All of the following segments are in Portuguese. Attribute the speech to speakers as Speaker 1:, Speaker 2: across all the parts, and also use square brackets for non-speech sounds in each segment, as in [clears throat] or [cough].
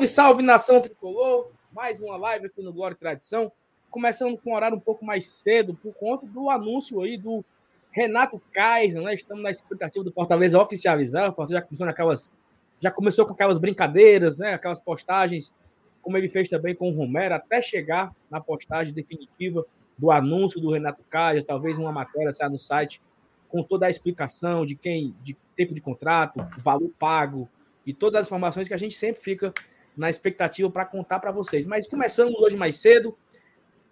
Speaker 1: Salve, salve, nação tricolor! Mais uma live aqui no Glória e Tradição. Começando com um horário um pouco mais cedo, por conta do anúncio aí do Renato Kaiser, né? Estamos na expectativa do Fortaleza oficializar. O Fortaleza já começou, naquelas, já começou com aquelas brincadeiras, né? Aquelas postagens, como ele fez também com o Romero, até chegar na postagem definitiva do anúncio do Renato Kaiser, talvez uma matéria saia no site com toda a explicação de quem, de tempo de contrato, valor pago, e todas as informações que a gente sempre fica na expectativa para contar para vocês. Mas começamos hoje mais cedo.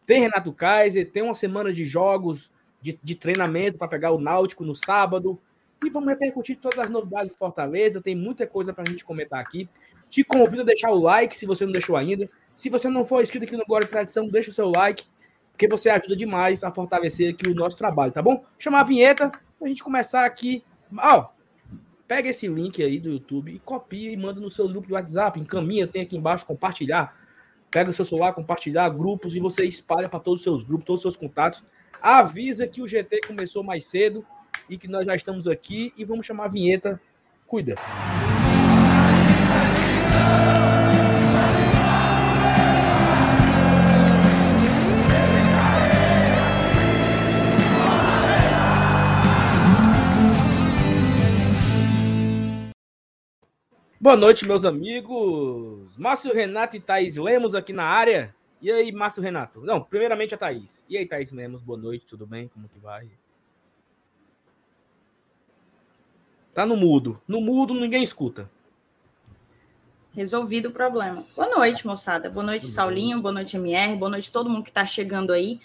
Speaker 1: Tem Renato Kaiser, tem uma semana de jogos, de, de treinamento para pegar o Náutico no sábado. E vamos repercutir todas as novidades do Fortaleza. Tem muita coisa para a gente comentar aqui. Te convido a deixar o like se você não deixou ainda. Se você não for inscrito aqui no Glória Tradição, deixa o seu like, porque você ajuda demais a fortalecer aqui o nosso trabalho, tá bom? Chamar a vinheta para a gente começar aqui. Ó, Pega esse link aí do YouTube e copia e manda no seu grupo de WhatsApp, encaminha, tem aqui embaixo compartilhar. Pega o seu celular, compartilhar grupos e você espalha para todos os seus grupos, todos os seus contatos. Avisa que o GT começou mais cedo e que nós já estamos aqui e vamos chamar a vinheta. Cuida. Boa noite, meus amigos. Márcio Renato e Thaís Lemos aqui na área. E aí, Márcio Renato? Não, primeiramente a Thaís. E aí, Thaís Lemos, boa noite, tudo bem? Como que vai? Tá no mudo. No mudo ninguém escuta.
Speaker 2: Resolvido o problema. Boa noite, moçada. Boa noite, Saulinho. Boa noite, MR. Boa noite todo mundo que tá chegando aí.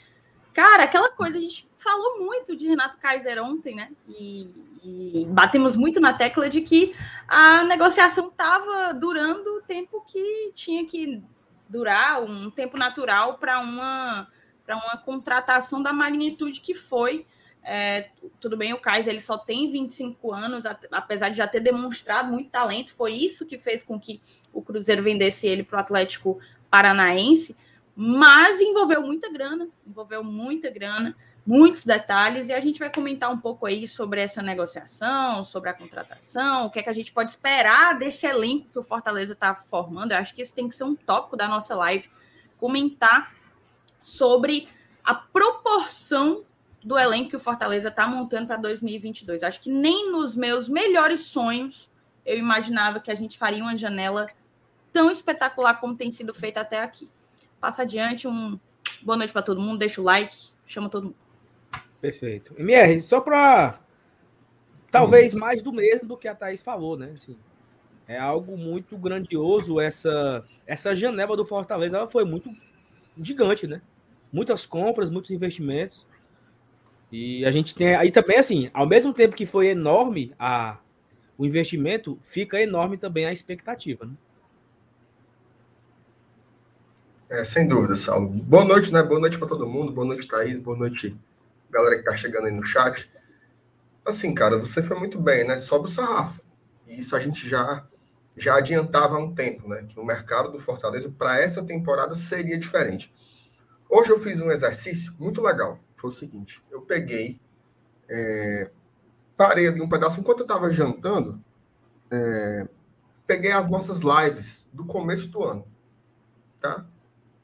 Speaker 2: Cara, aquela coisa, a gente falou muito de Renato Kaiser ontem, né? E, e batemos muito na tecla de que a negociação estava durando o tempo que tinha que durar, um tempo natural para uma, uma contratação da magnitude que foi. É, tudo bem, o Kaiser ele só tem 25 anos, apesar de já ter demonstrado muito talento, foi isso que fez com que o Cruzeiro vendesse ele para o Atlético Paranaense mas envolveu muita grana, envolveu muita grana, muitos detalhes, e a gente vai comentar um pouco aí sobre essa negociação, sobre a contratação, o que é que a gente pode esperar desse elenco que o Fortaleza está formando. Eu acho que isso tem que ser um tópico da nossa live, comentar sobre a proporção do elenco que o Fortaleza está montando para 2022. Acho que nem nos meus melhores sonhos eu imaginava que a gente faria uma janela tão espetacular como tem sido feita até aqui passa adiante. Um boa noite para todo mundo, deixa o like, chama todo mundo.
Speaker 1: Perfeito. MR, só para talvez mais do mesmo do que a Thaís falou, né? Assim, é algo muito grandioso essa essa janela do Fortaleza, ela foi muito gigante, né? Muitas compras, muitos investimentos. E a gente tem aí também assim, ao mesmo tempo que foi enorme a o investimento, fica enorme também a expectativa, né?
Speaker 3: É, sem dúvida, Saulo. Boa noite, né? Boa noite para todo mundo. Boa noite, Thaís. Boa noite, galera que tá chegando aí no chat. Assim, cara, você foi muito bem, né? Sobe o sarrafo. E isso a gente já já adiantava há um tempo, né? Que o mercado do Fortaleza para essa temporada seria diferente. Hoje eu fiz um exercício muito legal. Foi o seguinte: eu peguei, é, parei ali um pedaço enquanto eu estava jantando, é, peguei as nossas lives do começo do ano, tá?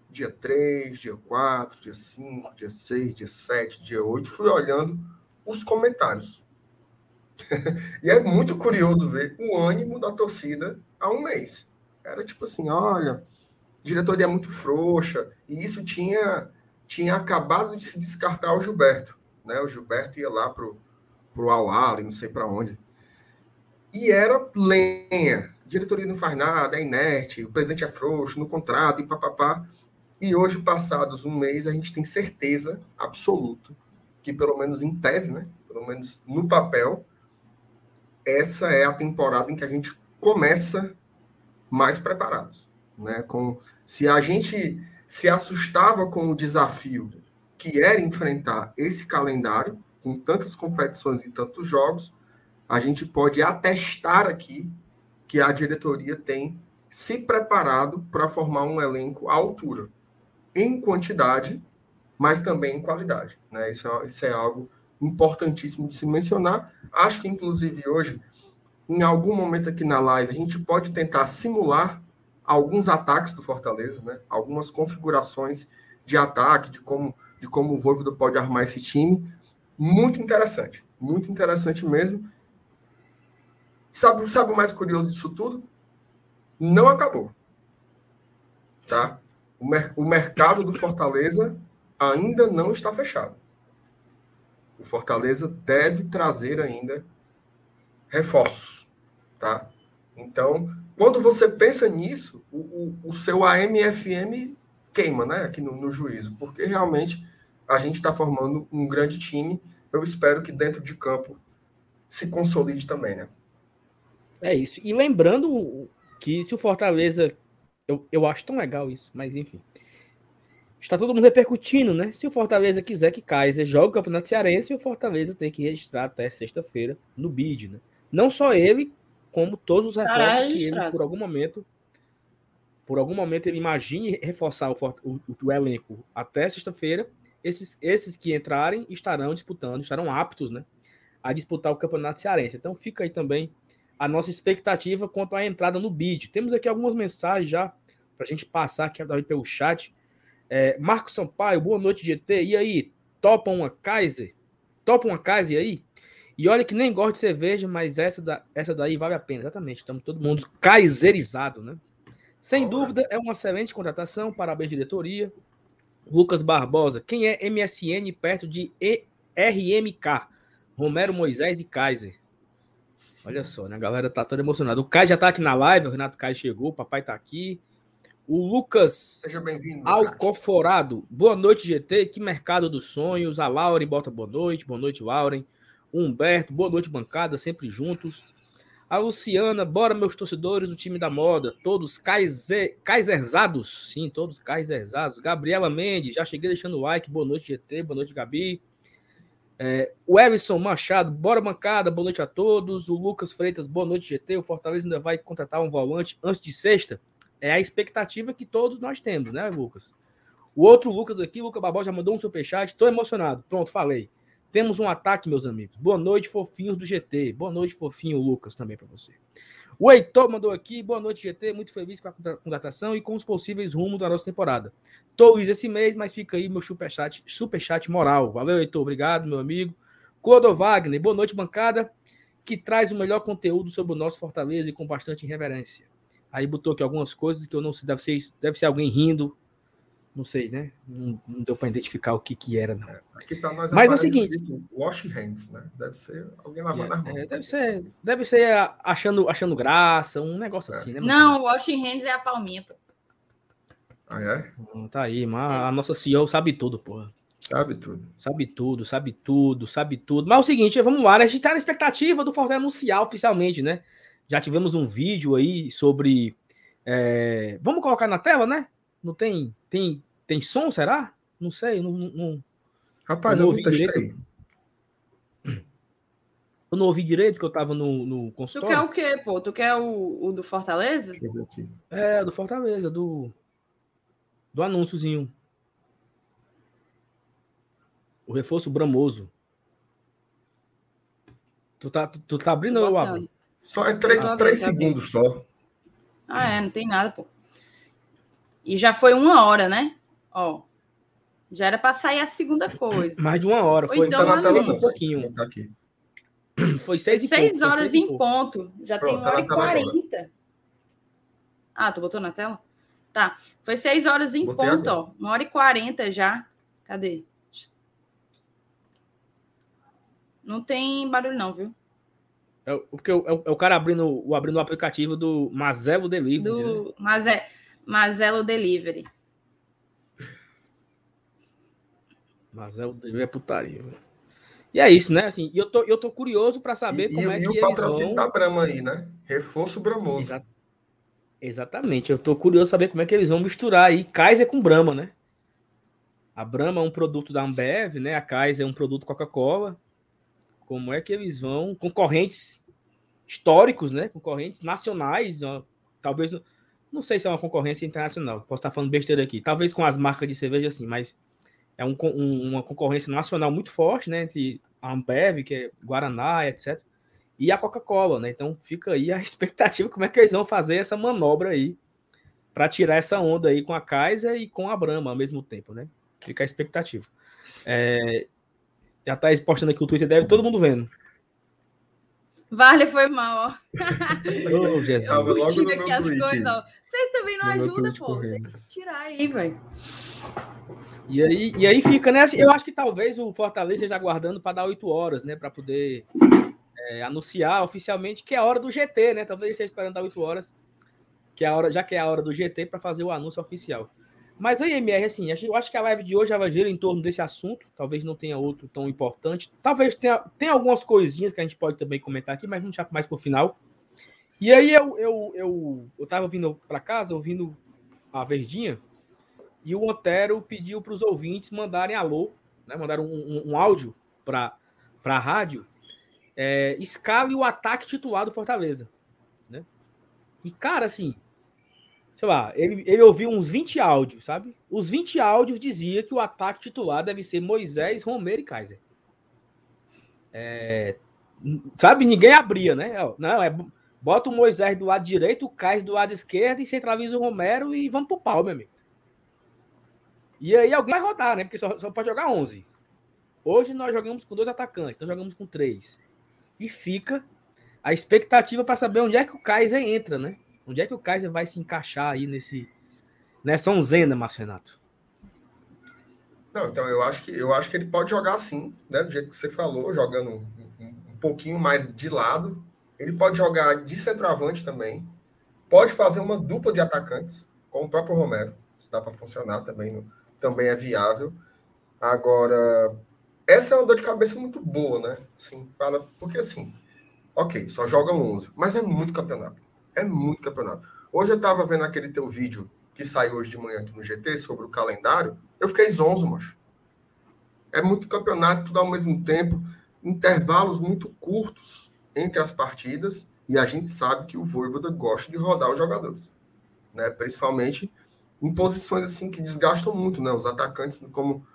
Speaker 3: Dia 3, dia 4, dia 5, dia 6, dia 7, dia 8, fui olhando os comentários. [laughs] e é muito curioso ver o ânimo da torcida há um mês. Era tipo assim, olha, diretoria é muito frouxa, e isso tinha tinha acabado de se descartar o Gilberto, né? O Gilberto ia lá pro pro Al não sei para onde. E era lenha. Diretoria não faz nada, é inerte, o presidente é frouxo no contrato e papapá. E hoje, passados um mês, a gente tem certeza absoluta que, pelo menos em tese, né? Pelo menos no papel, essa é a temporada em que a gente começa mais preparados, né? Com se a gente se assustava com o desafio que era enfrentar esse calendário com tantas competições e tantos jogos, a gente pode atestar aqui que a diretoria tem se preparado para formar um elenco à altura em quantidade, mas também em qualidade. Né? Isso, é, isso é algo importantíssimo de se mencionar. Acho que, inclusive, hoje, em algum momento aqui na live, a gente pode tentar simular alguns ataques do Fortaleza, né? Algumas configurações de ataque, de como, de como o Voivoda pode armar esse time. Muito interessante, muito interessante mesmo. Sabe, sabe o mais curioso disso tudo? Não acabou. Tá? O, mer o mercado do Fortaleza ainda não está fechado. O Fortaleza deve trazer ainda reforços, tá? Então, quando você pensa nisso, o, o, o seu AMFM queima, né, aqui no, no juízo, porque realmente a gente está formando um grande time. Eu espero que dentro de campo se consolide também, né?
Speaker 1: É isso. E lembrando que se o Fortaleza. Eu, eu acho tão legal isso, mas enfim. Está todo mundo repercutindo, né? Se o Fortaleza quiser que Kaiser jogue o Campeonato Cearense, o Fortaleza tem que registrar até sexta-feira no BID, né? Não só ele, como todos os reforços que ele, por algum momento, por algum momento, ele imagine reforçar o, o, o elenco até sexta-feira. Esses, esses que entrarem estarão disputando, estarão aptos, né? A disputar o Campeonato Cearense. Então fica aí também a nossa expectativa quanto à entrada no bid. Temos aqui algumas mensagens já para a gente passar aqui pelo chat. É, Marcos Sampaio, boa noite, GT. E aí, topa uma Kaiser? Topa uma Kaiser aí? E olha que nem gosto de cerveja, mas essa, da, essa daí vale a pena, exatamente. Estamos todo mundo kaiserizado, né? Sem dúvida, é uma excelente contratação. Parabéns, diretoria. Lucas Barbosa, quem é MSN perto de RMK? Romero Moisés e Kaiser. Olha só, né? A galera tá toda emocionada. O Kai já tá aqui na live, o Renato Kai chegou, o papai tá aqui. O Lucas
Speaker 3: Seja bem-vindo.
Speaker 1: Alcoforado. Boa noite, GT. Que mercado dos sonhos. A Lauren bota boa noite. Boa noite, Lauren. Humberto, boa noite, bancada, sempre juntos. A Luciana, bora, meus torcedores do time da moda, todos kaiser, kaiserzados, sim, todos kaiserzados. Gabriela Mendes, já cheguei deixando o like, boa noite, GT, boa noite, Gabi. É, o Everson Machado, bora, bancada, boa noite a todos. O Lucas Freitas, boa noite, GT. O Fortaleza ainda vai contratar um volante antes de sexta. É a expectativa que todos nós temos, né, Lucas? O outro Lucas aqui, Lucas Babal, já mandou um superchat, tô emocionado. Pronto, falei. Temos um ataque, meus amigos. Boa noite, fofinhos do GT. Boa noite, fofinho Lucas, também para você. O Heitor mandou aqui. Boa noite, GT. Muito feliz com a contratação e com os possíveis rumos da nossa temporada. Tô Luiz esse mês, mas fica aí meu superchat, superchat moral. Valeu, Heitor. Obrigado, meu amigo. Clodo Wagner. Boa noite, bancada. Que traz o melhor conteúdo sobre o nosso Fortaleza e com bastante reverência. Aí botou aqui algumas coisas que eu não sei. Deve ser, deve ser alguém rindo não sei, né? Não, não deu para identificar o que que era, não. É,
Speaker 3: aqui para nós Mas é o seguinte, wash hands, né? Deve ser alguém lavando é, as mãos.
Speaker 1: É, deve ser, deve ser achando, achando graça, um negócio é. assim, né?
Speaker 2: Não, washing hands é a palminha.
Speaker 3: Ah, é?
Speaker 1: Hum, tá aí, mas a nossa CEO sabe tudo, porra.
Speaker 3: Sabe tudo.
Speaker 1: Sabe tudo, sabe tudo, sabe tudo. Mas é o seguinte, vamos lá, né? A gente tá na expectativa do Fortaleza anunciar oficialmente, né? Já tivemos um vídeo aí sobre. É... Vamos colocar na tela, né? Não tem, tem tem som, será? Não sei. Não, não,
Speaker 3: Rapaz, eu não ouvi direito.
Speaker 1: Eu não ouvi direito, porque eu tava no, no consultório.
Speaker 2: Tu quer o quê, pô? Tu quer o, o do Fortaleza? Deixa eu ver
Speaker 1: aqui. É, do Fortaleza, do, do anúnciozinho. O reforço bramoso. Tu tá, tu, tu tá abrindo ou eu abro?
Speaker 3: Só é três, três segundos só.
Speaker 2: Ah, é, não tem nada, pô. E já foi uma hora, né? Ó, já era para sair a segunda coisa. [laughs]
Speaker 1: Mais de uma hora. Foi então, tá assim, um pouquinho. Tá aqui. [clears throat] Foi seis,
Speaker 2: seis pouco, horas seis em ponto. Já Pronto, tem uma hora e quarenta. Ah, tu botou na tela? Tá. Foi seis horas em Botei ponto, agora. ó. Uma hora e quarenta já. Cadê? Não tem barulho, não, viu?
Speaker 1: É, porque é, o, é o cara abrindo o, abrindo o aplicativo do Mazelo Delivery.
Speaker 2: Do né? Maze, Mazelo Delivery.
Speaker 1: Mas é, é putaria. E é isso, né? Assim, e eu tô, eu tô curioso para saber
Speaker 3: e,
Speaker 1: como
Speaker 3: e,
Speaker 1: é
Speaker 3: e
Speaker 1: que.
Speaker 3: E o patrocínio vão... da Brahma aí, né? Reforço Bramoso. Exa...
Speaker 1: Exatamente. Eu tô curioso saber como é que eles vão misturar aí Kaiser com Brahma, né? A Brahma é um produto da Ambev, né? A Kaiser é um produto Coca-Cola. Como é que eles vão. Concorrentes históricos, né? Concorrentes nacionais. Ó, talvez. Não sei se é uma concorrência internacional. Posso estar falando besteira aqui. Talvez com as marcas de cerveja, assim, mas é um, um, uma concorrência nacional muito forte, né? Entre a Ambev, que é Guaraná, etc. E a Coca-Cola, né? Então fica aí a [laughs] expectativa como é que eles vão fazer essa manobra aí para tirar essa onda aí com a Kaiser e com a Brahma ao mesmo tempo, né? Fica a expectativa. É, já tá postando aqui o Twitter deve todo mundo vendo.
Speaker 2: Vale foi mal, ó.
Speaker 1: oh, Jesus.
Speaker 2: Tira aqui as coisas, ó. Vocês também não ajudam, pô. Você tem que tirar aí, velho.
Speaker 1: E aí, e aí fica, né? Eu acho que talvez o Fortaleza esteja aguardando para dar 8 horas, né? Para poder é, anunciar oficialmente que é a hora do GT, né? Talvez esteja esperando dar 8 horas, que é a hora, já que é a hora do GT, para fazer o anúncio oficial. Mas aí, MR, assim, eu acho que a live de hoje vai girar em torno desse assunto. Talvez não tenha outro tão importante. Talvez tenha, tenha algumas coisinhas que a gente pode também comentar aqui, mas não deixar mais para o final. E aí eu, eu, eu, eu tava vindo para casa, ouvindo a Verdinha, e o Otero pediu para os ouvintes mandarem alô, né? Mandaram um, um, um áudio para a rádio. É, escale o ataque titular do Fortaleza. Né? E, cara, assim, sei lá, ele, ele ouviu uns 20 áudios, sabe? Os 20 áudios dizia que o ataque titular deve ser Moisés, Romero e Kaiser. É, sabe, ninguém abria, né? Não, é bota o Moisés do lado direito, o Kaiser do lado esquerdo e centraliza o Romero e vamos pro pau, meu amigo. E aí alguém vai rodar, né? Porque só, só pode jogar 11. Hoje nós jogamos com dois atacantes, nós jogamos com três. E fica a expectativa para saber onde é que o Kaiser entra, né? Onde é que o Kaiser vai se encaixar aí nesse nessa onzena, Márcio Renato?
Speaker 3: Não, então eu acho que eu acho que ele pode jogar assim, né? Do jeito que você falou, jogando um, pouquinho mais de lado. Ele pode jogar de centroavante também. Pode fazer uma dupla de atacantes, com o próprio Romero. Isso dá para funcionar também, também é viável. Agora, essa é uma dor de cabeça muito boa, né? Assim, fala, porque assim, ok, só joga 11, mas é muito campeonato. É muito campeonato. Hoje eu estava vendo aquele teu vídeo que saiu hoje de manhã aqui no GT sobre o calendário. Eu fiquei zonzo, macho. É muito campeonato, tudo ao mesmo tempo, intervalos muito curtos entre as partidas, e a gente sabe que o Voivoda gosta de rodar os jogadores, né? Principalmente em posições assim que desgastam muito, né? Os atacantes como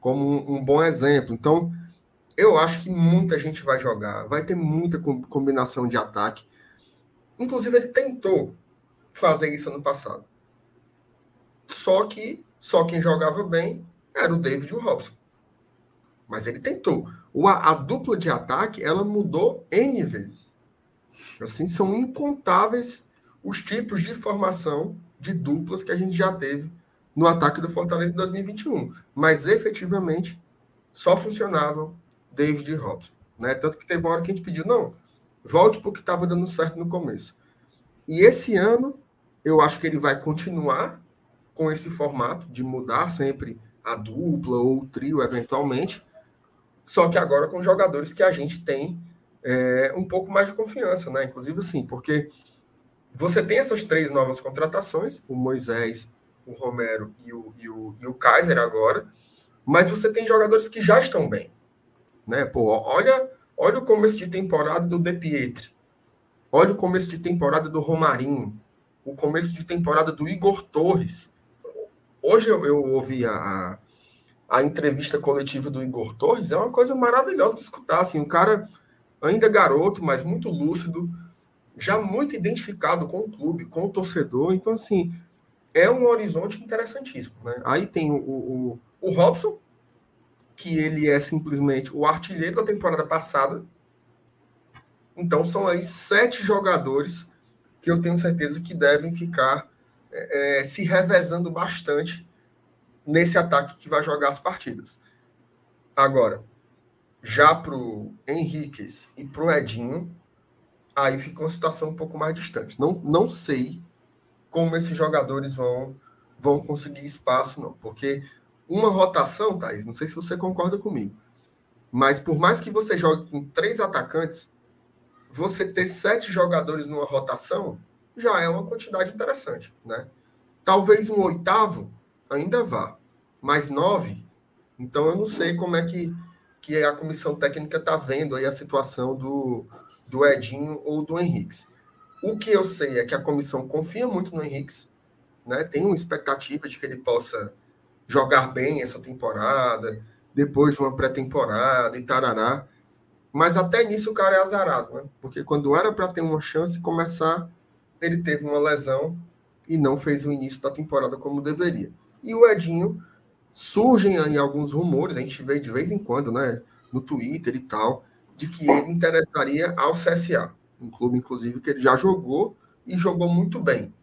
Speaker 3: como um, um bom exemplo. Então, eu acho que muita gente vai jogar, vai ter muita combinação de ataque. Inclusive, ele tentou fazer isso ano passado. Só que só quem jogava bem era o David e o Robson. Mas ele tentou. O, a, a dupla de ataque, ela mudou N vezes. Assim, são incontáveis os tipos de formação de duplas que a gente já teve no ataque do Fortaleza em 2021. Mas efetivamente só funcionavam David e Robson. Né? Tanto que teve uma hora que a gente pediu, não, Volte para o que estava dando certo no começo. E esse ano, eu acho que ele vai continuar com esse formato de mudar sempre a dupla ou o trio, eventualmente, só que agora com jogadores que a gente tem é, um pouco mais de confiança, né? Inclusive, assim, porque você tem essas três novas contratações, o Moisés, o Romero e o, e o, e o Kaiser agora, mas você tem jogadores que já estão bem. Né? Pô, olha Olha o começo de temporada do De Pietri. Olha o começo de temporada do Romarinho. O começo de temporada do Igor Torres. Hoje eu, eu ouvi a, a entrevista coletiva do Igor Torres. É uma coisa maravilhosa de escutar. Assim, um cara ainda garoto, mas muito lúcido. Já muito identificado com o clube, com o torcedor. Então, assim, é um horizonte interessantíssimo. Né? Aí tem o, o, o Robson, que ele é simplesmente o artilheiro da temporada passada. Então são aí sete jogadores que eu tenho certeza que devem ficar é, é se revezando bastante nesse ataque que vai jogar as partidas. Agora, já para o Henriquez e para o Edinho, aí fica uma situação um pouco mais distante. Não, não sei como esses jogadores vão, vão conseguir espaço, não, porque uma rotação, Thaís, não sei se você concorda comigo, mas por mais que você jogue com três atacantes, você ter sete jogadores numa rotação já é uma quantidade interessante, né? Talvez um oitavo ainda vá, mas nove, então eu não sei como é que, que a comissão técnica está vendo aí a situação do, do Edinho ou do Henrique. O que eu sei é que a comissão confia muito no Henrique, né? Tem uma expectativa de que ele possa jogar bem essa temporada, depois de uma pré-temporada e tarará. Mas até nisso o cara é azarado, né? Porque quando era para ter uma chance começar, ele teve uma lesão e não fez o início da temporada como deveria. E o Edinho surgem em alguns rumores, a gente vê de vez em quando, né, no Twitter e tal, de que ele interessaria ao CSA, um clube inclusive que ele já jogou e jogou muito bem,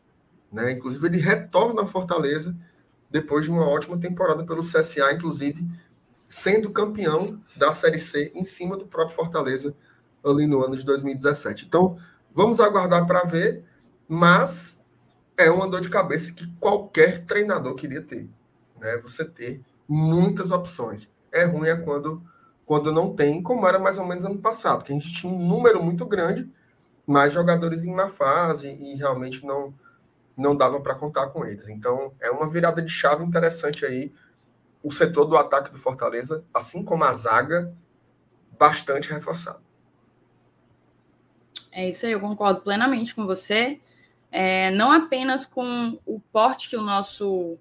Speaker 3: né? Inclusive ele retorna à Fortaleza depois de uma ótima temporada pelo CSA, inclusive sendo campeão da Série C em cima do próprio Fortaleza ali no ano de 2017. Então, vamos aguardar para ver, mas é uma dor de cabeça que qualquer treinador queria ter, né? Você ter muitas opções. É ruim é quando quando não tem, como era mais ou menos ano passado, que a gente tinha um número muito grande, mas jogadores em má fase e realmente não não dava para contar com eles. Então, é uma virada de chave interessante aí o setor do ataque do Fortaleza, assim como a zaga, bastante reforçado.
Speaker 2: É isso aí, eu concordo plenamente com você. É, não apenas com o porte que o nosso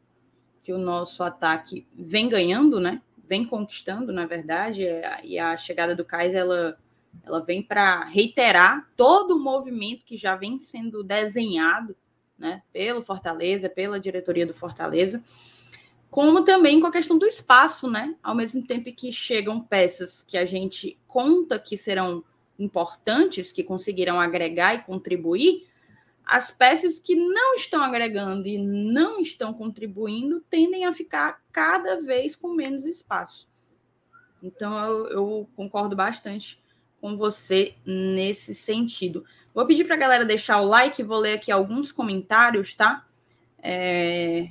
Speaker 2: que o nosso ataque vem ganhando, né? Vem conquistando, na verdade, é, e a chegada do Kais ela, ela vem para reiterar todo o movimento que já vem sendo desenhado, né? Pelo Fortaleza, pela diretoria do Fortaleza como também com a questão do espaço, né? Ao mesmo tempo que chegam peças que a gente conta que serão importantes, que conseguirão agregar e contribuir, as peças que não estão agregando e não estão contribuindo tendem a ficar cada vez com menos espaço. Então, eu, eu concordo bastante com você nesse sentido. Vou pedir para a galera deixar o like, vou ler aqui alguns comentários, tá? É,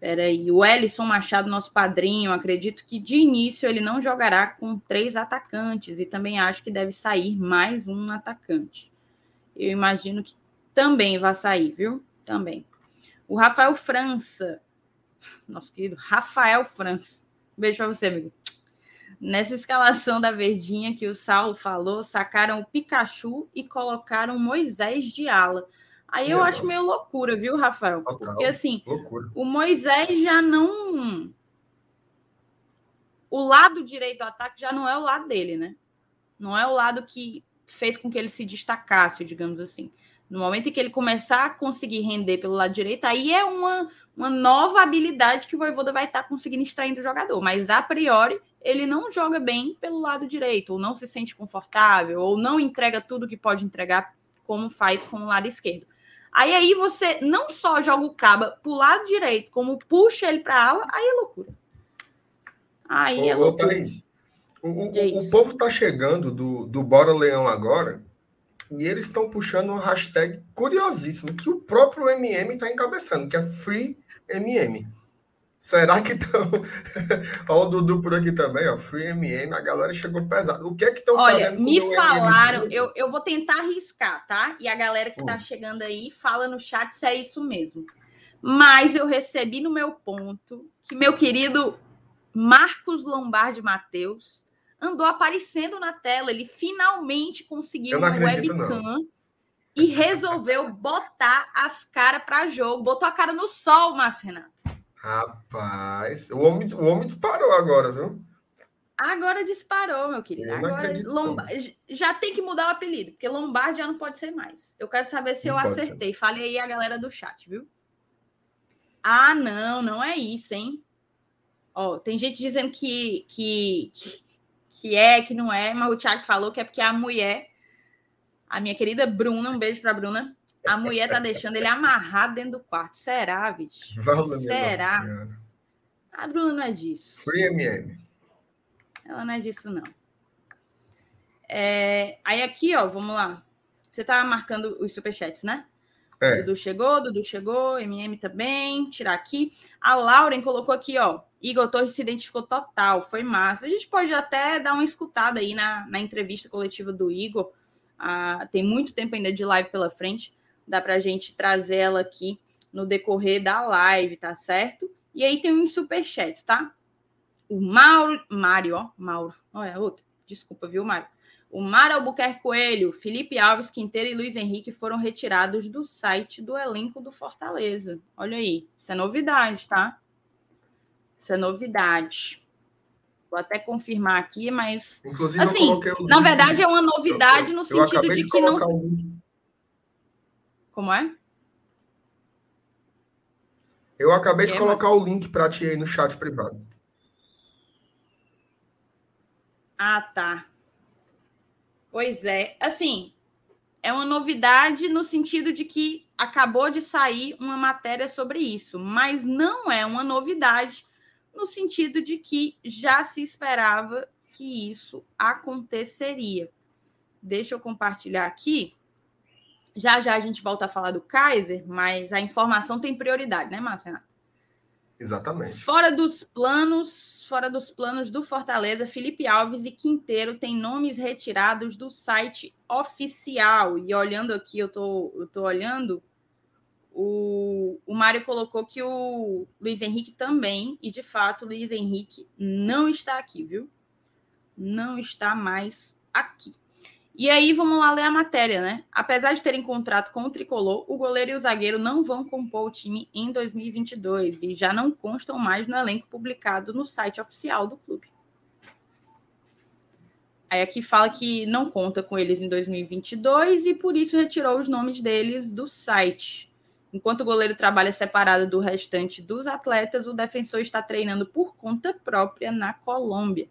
Speaker 2: Peraí, o Ellison Machado, nosso padrinho, acredito que de início ele não jogará com três atacantes e também acho que deve sair mais um atacante. Eu imagino que também vai sair, viu? Também. O Rafael França, nosso querido Rafael França. Beijo para você, amigo. Nessa escalação da Verdinha que o Saulo falou, sacaram o Pikachu e colocaram Moisés de ala. Aí eu acho meio loucura, viu, Rafael? Total, Porque assim, loucura. o Moisés já não. O lado direito do ataque já não é o lado dele, né? Não é o lado que fez com que ele se destacasse, digamos assim. No momento em que ele começar a conseguir render pelo lado direito, aí é uma, uma nova habilidade que o Voivoda vai estar conseguindo extrair do jogador. Mas a priori, ele não joga bem pelo lado direito, ou não se sente confortável, ou não entrega tudo que pode entregar como faz com o lado esquerdo. Aí aí você não só joga o caba pro lado direito, como puxa ele para ala, aí é loucura. Aí ô, é loucura. Ô, Thaís,
Speaker 3: o, o, o, povo tá chegando do, do Bora Leão agora e eles estão puxando uma hashtag curiosíssima que o próprio MM está encabeçando, que é Free MM. Será que estão. Olha [laughs] o Dudu por aqui também, ó. Free MM, a galera chegou pesado. O que é que estão
Speaker 2: fazendo? Olha, me falaram, eu, eu vou tentar arriscar, tá? E a galera que está hum. chegando aí fala no chat se é isso mesmo. Mas eu recebi no meu ponto que meu querido Marcos Lombardi Matheus andou aparecendo na tela. Ele finalmente conseguiu uma webcam não. E resolveu botar as caras para jogo. Botou a cara no sol, Márcio Renato.
Speaker 3: Rapaz, o homem, o homem disparou agora, viu?
Speaker 2: Agora disparou, meu querido. Agora Lombardi, já tem que mudar o apelido, porque Lombardi já não pode ser mais. Eu quero saber se não eu acertei. Ser. Fale aí a galera do chat, viu? Ah, não, não é isso, hein? Ó, tem gente dizendo que, que, que é, que não é, mas o Thiago falou que é porque a mulher, a minha querida Bruna, um beijo para Bruna, a mulher tá deixando ele amarrado dentro do quarto. Será, bicho? [laughs] Será? A Bruna não é disso.
Speaker 3: Free MM.
Speaker 2: Ela não é disso, não. É... Aí aqui, ó, vamos lá. Você tá marcando os superchats, né? É. Dudu chegou, Dudu chegou, MM também, tirar aqui. A Lauren colocou aqui, ó. Igor Torres se identificou total, foi massa. A gente pode até dar uma escutada aí na, na entrevista coletiva do Igor. Ah, tem muito tempo ainda de live pela frente dá para a gente trazer ela aqui no decorrer da live, tá certo? E aí tem uns superchats, tá? O Mauro, Mário, ó, Mauro, olha, outra, desculpa, viu, Mário? O Mário Albuquerque Coelho, Felipe Alves Quinteiro e Luiz Henrique foram retirados do site do elenco do Fortaleza. Olha aí, isso é novidade, tá? Isso é novidade. Vou até confirmar aqui, mas. Inclusive, assim, na verdade, é uma novidade eu, no sentido de, de que não. Um como é?
Speaker 3: Eu acabei de colocar o link para ti aí no chat privado.
Speaker 2: Ah, tá. Pois é. Assim, é uma novidade no sentido de que acabou de sair uma matéria sobre isso, mas não é uma novidade no sentido de que já se esperava que isso aconteceria. Deixa eu compartilhar aqui. Já já a gente volta a falar do Kaiser, mas a informação tem prioridade, né, Márcio
Speaker 3: Exatamente.
Speaker 2: Fora dos planos, fora dos planos do Fortaleza, Felipe Alves e Quinteiro têm nomes retirados do site oficial. E olhando aqui, eu tô, eu tô olhando, o, o Mário colocou que o Luiz Henrique também, e de fato, o Luiz Henrique não está aqui, viu? Não está mais aqui. E aí, vamos lá ler a matéria, né? Apesar de terem contrato com o tricolor, o goleiro e o zagueiro não vão compor o time em 2022 e já não constam mais no elenco publicado no site oficial do clube. Aí aqui fala que não conta com eles em 2022 e por isso retirou os nomes deles do site. Enquanto o goleiro trabalha separado do restante dos atletas, o defensor está treinando por conta própria na Colômbia.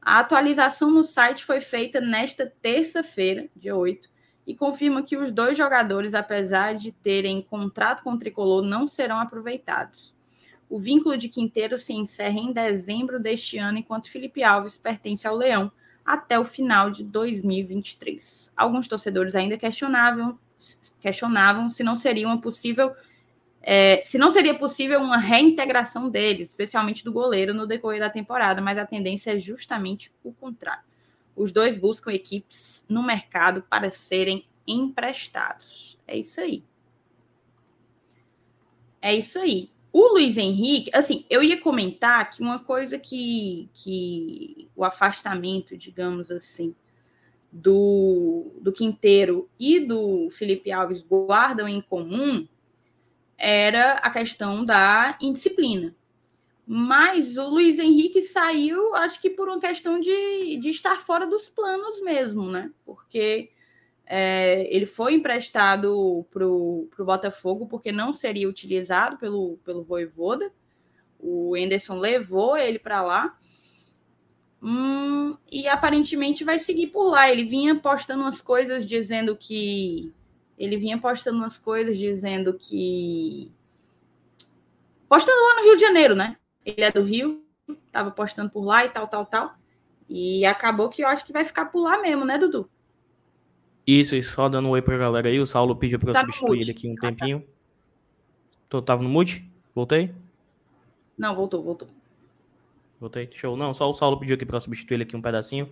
Speaker 2: A atualização no site foi feita nesta terça-feira, dia 8, e confirma que os dois jogadores, apesar de terem contrato com o tricolor, não serão aproveitados. O vínculo de Quinteiro se encerra em dezembro deste ano, enquanto Felipe Alves pertence ao Leão até o final de 2023. Alguns torcedores ainda questionavam, questionavam se não seria uma possível é, se não seria possível uma reintegração deles, especialmente do goleiro, no decorrer da temporada, mas a tendência é justamente o contrário. Os dois buscam equipes no mercado para serem emprestados. É isso aí. É isso aí. O Luiz Henrique, assim, eu ia comentar que uma coisa que, que o afastamento, digamos assim, do, do Quinteiro e do Felipe Alves guardam em comum era a questão da indisciplina. Mas o Luiz Henrique saiu, acho que por uma questão de, de estar fora dos planos mesmo, né? Porque é, ele foi emprestado para o Botafogo porque não seria utilizado pelo, pelo Voivoda. O Enderson levou ele para lá. Hum, e aparentemente vai seguir por lá. Ele vinha postando umas coisas dizendo que ele vinha postando umas coisas dizendo que. Postando lá no Rio de Janeiro, né? Ele é do Rio, tava postando por lá e tal, tal, tal. E acabou que eu acho que vai ficar por lá mesmo, né, Dudu?
Speaker 4: Isso, e só dando um oi pra galera aí. O Saulo pediu pra eu tá substituir ele aqui um tempinho. Tô, tava no mute? Voltei?
Speaker 2: Não, voltou, voltou.
Speaker 4: Voltei, show. Não, só o Saulo pediu aqui pra eu substituir ele aqui um pedacinho.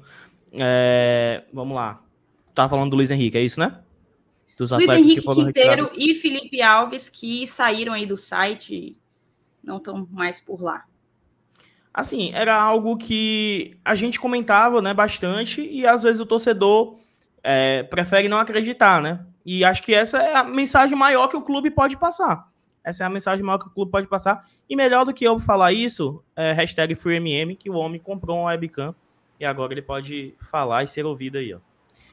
Speaker 4: É... Vamos lá. Tava falando do Luiz Henrique, é isso, né?
Speaker 2: dos Luiz Henrique que Quinteiro retirados. e Felipe Alves, que saíram aí do site, não estão mais por lá.
Speaker 4: Assim, era algo que a gente comentava né, bastante e às vezes o torcedor é, prefere não acreditar, né? E acho que essa é a mensagem maior que o clube pode passar. Essa é a mensagem maior que o clube pode passar. E melhor do que eu falar isso, é hashtag FreeMM, que o homem comprou um webcam e agora ele pode falar e ser ouvido aí, ó.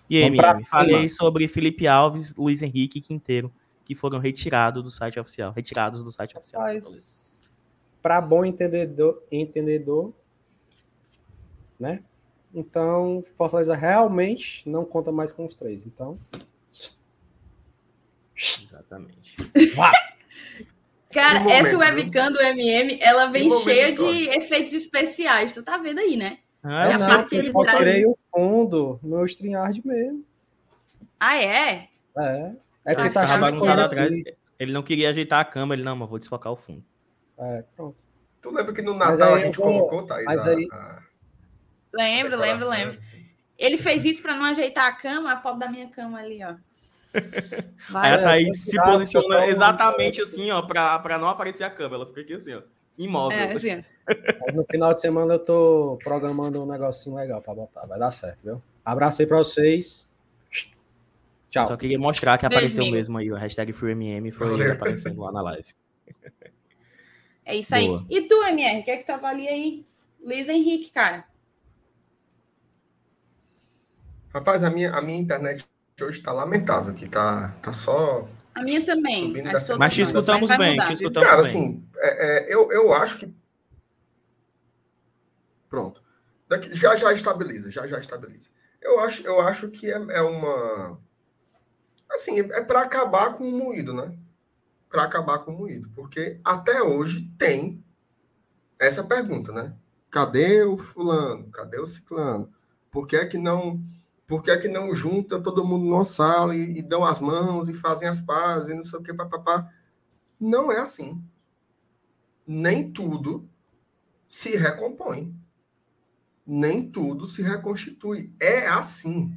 Speaker 4: E aí, falei sobre Felipe Alves, Luiz Henrique e Quinteiro, que foram retirados do site oficial. Retirados do site oficial.
Speaker 5: Mas, para bom entendedor, entendedor, né? Então, Fortaleza realmente não conta mais com os três. Então.
Speaker 4: Exatamente.
Speaker 2: Cara, momento, essa webcam do MM, ela vem cheia de efeitos especiais. Tu tá vendo aí, né?
Speaker 5: Ah, é, não, eu só tirei o fundo no StreamYard mesmo.
Speaker 2: Ah, é?
Speaker 5: É.
Speaker 4: É que tá bagunçado atrás. Ele não queria ajeitar a câmera, ele não, mas vou desfocar o fundo.
Speaker 5: É, pronto.
Speaker 3: Tu lembra que no Natal a gente vou... colocou, Thaís?
Speaker 5: Mas aí...
Speaker 2: A... Lembro, lembro, lembro. Ele fez isso para não ajeitar a cama, a pobre da minha cama ali, ó.
Speaker 4: Vai, aí a Thaís se posiciona exatamente assim, ó, para não aparecer a câmera. Ela fica aqui assim, ó imóvel. É,
Speaker 2: assim.
Speaker 5: Mas no final de semana eu tô programando um negocinho legal para botar. Vai dar certo, viu? Abraço aí para vocês. Tchau.
Speaker 4: Só queria mostrar que apareceu Beijo, mesmo aí. O hashtag FreeMM foi aparecendo lá na live. [laughs]
Speaker 2: É isso aí. Boa. E tu, MR, o que é que tu avalia aí? Luiz Henrique, cara.
Speaker 3: Rapaz, a minha, a minha internet hoje está lamentável aqui. Tá, tá só
Speaker 2: A minha também. Que
Speaker 4: Mas te escutamos bem,
Speaker 2: mudar,
Speaker 4: te escutamos
Speaker 3: Cara,
Speaker 4: bem.
Speaker 3: assim, é, é, eu, eu acho que. Pronto. Daqui- já já estabiliza, já já estabiliza. Eu acho, eu acho que é, é uma. Assim, é para acabar com o moído, né? Para acabar com o moído. Porque até hoje tem essa pergunta, né? Cadê o fulano? Cadê o ciclano? Por que é que não. Por que é que não junta todo mundo numa sala e, e dão as mãos e fazem as pazes e não sei o que, papapá? Não é assim. Nem tudo se recompõe. Nem tudo se reconstitui. É assim.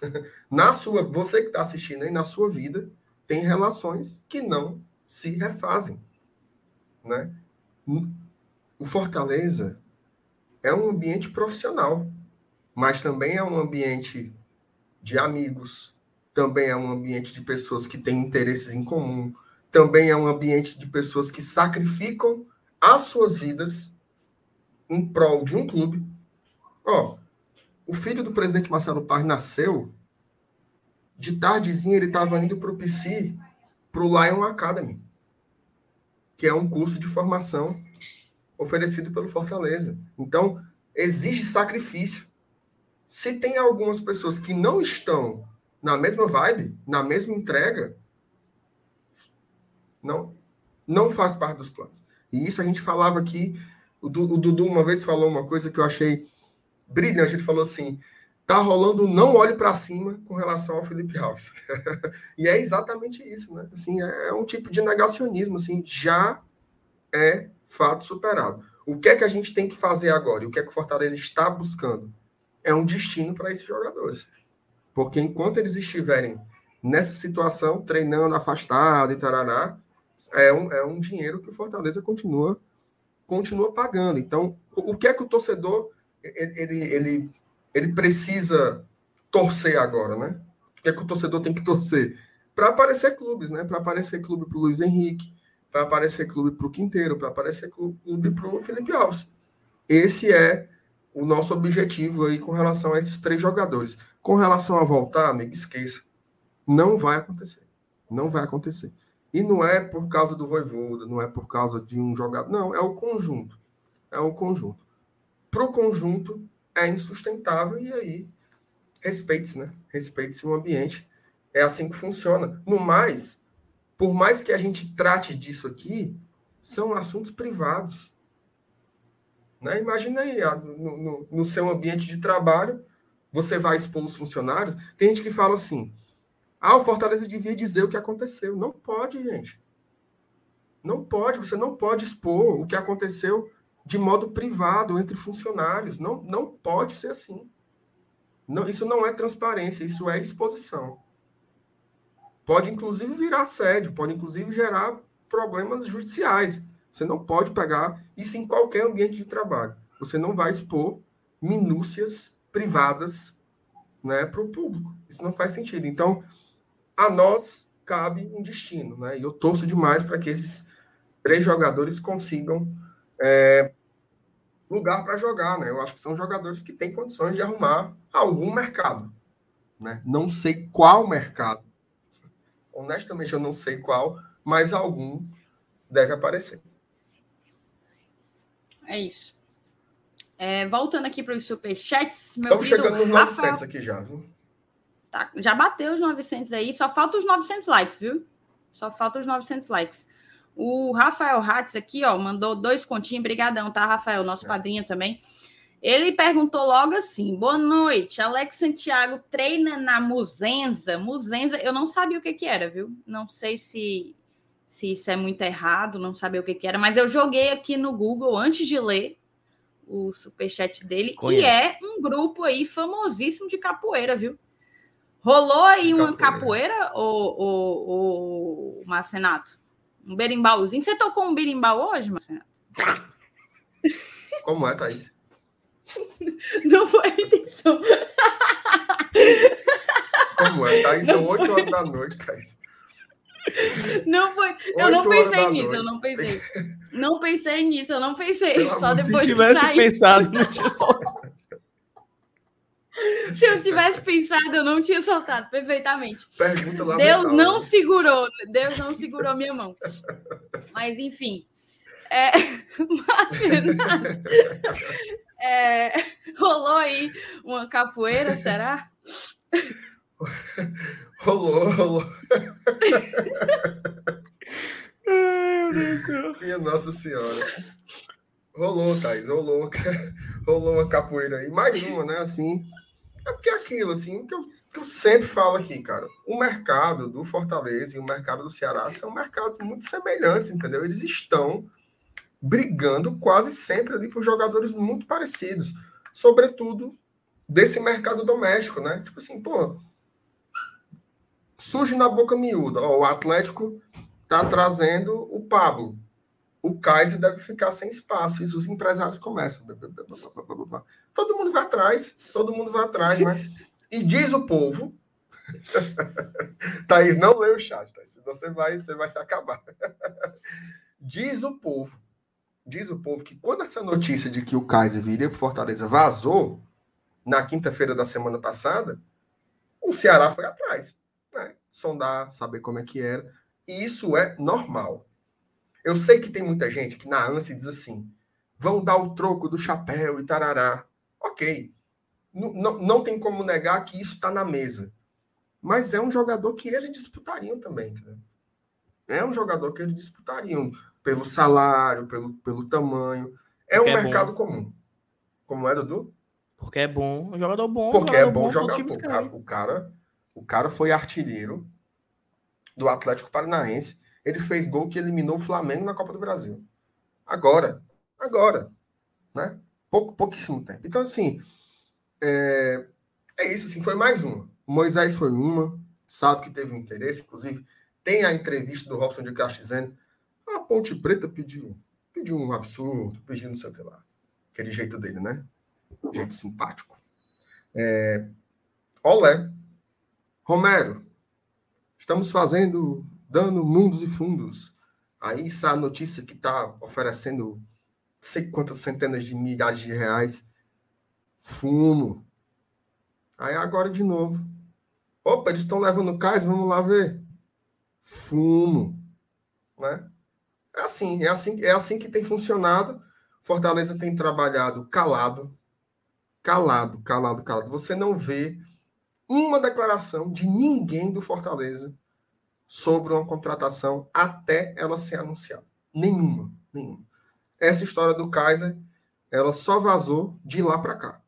Speaker 3: [laughs] Na sua, você que está assistindo aí, na sua vida, tem relações que não se refazem. Né? O Fortaleza é um ambiente profissional, mas também é um ambiente de amigos, também é um ambiente de pessoas que têm interesses em comum, também é um ambiente de pessoas que sacrificam as suas vidas em prol de um clube. Ó, o filho do presidente Marcelo Paz nasceu, de tardezinha ele estava indo para o PC, para o Lion Academy, que é um curso de formação oferecido pelo Fortaleza. Então, exige sacrifício. Se tem algumas pessoas que não estão na mesma vibe, na mesma entrega, não, não faz parte dos planos. E isso a gente falava aqui. O, Du- o Dudu uma vez falou uma coisa que eu achei brilhante. Ele falou assim: tá rolando não olhe para cima com relação ao Felipe Alves. [laughs] e é exatamente isso, né? Assim, é um tipo de negacionismo, assim, já é fato superado. O que é que a gente tem que fazer agora? E o que é que o Fortaleza está buscando? É um destino para esses jogadores. Porque enquanto eles estiverem nessa situação, treinando afastado e tarará, é um, é um dinheiro que o Fortaleza continua, continua pagando. Então, o que é que o torcedor ele, ele, ele precisa torcer agora, né? O que é que o torcedor tem que torcer? Para aparecer clubes, né? Para aparecer clube para o Luiz Henrique, para aparecer clube para o Quinteiro, para aparecer clube para o Felipe Alves. Esse é o nosso objetivo aí com relação a esses três jogadores. Com relação a voltar, amigo, esqueça. Não vai acontecer. Não vai acontecer. E não é por causa do Voivoda, não é por causa de um jogador. Não, é o conjunto. É o conjunto. Para o conjunto, é insustentável e aí respeite-se, né? Respeite-se o ambiente. É assim que funciona. No mais, por mais que a gente trate disso aqui, são assuntos privados. Né? Imagina aí, no, no, no, seu ambiente de trabalho, você vai expor os funcionários. Tem gente que fala assim: ah, o Fortaleza devia dizer o que aconteceu. Não pode, gente. Não pode, você não pode expor o que aconteceu de modo privado entre funcionários. Não, não pode ser assim. Não, isso não é transparência, isso é exposição. Pode, inclusive, virar assédio, pode, inclusive, gerar problemas judiciais. Você não pode pegar isso em qualquer ambiente de trabalho. Você não vai expor minúcias privadas né, para o público. Isso não faz sentido. Então, a nós cabe um destino. Né? E eu torço demais para que esses três jogadores consigam é, lugar para jogar. Né? Eu acho que são jogadores que têm condições de arrumar algum mercado. Né? Não sei qual mercado. Honestamente, eu não sei qual, mas algum deve aparecer.
Speaker 2: É isso. É, voltando aqui para os superchats.
Speaker 3: Estamos chegando nos Rafael... 900 aqui já, viu?
Speaker 2: Tá, já bateu os 900 aí, só falta os 900 likes, viu? Só falta os 900 likes. O Rafael Hatz aqui, ó, mandou dois continhos. Brigadão, tá, Rafael? Nosso é. padrinho também. Ele perguntou logo assim: boa noite, Alex Santiago treina na Muzenza. Muzenza, eu não sabia o que, que era, viu? Não sei se, se isso é muito errado, não sabia o que, que era, mas eu joguei aqui no Google antes de ler o superchat dele. Conhece. E é um grupo aí famosíssimo de capoeira, viu? Rolou aí uma capoeira, o, o, o Marcenato? Um berimbauzinho. Você tocou um berimbau hoje, Marcenato?
Speaker 3: Como é, Thaís? [laughs]
Speaker 2: Não foi a intenção.
Speaker 3: Como é? Thaís, são 8 horas da noite, Thaís.
Speaker 2: Não foi. Eu não pensei nisso, eu não pensei. Não pensei nisso, eu não pensei.
Speaker 3: Pelo
Speaker 2: só depois
Speaker 4: Se tivesse
Speaker 2: sair.
Speaker 4: pensado, não tinha soltado.
Speaker 2: Se eu tivesse pensado, eu não tinha soltado perfeitamente.
Speaker 3: Pergunta lá.
Speaker 2: Deus não segurou, Deus não segurou minha mão. Mas enfim, é, [laughs] é, rolou aí uma capoeira, será? [laughs]
Speaker 3: rolou, rolou. Ai, meu Deus Minha Nossa Senhora. Rolou, Thais, rolou. [laughs] rolou uma capoeira aí. Mais uma, né? Assim. É porque é aquilo, assim, que eu, que eu sempre falo aqui, cara. O mercado do Fortaleza e o mercado do Ceará são mercados muito semelhantes, entendeu? Eles estão brigando quase sempre ali por jogadores muito parecidos, sobretudo desse mercado doméstico, né? Tipo assim, pô, surge na boca miúda, ó, o Atlético tá trazendo o Pablo. O Kaiser deve ficar sem espaço. Isso os empresários começam. Todo mundo vai atrás, todo mundo vai atrás, né? E diz o povo. [laughs] Thaís, não lê o chat, Thaís. Você vai, você vai se acabar. [laughs] diz o povo diz o povo que quando essa notícia de que o Kaiser viria para Fortaleza vazou na quinta-feira da semana passada, o Ceará foi atrás? Sondar, saber como é que era. E isso é normal. Eu sei que tem muita gente que na ânsia diz assim: vão dar o troco do chapéu e tarará. Ok. N não tem como negar que isso está na mesa. Mas é um jogador que eles disputariam também. É um jogador que eles disputariam pelo salário, pelo, pelo tamanho. É Porque um é mercado bom. comum. Como é, Dudu?
Speaker 4: Porque é bom, um jogador bom.
Speaker 3: Porque é jogador é bom, jogar. Pô, o, cara, o, cara, o cara foi artilheiro do Atlético Paranaense. Ele fez gol que eliminou o Flamengo na Copa do Brasil. Agora, agora, né? Pouco, pouquíssimo tempo. Então, assim, é, é isso, assim, foi mais uma. Moisés foi uma, sabe que teve um interesse, inclusive tem a entrevista do Robson de Castro dizendo a Ponte Preta pediu, pediu um absurdo, pediu não sei o que lá. Aquele jeito dele, né? Jeito simpático. É... Olé. Romero, estamos fazendo, dando mundos e fundos. Aí sai a notícia que está oferecendo sei quantas centenas de milhares de reais. Fumo. Aí agora de novo. Opa, eles estão levando cais, vamos lá ver. Fumo. Né? É assim, é assim, é assim que tem funcionado. Fortaleza tem trabalhado calado, calado, calado, calado. Você não vê uma declaração de ninguém do Fortaleza sobre uma contratação até ela ser anunciada. Nenhuma, nenhuma. Essa história do Kaiser, ela só vazou de lá para cá.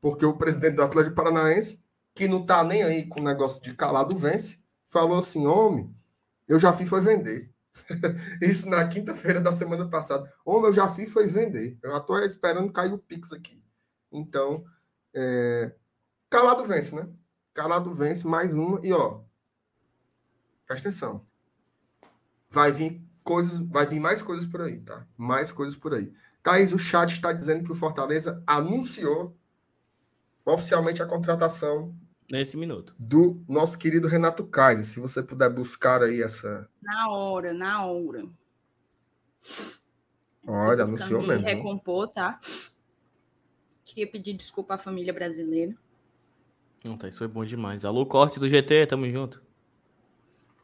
Speaker 3: Porque o presidente do Atlético Paranaense, que não tá nem aí com o negócio de calado vence, falou assim: homem, eu já fui foi vender. [laughs] Isso na quinta-feira da semana passada. Ô, eu já fiz foi vender. Eu já estou esperando cair o Pix aqui. Então, é... calado vence, né? Calado vence, mais uma. E, ó, presta atenção. Vai vir coisas, vai vir mais coisas por aí, tá? Mais coisas por aí. Thaís, o chat está dizendo que o Fortaleza anunciou oficialmente a contratação
Speaker 4: nesse minuto.
Speaker 3: Do nosso querido Renato Kaiser. Se você puder buscar aí essa.
Speaker 2: Na hora, na hora.
Speaker 3: Olha, anunciou mesmo.
Speaker 2: Recompor, tá? Queria pedir desculpa à família brasileira.
Speaker 4: Não, tá, isso foi bom demais. Alô, corte do GT, tamo junto.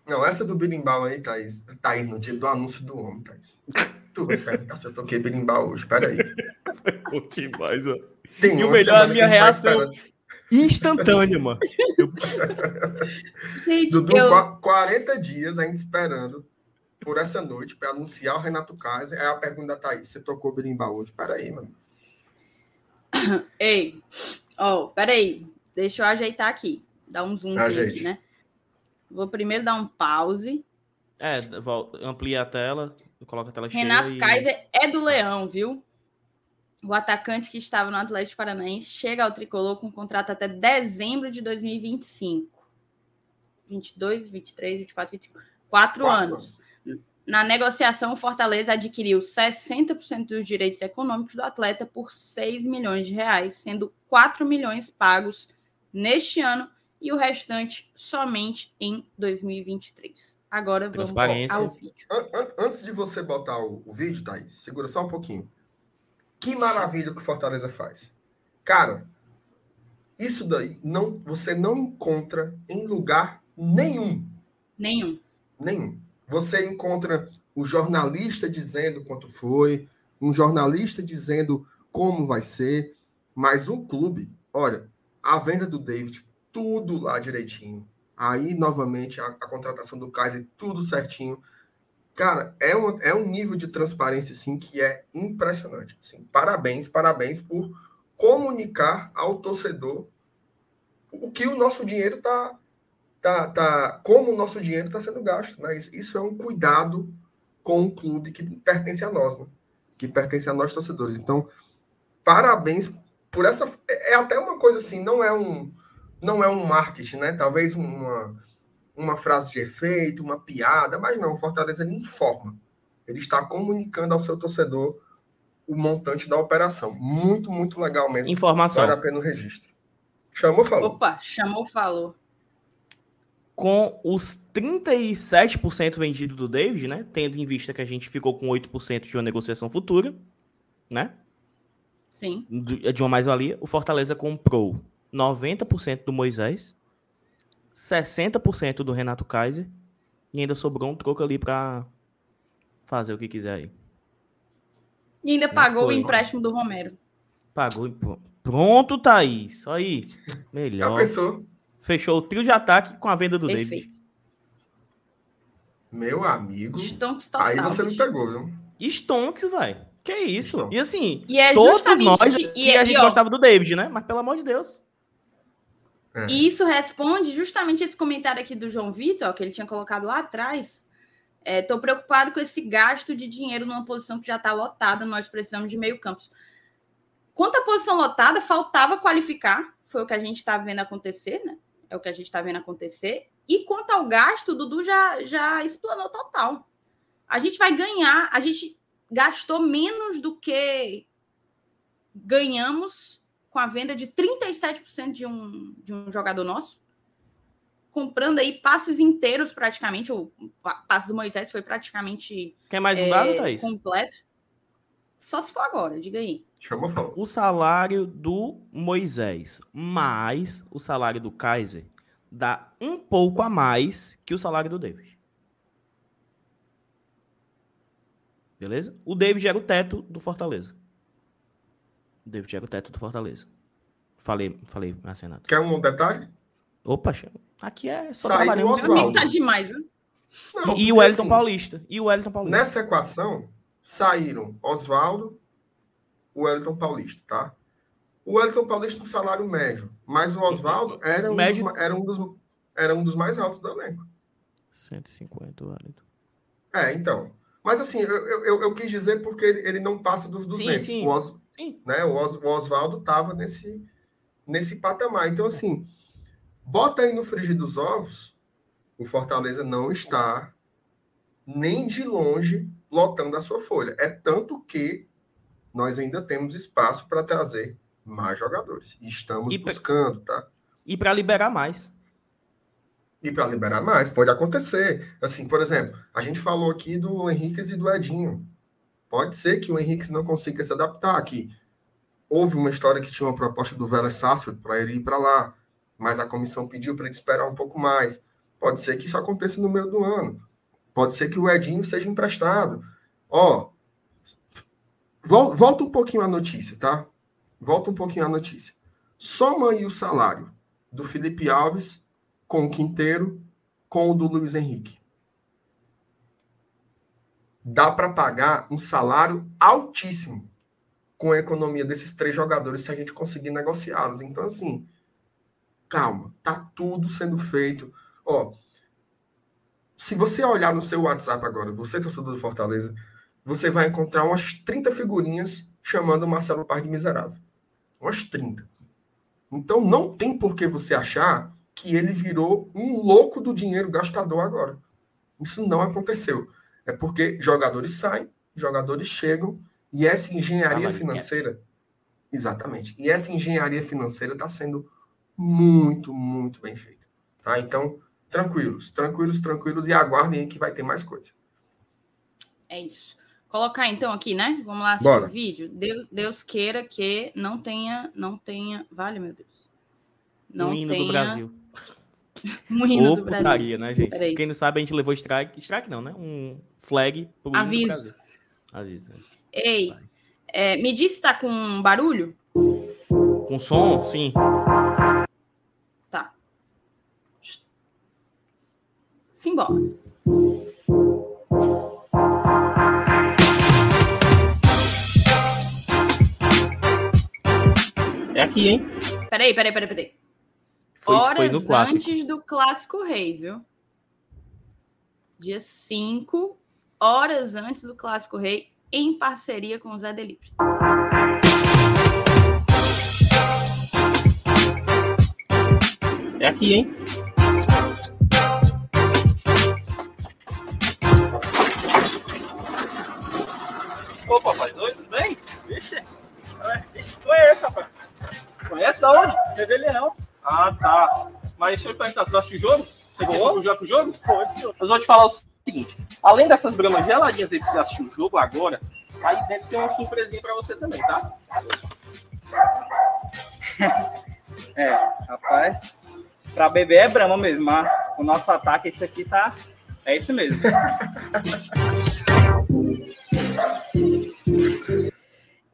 Speaker 3: Não, essa do birimbau aí, Thaís, tá aí no dia do anúncio do homem, Thaís. Tu vai perguntar se eu toquei birimbau hoje, peraí.
Speaker 4: Foi [laughs] bom demais, ó. Tem e o melhor, a minha tá reação, tá instantânea, mano.
Speaker 3: Gente, Dudu, eu... 40 dias ainda esperando por essa noite para anunciar o Renato Kaiser. É a pergunta da Thaís: você tocou berimbau hoje? Peraí, mano.
Speaker 2: Ei, ó, oh, peraí. Deixa eu ajeitar aqui. Dar um zoom aqui, né? Vou primeiro dar um pause.
Speaker 4: É, amplia a tela, coloca a tela
Speaker 2: Renato
Speaker 4: cheia.
Speaker 2: Renato Kaiser e... é do Leão, viu? O atacante que estava no Atlético Paranaense chega ao tricolor com contrato até dezembro de 2025. 22, 23, 24, 25. Quatro, Quatro anos. Na negociação, o Fortaleza adquiriu 60% dos direitos econômicos do atleta por 6 milhões de reais, sendo 4 milhões pagos neste ano e o restante somente em 2023. Agora vamos ao vídeo.
Speaker 3: Antes de você botar o, o vídeo, Thaís, segura só um pouquinho. Que maravilha que o Fortaleza faz. Cara, isso daí não, você não encontra em lugar nenhum.
Speaker 2: Nenhum.
Speaker 3: Nenhum. Você encontra o jornalista dizendo quanto foi, um jornalista dizendo como vai ser, mas o clube, olha, a venda do David, tudo lá direitinho. Aí, novamente, a, a contratação do Kaiser, tudo certinho. Cara, é um, é um nível de transparência, assim, que é impressionante. Assim, parabéns, parabéns por comunicar ao torcedor o que o nosso dinheiro está tá, tá, como o nosso dinheiro está sendo gasto. Né? Isso é um cuidado com o clube que pertence a nós, né? que pertence a nós torcedores. Então, parabéns por essa. É, é até uma coisa assim, não é um, não é um marketing, né? Talvez uma, uma frase de efeito, uma piada, mas não, o Fortaleza ele informa. Ele está comunicando ao seu torcedor o montante da operação. Muito, muito legal mesmo.
Speaker 4: Informação.
Speaker 3: Vale a pena o registro. Chamou, falou.
Speaker 2: Opa, chamou, falou
Speaker 4: com os 37% vendido do David, né? Tendo em vista que a gente ficou com 8% de uma negociação futura, né?
Speaker 2: Sim.
Speaker 4: De uma mais-valia, o Fortaleza comprou 90% do Moisés, 60% do Renato Kaiser e ainda sobrou um troco ali para fazer o que quiser aí.
Speaker 2: E ainda pagou Foi. o empréstimo do Romero.
Speaker 4: Pagou. Pronto, Thaís. Aí. Melhor. Já pensou? fechou o trio de ataque com a venda do Perfeito. David.
Speaker 3: Meu amigo. Stonks total. Aí você me pegou, viu?
Speaker 4: Stonks, vai. Que isso? E assim,
Speaker 2: e é
Speaker 4: todos nós e, e a gente e, ó, gostava do David, né? Mas pelo amor de Deus.
Speaker 2: É. E isso responde justamente esse comentário aqui do João Vitor, que ele tinha colocado lá atrás. Estou é, preocupado com esse gasto de dinheiro numa posição que já está lotada. Nós precisamos de meio campos. Quanto à posição lotada, faltava qualificar. Foi o que a gente está vendo acontecer, né? é o que a gente está vendo acontecer. E quanto ao gasto, o Dudu já, já explanou total. A gente vai ganhar, a gente gastou menos do que ganhamos com a venda de 37% de um, de um jogador nosso. Comprando aí passes inteiros praticamente. O passe do Moisés foi praticamente.
Speaker 4: Quer mais um é, dado, Thaís?
Speaker 2: Completo. Só se for agora, diga aí.
Speaker 3: Chama.
Speaker 4: O salário do Moisés mais o salário do Kaiser dá um pouco a mais que o salário do David. Beleza? O David era o teto do Fortaleza. O David era o teto do Fortaleza. Falei, falei, Renato.
Speaker 3: Quer um detalhe?
Speaker 4: Opa, aqui é
Speaker 3: só Saiu o Oswaldo.
Speaker 2: Tá demais, viu?
Speaker 4: Não, e o Wellington assim, Paulista. E o Wellington Paulista.
Speaker 3: Nessa equação, saíram Oswaldo, o Wellington Paulista, tá? O Wellington Paulista no salário médio, mas o Oswaldo era, um médio... dos, era, um dos, era um dos mais altos do elenco.
Speaker 4: 150, Wellington.
Speaker 3: É, então. Mas assim, eu, eu, eu quis dizer porque ele, ele não passa dos 200. Sim, sim. O, Os. Né, o, Os, o Oswaldo estava nesse, nesse patamar. Então, assim, bota aí no frigir dos ovos, o Fortaleza não está nem de longe lotando a sua folha. É tanto que nós ainda temos espaço para trazer mais jogadores. E estamos e buscando, tá?
Speaker 4: E para liberar mais.
Speaker 3: E para liberar mais, pode acontecer. Assim, por exemplo, a gente falou aqui do Henriquez e do Edinho. Pode ser que o Henrique não consiga se adaptar aqui. Houve uma história que tinha uma proposta do Vélez Sarsfield para ele ir para lá, mas a comissão pediu para ele esperar um pouco mais. Pode ser que isso aconteça no meio do ano. Pode ser que o Edinho seja emprestado. Ó, Volta um pouquinho a notícia, tá? Volta um pouquinho a notícia. Soma aí o salário do Felipe Alves com o Quinteiro, com o do Luiz Henrique. Dá para pagar um salário altíssimo com a economia desses três jogadores se a gente conseguir negociá-los. Então, assim, calma, tá tudo sendo feito. Ó, se você olhar no seu WhatsApp agora, você torcedor do Fortaleza, você vai encontrar umas 30 figurinhas chamando o Marcelo Paz de miserável. Umas 30. Então não tem por que você achar que ele virou um louco do dinheiro gastador agora. Isso não aconteceu. É porque jogadores saem, jogadores chegam, e essa engenharia financeira. Exatamente. E essa engenharia financeira está sendo muito, muito bem feita. Tá? Então, tranquilos, tranquilos, tranquilos, e aguardem aí que vai ter mais coisa.
Speaker 2: É isso. Colocar então aqui, né? Vamos lá assistir Bora. o vídeo. Deus, Deus, queira que não tenha, não tenha. Vale, meu Deus. não
Speaker 4: o hino
Speaker 2: tenha
Speaker 4: do Brasil.
Speaker 2: Um hino
Speaker 4: Ou
Speaker 2: do Brasil.
Speaker 4: putaria, né, gente?
Speaker 2: Peraí.
Speaker 4: Quem não sabe, a gente levou strike. Strike não, né? Um flag
Speaker 2: Aviso.
Speaker 4: Aviso. né?
Speaker 2: Ei, é, me diz se tá com barulho?
Speaker 4: Com som, sim.
Speaker 2: Tá. Simbora.
Speaker 4: É aqui, hein?
Speaker 2: Peraí, peraí, peraí, peraí.
Speaker 4: Foi,
Speaker 2: Horas
Speaker 4: foi no clássico.
Speaker 2: antes do Clássico Rei, viu? Dia 5, horas antes do Clássico Rei, em parceria com o Zé Delivery.
Speaker 4: É aqui, hein?
Speaker 6: Ô, papai, oi, tudo bem? Vixe, é, vixe, conhece, rapaz. Conhece da onde? Revelei não. Ah, tá. Mas deixa eu te perguntar, tu assistiu o jogo? Você ganhou já pro jogo? Foi, senhor. Mas eu vou te falar o seguinte, além dessas bramas geladinhas aí que você assistiu o jogo agora, aí dentro tem uma surpresinha pra você também, tá? [laughs]
Speaker 7: É, rapaz, pra beber é brama mesmo, mas o nosso ataque, esse aqui tá. É isso mesmo. [laughs]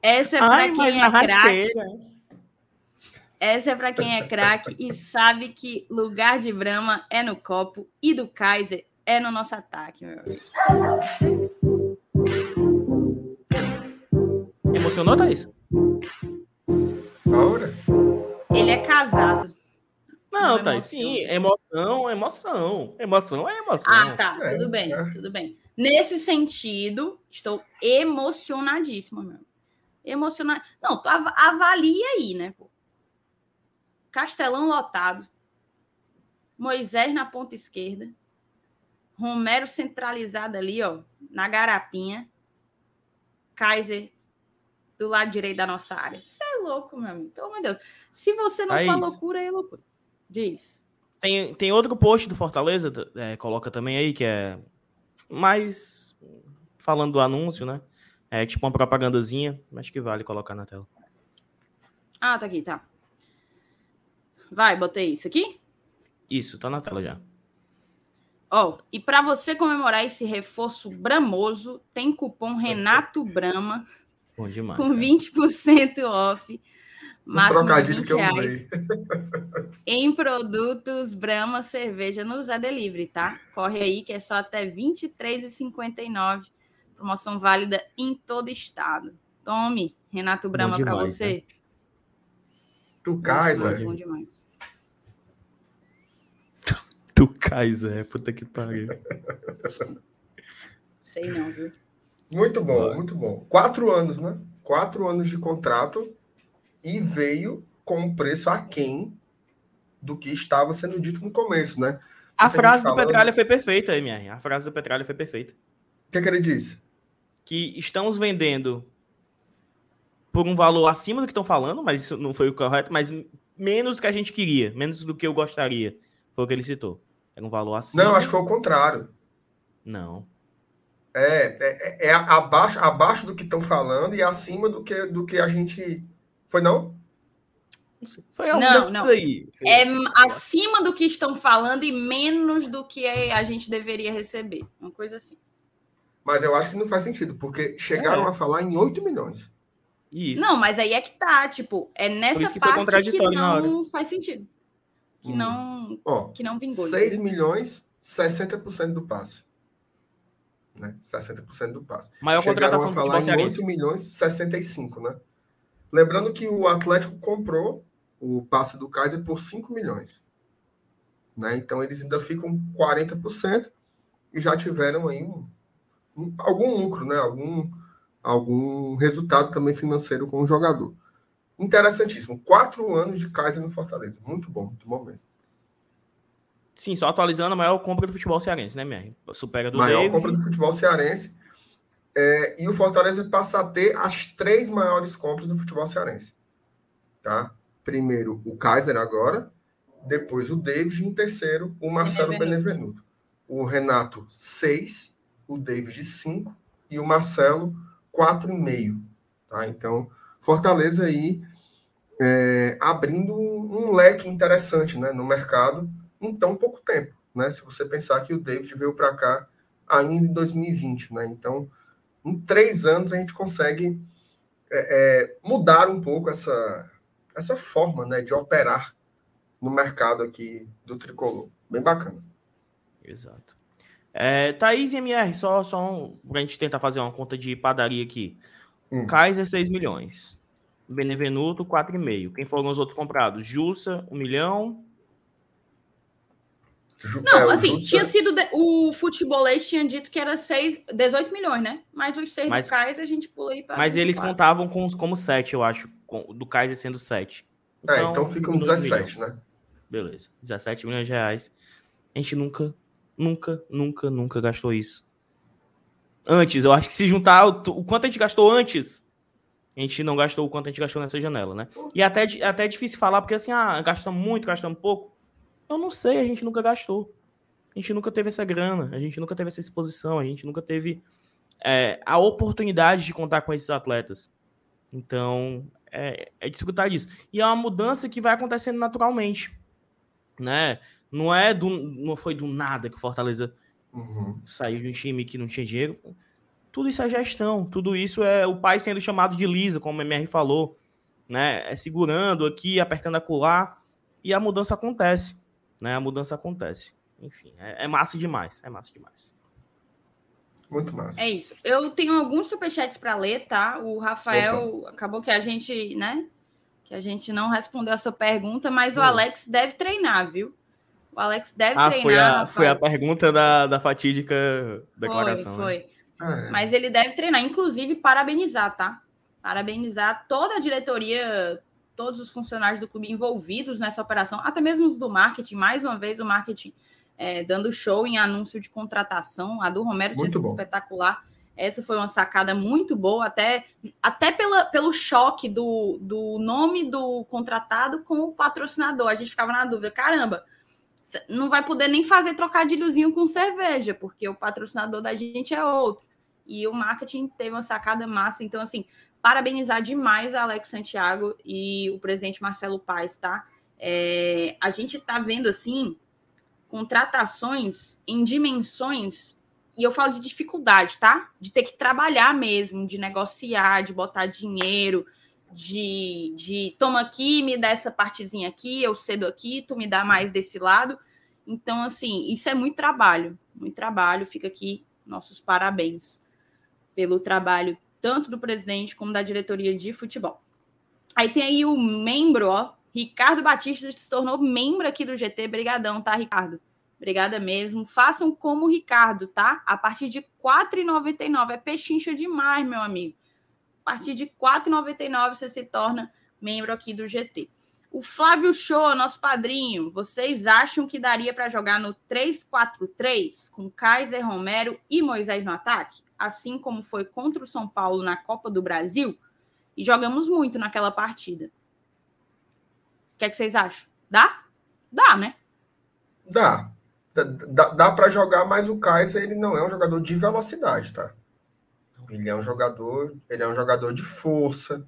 Speaker 2: Essa é pra
Speaker 4: Ai,
Speaker 2: quem é craque. Essa é pra quem é craque e sabe que lugar de Brahma é no copo e do Kaiser é no nosso ataque, meu.
Speaker 4: Emocionou, Thaís?
Speaker 3: Ahora?
Speaker 2: Ele é casado.
Speaker 4: Não,
Speaker 2: Não
Speaker 4: Thaís, sim. Emoção, emoção. Emoção é emoção.
Speaker 2: Ah, tá.
Speaker 3: É,
Speaker 2: tudo bem,
Speaker 3: é.
Speaker 2: tudo bem. Nesse sentido, estou emocionadíssima, meu. Emocionada. Não, tu av- avalia aí, né, pô? Castelão lotado. Moisés na ponta esquerda. Romero centralizado ali, ó, na garapinha. Kaiser do lado direito da nossa área. Você é louco, meu amigo. Pelo amor de Deus. Se você não
Speaker 4: Thaís.
Speaker 2: for loucura, é loucura. Diz.
Speaker 4: Tem, tem outro post do Fortaleza, é, coloca também aí, que é mais falando do anúncio, né? É tipo uma propagandazinha, acho que vale colocar na tela.
Speaker 2: Ah, tá aqui, tá. Vai, botei isso aqui.
Speaker 4: Isso, tá na tela já.
Speaker 2: Ó, e para você comemorar esse reforço bramoso, tem cupom Renato Brama
Speaker 4: Bom demais.
Speaker 2: com
Speaker 4: cara.
Speaker 2: 20% off.
Speaker 3: Um
Speaker 2: Máximo de
Speaker 3: trocadilho
Speaker 2: 20
Speaker 3: que eu usei.
Speaker 2: em produtos Brahma Cerveja no Zé Delivery, tá? Corre aí que é só até R$ 23,59. Promoção válida em todo estado. Tome, Renato Brahma, para você.
Speaker 3: Tu Kaiser.
Speaker 2: Bom demais. [laughs]
Speaker 4: Tu Kaiser, puta que pariu. [laughs]
Speaker 2: Sei não, viu?
Speaker 3: Muito bom, muito bom. Quatro anos, né? Quatro anos de contrato e veio com um preço aquém do que estava sendo dito no começo, né?
Speaker 4: A frase
Speaker 3: gente
Speaker 4: do
Speaker 3: falando-
Speaker 4: Petralha foi perfeita, MR. A frase do Petralha foi perfeita.
Speaker 3: O que, é que ele disse?
Speaker 4: Que estamos vendendo por um valor acima do que estão falando, mas isso não foi o correto, mas menos do que a gente queria, menos do que eu gostaria. Foi o que ele citou. Era um valor acima.
Speaker 3: Não, acho que foi o contrário.
Speaker 4: Não.
Speaker 3: É, é, é abaixo, abaixo do que estão falando e acima do que, do que a gente. Foi não?
Speaker 4: Não sei. Foi algo
Speaker 2: Não, não.
Speaker 4: aí.
Speaker 2: É acima do que estão falando e menos do que a gente deveria receber. Uma coisa assim.
Speaker 3: Mas eu acho que não faz sentido, porque chegaram
Speaker 4: É.
Speaker 3: a falar em 8 milhões.
Speaker 4: Isso.
Speaker 2: Não, mas aí é que tá, tipo, é nessa
Speaker 4: que
Speaker 2: parte que não faz sentido. Que
Speaker 3: Hum.
Speaker 2: não,
Speaker 3: Ó,
Speaker 2: que não vingou.
Speaker 3: 6
Speaker 2: entendeu?
Speaker 3: milhões, 60% do passe. Né? 60% do passe.
Speaker 4: Maior
Speaker 3: Chegaram
Speaker 4: contratação
Speaker 3: a
Speaker 4: do
Speaker 3: falar
Speaker 4: futebol
Speaker 3: em 8
Speaker 4: cearense.
Speaker 3: milhões, 65, né? Lembrando que o Atlético comprou o passe do Kaiser por 5 milhões. Né? Então eles ainda ficam 40% e já tiveram aí um, um- algum lucro, né? Algum, algum resultado também financeiro com o jogador. Interessantíssimo. Quatro anos de Kaiser no Fortaleza. Muito bom, muito bom mesmo.
Speaker 4: Sim, só atualizando a maior compra do futebol cearense, né, MR? Supera do
Speaker 3: maior
Speaker 4: David.
Speaker 3: compra do futebol cearense. É, e o Fortaleza passa a ter as três maiores compras do futebol cearense. Tá? Primeiro o Kaiser agora, depois o David e em terceiro o Marcelo
Speaker 2: Benevenuto.
Speaker 3: Benevenuto. O Renato, seis, o David, cinco e o Marcelo, quatro e meio. Tá? Então, Fortaleza aí é, abrindo um, um leque interessante né, no mercado em tão pouco tempo. Né? Se você pensar que o David veio para cá ainda em 2020. Né? Então, em três anos, a gente consegue é, é, mudar um pouco essa, essa forma né, de operar no mercado aqui do tricolor. Bem bacana.
Speaker 4: Exato. É, Thaís e MR, só, só um, pra gente tentar fazer uma conta de padaria aqui. Hum. Kaiser, 6 milhões. Benevenuto, 4,5. Quem foram os outros comprados? Jussa, 1 milhão.
Speaker 2: Não, é, assim, Jussa... tinha sido. De... O futebolês tinha dito que era 6, 18 milhões, né? Mas os 6 mas, do Kaiser a gente pula aí para.
Speaker 4: Mas 24. eles contavam com, como 7, eu acho. Com, do Kaiser sendo 7.
Speaker 3: Então, é, então ficam 17, milhões. né?
Speaker 4: Beleza. 17 milhões de reais. A gente nunca, nunca, nunca, nunca gastou isso. Antes, eu acho que se juntar o, quanto a gente gastou antes, a gente não gastou o quanto a gente gastou nessa janela, né? E até, até é difícil falar, porque assim, ah, gastamos muito, gastamos pouco. Eu não sei, a gente nunca gastou. A gente nunca teve essa grana, a gente nunca teve essa exposição, a gente nunca teve é, a oportunidade de contar com esses atletas. Então, é, é disputar disso. E é uma mudança que vai acontecendo naturalmente né? Não é do, não foi do nada que o Fortaleza uhum. saiu de um time que não tinha dinheiro. Tudo isso é gestão, tudo isso é o pai sendo chamado de Lisa, como o MR falou, né? É segurando aqui, apertando a colar e a mudança acontece, né? A mudança acontece. Enfim, é, é massa demais, é massa demais.
Speaker 3: Muito massa.
Speaker 2: É isso. Eu tenho alguns superchats para ler, tá? O Rafael Opa. acabou que a gente, né? que a gente não respondeu essa pergunta, mas o Alex deve treinar, viu? O Alex deve ah, treinar.
Speaker 4: Foi a, foi a pergunta da, da fatídica declaração.
Speaker 2: Foi, foi. Né? Mas ele deve treinar, inclusive parabenizar, tá? Parabenizar toda a diretoria, todos os funcionários do clube envolvidos nessa operação, até mesmo os do marketing, mais uma vez o marketing é, dando show em anúncio de contratação. A do Romero tinha sido espetacular. Essa foi uma sacada muito boa, até, até pela, pelo choque do, do nome do contratado com o patrocinador. A gente ficava na dúvida: caramba, não vai poder nem fazer trocadilhozinho com cerveja, porque o patrocinador da gente é outro. E o marketing teve uma sacada massa. Então, assim, parabenizar demais a Alex Santiago e o presidente Marcelo Paes, tá? É, a gente tá vendo, assim, contratações em dimensões e eu falo de dificuldade, tá? De ter que trabalhar mesmo, de negociar, de botar dinheiro, de, de toma aqui, me dá essa partezinha aqui, eu cedo aqui, tu me dá mais desse lado. Então, assim, isso é muito trabalho, muito trabalho. Fica aqui nossos parabéns pelo trabalho tanto do presidente como da diretoria de futebol. Aí tem aí o membro, ó, Ricardo Batista se tornou membro aqui do GT. Brigadão, tá, Ricardo? Obrigada mesmo. Façam como o Ricardo, tá? A partir de R$ 4,99. É pechincha demais, meu amigo. A partir de R$ 4,99 você se torna membro aqui do GT. O Flávio Show, nosso padrinho, vocês acham que daria para jogar no 3-4-3 com Kaiser Romero e Moisés no ataque? Assim como foi contra o São Paulo na Copa do Brasil? E jogamos muito naquela partida. O que, é que vocês acham? Dá? Dá, né?
Speaker 3: Dá dá, dá para jogar, mas o Kaiser ele não é um jogador de velocidade, tá? Ele é um jogador, ele é um jogador de força,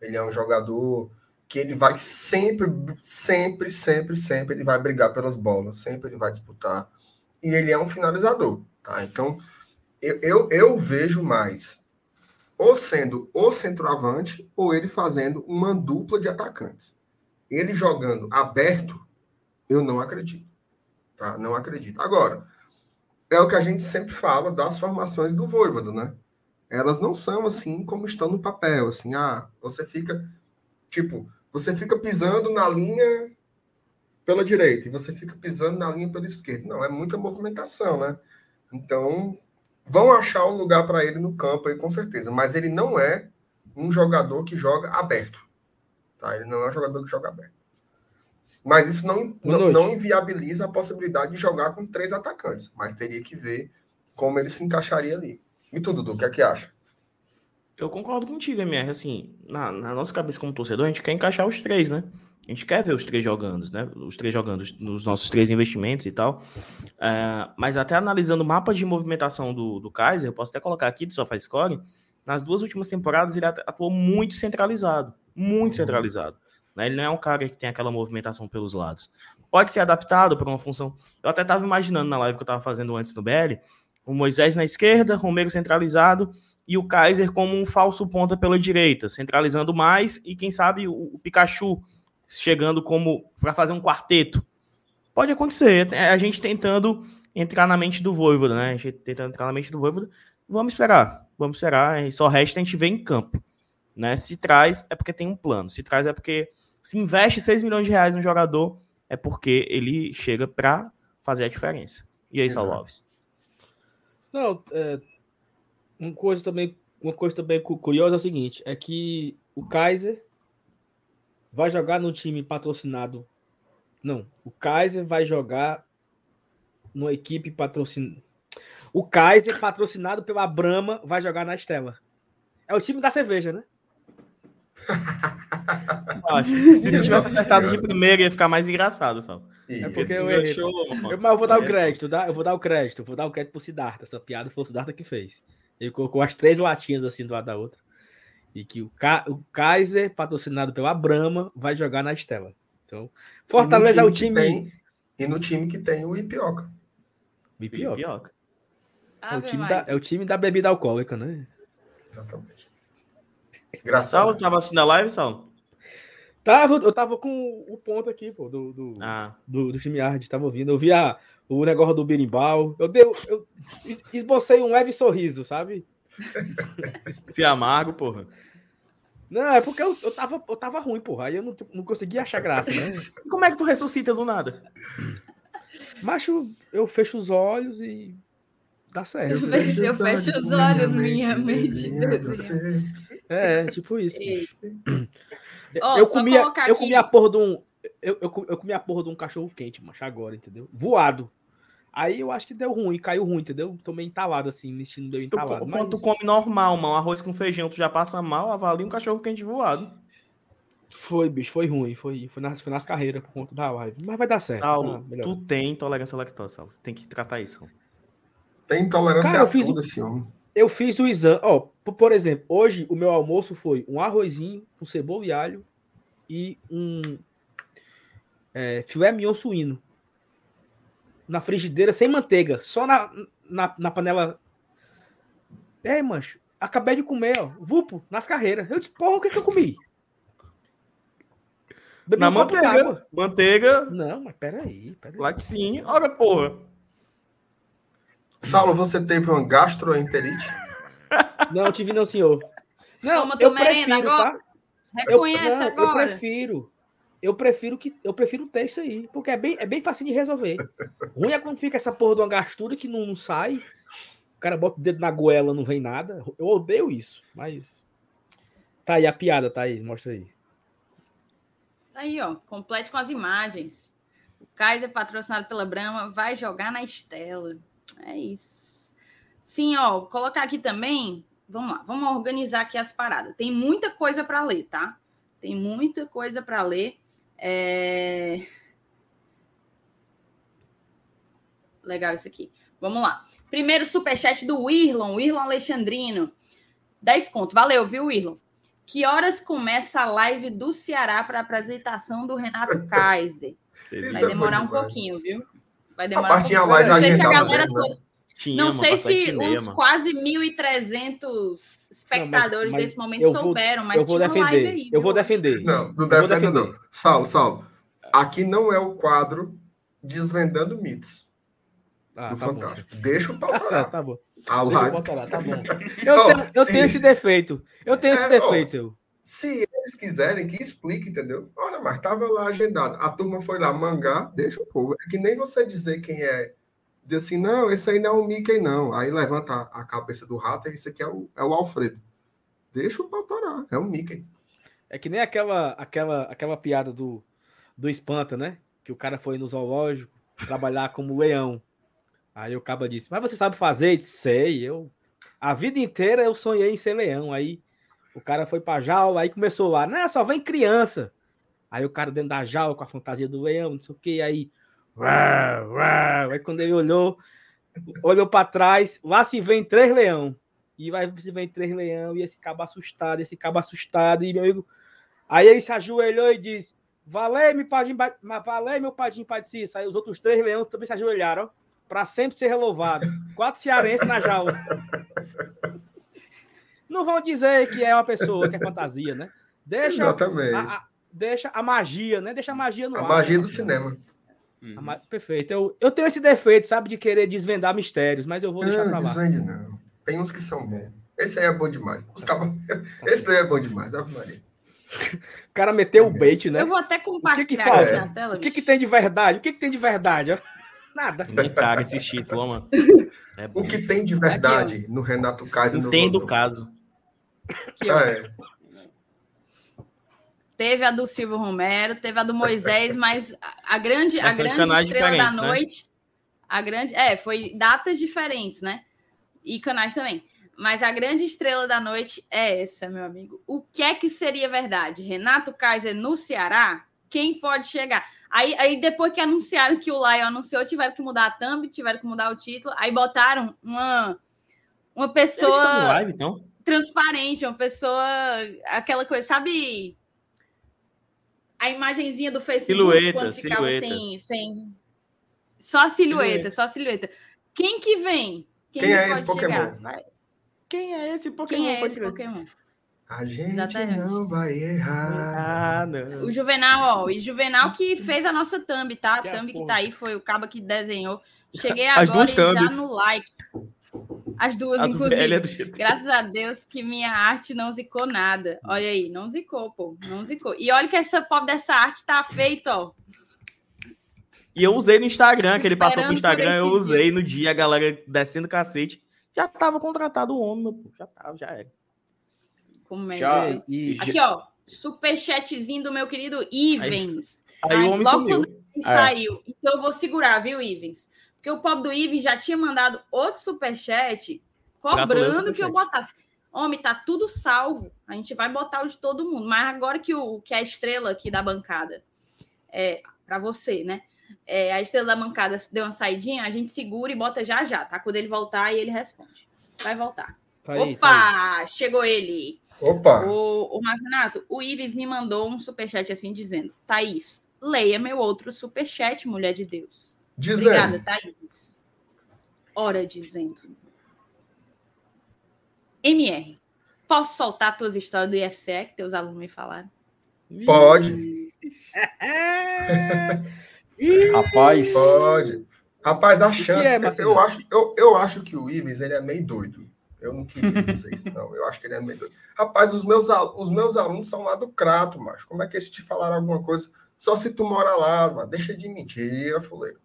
Speaker 3: ele é um jogador que ele vai sempre, sempre, sempre, sempre ele vai brigar pelas bolas, sempre ele vai disputar. E ele é um finalizador, tá? Então, eu, eu, eu vejo mais ou sendo o centroavante ou ele fazendo uma dupla de atacantes. Ele jogando aberto, eu não acredito. Tá? Não acredito. Agora, é o que a gente sempre fala das formações do Voivodo, né? Elas não são assim como estão no papel, assim, ah, você fica, tipo, você fica pisando na linha pela direita e você fica pisando na linha pela esquerda. Não, é muita movimentação, né? Então, vão achar um lugar para ele no campo aí, com certeza. Mas ele não é um jogador que joga aberto. Tá? Ele não é um jogador que joga aberto. Mas isso não, não, não, inviabiliza a possibilidade de jogar com três atacantes. Mas teria que ver como ele se encaixaria ali. E tu, Dudu, o que é que acha?
Speaker 4: Eu concordo contigo, MR. Assim, na, na, nossa cabeça como torcedor, a gente quer encaixar os três, né? A gente quer ver os três jogando, né? Os três jogando nos nossos três investimentos e tal. Uh, mas até analisando o mapa de movimentação do, do Kaiser, eu posso até colocar aqui do SofaScore, nas duas últimas temporadas ele atuou muito centralizado. Muito centralizado Né? Ele não é um cara que tem aquela movimentação pelos lados. Pode ser adaptado para uma função. Eu até estava imaginando na live que eu estava fazendo antes no BL, o Moisés na esquerda, Romero centralizado e o Kaiser como um falso ponta pela direita, centralizando mais e quem sabe o, o Pikachu chegando como para fazer um quarteto. Pode acontecer. É a gente tentando entrar na mente do Voivoda, né? A gente tentando entrar na mente do Voivoda. Vamos esperar. Vamos esperar. Só resta a gente ver em campo. Né? Se traz, é porque tem um plano. Se traz, é porque se investe 6 milhões de reais no jogador, é porque ele chega para fazer a diferença. E aí, Saulo Alves?
Speaker 1: Não, é, uma coisa também, uma coisa também curiosa é o seguinte, é que o Kaiser vai jogar no time patrocinado. Não, o Kaiser vai jogar numa equipe patrocinada. O Kaiser, patrocinado pela Brahma, vai jogar na Estela. É o time da cerveja, né?
Speaker 4: Se não tivesse acertado de primeira, ia ficar mais engraçado, só.
Speaker 1: É porque eu errei. Eu, mas eu vou dar o crédito, tá? Eu vou dar o crédito, vou dar o crédito pro Siddhartha. Essa piada foi o Siddhartha que fez. Ele colocou as três latinhas assim do lado da outra. E que o, Ka o Kaiser, patrocinado pela Brahma, vai jogar na Estela. Então, Fortaleza é o time.
Speaker 3: Tem, e no time que tem o Ipioca.
Speaker 1: O Ipioca. Ipioca. É, o time da, é o time da bebida alcoólica, né?
Speaker 3: Exatamente.
Speaker 4: Engraçado. Tava assistindo a live, Sal?
Speaker 1: Tava, eu tava com o ponto aqui, pô, do, do,
Speaker 4: ah.
Speaker 1: do, do time Ard, tava ouvindo. Eu vi a, o negócio do berimbau. Eu, dei, eu esbocei um leve sorriso, sabe?
Speaker 4: Se amargo, porra.
Speaker 1: Não, é porque eu, eu, tava, eu tava ruim, porra. Aí eu não, não conseguia achar graça, né? [laughs]
Speaker 4: Como é que tu ressuscita do nada?
Speaker 1: Macho, eu fecho os olhos e dá certo.
Speaker 2: Eu fecho, eu fecho os olhos, minha mente.
Speaker 1: É, tipo isso. Oh, eu, comia, eu comia a porra de um. Eu, eu, eu comia a porra de um cachorro quente, macho, agora, entendeu? Voado. Aí eu acho que deu ruim, caiu ruim, entendeu? Tomei entalado assim, me sentindo meio entalado.
Speaker 4: Tu, mas... Quando tu come normal, mano, arroz com feijão, tu já passa mal, avalia um cachorro quente voado.
Speaker 1: Foi, bicho, foi ruim. Foi, foi, nas, foi nas carreiras por conta da live. Mas vai dar certo.
Speaker 4: Saulo, tá tu tem intolerância à lactose, Saulo. Tem que tratar isso.
Speaker 3: Tem intolerância Cara, a fiz, tudo esse homem.
Speaker 1: Eu fiz o exame. Ó, por exemplo, hoje o meu almoço foi um arrozinho com cebola e alho e um é, filé mignon suíno na frigideira sem manteiga, só na, na, na panela. É, mancho, acabei de comer, ó, vupo, nas carreiras. Eu disse, porra, o que que eu comi?
Speaker 4: Bebi na um manteiga. Manteiga.
Speaker 1: Não, mas peraí, peraí.
Speaker 4: Lá que sim. Olha, porra.
Speaker 3: Saulo, você teve uma gastroenterite?
Speaker 1: Não, tive não, senhor. Não, Toma eu prefiro, agora. tá?
Speaker 2: Reconhece eu, não, agora.
Speaker 1: Eu prefiro eu prefiro que eu prefiro ter isso aí, porque é bem, é bem fácil de resolver. Ruim é quando fica essa porra de uma gastura que não, não sai. O cara bota o dedo na goela, não vem nada. Eu odeio isso, mas. Tá aí a piada, Thaís, mostra aí.
Speaker 2: Tá aí, ó. Complete com as imagens. O Kaiser, patrocinado pela Brahma, vai jogar na Estela. É isso. Sim, ó. Colocar aqui também. Vamos lá, vamos organizar aqui as paradas. Tem muita coisa para ler, tá? Tem muita coisa para ler. É... Legal isso aqui. Vamos lá. Primeiro superchat do Irlon, Irlon Alexandrino. 10 conto. Valeu, viu, Irlon? Que horas começa a live do Ceará para apresentação do Renato [laughs] Kaiser? Vai demorar um pouquinho, viu? Vai demorar
Speaker 3: a um pouquinho. Live não sei se a galera
Speaker 2: toda... Tinha não sei se os quase 1.300 espectadores não, desse momento souberam, mas
Speaker 1: eu vou defender. Aí, eu vou defender.
Speaker 3: Não, não defende não. Saulo, Saulo, aqui não é o quadro Desvendando Mitos ah, do tá Fantástico. Bom. Deixa o pau
Speaker 1: tá, certo, tá bom. A live. Lá, tá bom. [laughs] Eu, oh, tenho, eu tenho, esse defeito. Eu tenho é, esse defeito. Oh,
Speaker 3: se eles quiserem que explique, entendeu? Olha, mas tava lá agendado. A turma foi lá mangar, deixa o povo. É que nem você dizer quem é dizer assim, não, esse aí não é o Mickey, não. Aí levanta a, cabeça do rato e isso aqui é o, é o Alfredo. Deixa o pau é o Mickey.
Speaker 1: É que nem aquela, aquela, aquela piada do, do Espanta, né? Que o cara foi no zoológico trabalhar como leão. Aí o caba disse, mas você sabe fazer? disse, sei, eu... A vida inteira eu sonhei em ser leão. Aí o cara foi pra jaula, aí começou lá, não, só vem criança. Aí o cara dentro da jaula com a fantasia do leão, não sei o que, aí Aí quando ele olhou, olhou para trás, lá se vem três leão. E vai se vem três leão, e esse cabo assustado, esse cabo assustado, e meu amigo, Aí ele se ajoelhou e disse: Valei, meu padinho, valei, meu padinho, pai de Cícero. Aí os outros três leões também se ajoelharam, para sempre ser relouvado. Quatro cearenses na jaula. Não vão dizer que é uma pessoa, que é fantasia, né? Deixa
Speaker 3: Exatamente.
Speaker 1: A, a, deixa a magia, né? Deixa a magia no
Speaker 3: a
Speaker 1: ar.
Speaker 3: magia
Speaker 1: né?
Speaker 3: do cinema.
Speaker 1: Ma- Perfeito. Eu, eu tenho esse defeito, sabe, de querer desvendar mistérios, mas eu vou deixar
Speaker 3: Não,
Speaker 1: pra lá.
Speaker 3: desvende não. Tem uns que são bons. Esse aí é bom demais. Os cabos- [laughs] Esse daí é bom demais, Ave Maria.
Speaker 1: O cara meteu o bait, né?
Speaker 2: Eu vou até compartilhar
Speaker 1: falta?
Speaker 2: aqui na tela.
Speaker 1: O que, que tem de verdade? O que, que tem de verdade? [laughs] Nada.
Speaker 4: Nem cara esse título, mano. É.
Speaker 3: O que tem de verdade no Renato Kaiser no
Speaker 4: Entendo o caso.
Speaker 2: Aqui, ó.
Speaker 3: É,
Speaker 2: Teve a do Silvio Romero, teve a do Moisés, mas a, grande, a grande estrela da
Speaker 4: né?
Speaker 2: noite. A grande. É, foi datas diferentes, né? E canais também. Mas a grande estrela da noite é essa, meu amigo. O que é que seria verdade? Renato Kaiser no Ceará? Quem pode chegar? Aí, aí depois que anunciaram que o Lion anunciou, tiveram que mudar a thumb, tiveram que mudar o título. Aí botaram uma, uma pessoa
Speaker 4: live, então?
Speaker 2: transparente, uma pessoa. Aquela coisa, sabe? A imagenzinha do Facebook
Speaker 4: Silhueta,
Speaker 2: quando ficava
Speaker 4: silhueta.
Speaker 2: sem, sem. Só silhueta,
Speaker 4: Silhueta.
Speaker 2: só silhueta. Quem que vem?
Speaker 3: Quem é
Speaker 2: pode
Speaker 3: esse Pokémon?
Speaker 2: chegar?
Speaker 4: Quem é esse Pokémon?
Speaker 2: Quem é esse. Pokémon?
Speaker 3: A gente
Speaker 2: Exatamente.
Speaker 3: não vai errar.
Speaker 4: Ah, não.
Speaker 2: O Juvenal, ó. E Juvenal que fez a nossa thumb, tá? A thumb que tá aí foi o cabo que desenhou. [laughs] Cheguei
Speaker 4: As
Speaker 2: agora e já no like. As duas,
Speaker 4: A
Speaker 2: inclusive.
Speaker 4: é do jeito.
Speaker 2: Graças a Deus que minha arte não zicou nada. Olha aí, não zicou, pô. Não zicou. E olha que essa pobre dessa arte tá feita, ó.
Speaker 4: E eu usei no Instagram, que ele passou pro Instagram, eu usei no dia, a galera descendo cacete. Já tava contratado o homem, meu pô. Já tava, já era.
Speaker 2: Como é
Speaker 6: Já,
Speaker 2: que-
Speaker 6: e,
Speaker 2: Aqui, ó. Superchatzinho do meu querido Ivens.
Speaker 4: Aí o homem
Speaker 2: logo
Speaker 4: sumiu.
Speaker 2: quando ele saiu. Então eu vou segurar, viu, Ivens? Porque o pobre do Ivens já tinha mandado outro superchat cobrando que eu botasse. Homem, tá tudo salvo. A gente vai botar o de todo mundo. Mas agora que, o, que a estrela aqui da bancada, é, para você, né? É, a estrela da bancada deu uma saidinha, a gente segura e bota já já, tá? Quando ele voltar, aí ele responde. Vai voltar.
Speaker 1: Tá aí,
Speaker 2: Opa!
Speaker 1: tá aí.
Speaker 2: Chegou ele.
Speaker 3: Opa!
Speaker 2: O, o Marcinato, o Ives me mandou um superchat assim dizendo: Thaís, leia meu outro superchat, mulher de Deus.
Speaker 3: Dizendo.
Speaker 2: Obrigada, Thaís. Ora dizendo. MR, posso soltar tuas histórias do IFCE que teus alunos me falaram?
Speaker 3: Pode, [laughs]
Speaker 6: rapaz,
Speaker 3: pode. Rapaz, a chance.
Speaker 1: é,
Speaker 3: eu,
Speaker 1: Marcelo?
Speaker 3: acho, eu, eu acho que o Ives ele é meio doido. Eu não queria [laughs] dizer isso, não. Eu acho que ele é meio doido. Rapaz, os meus, al- os meus alunos são lá do Crato, macho. Como é que eles te falaram alguma coisa? Só se tu mora lá, mano. Deixa de mentira, fuleiro.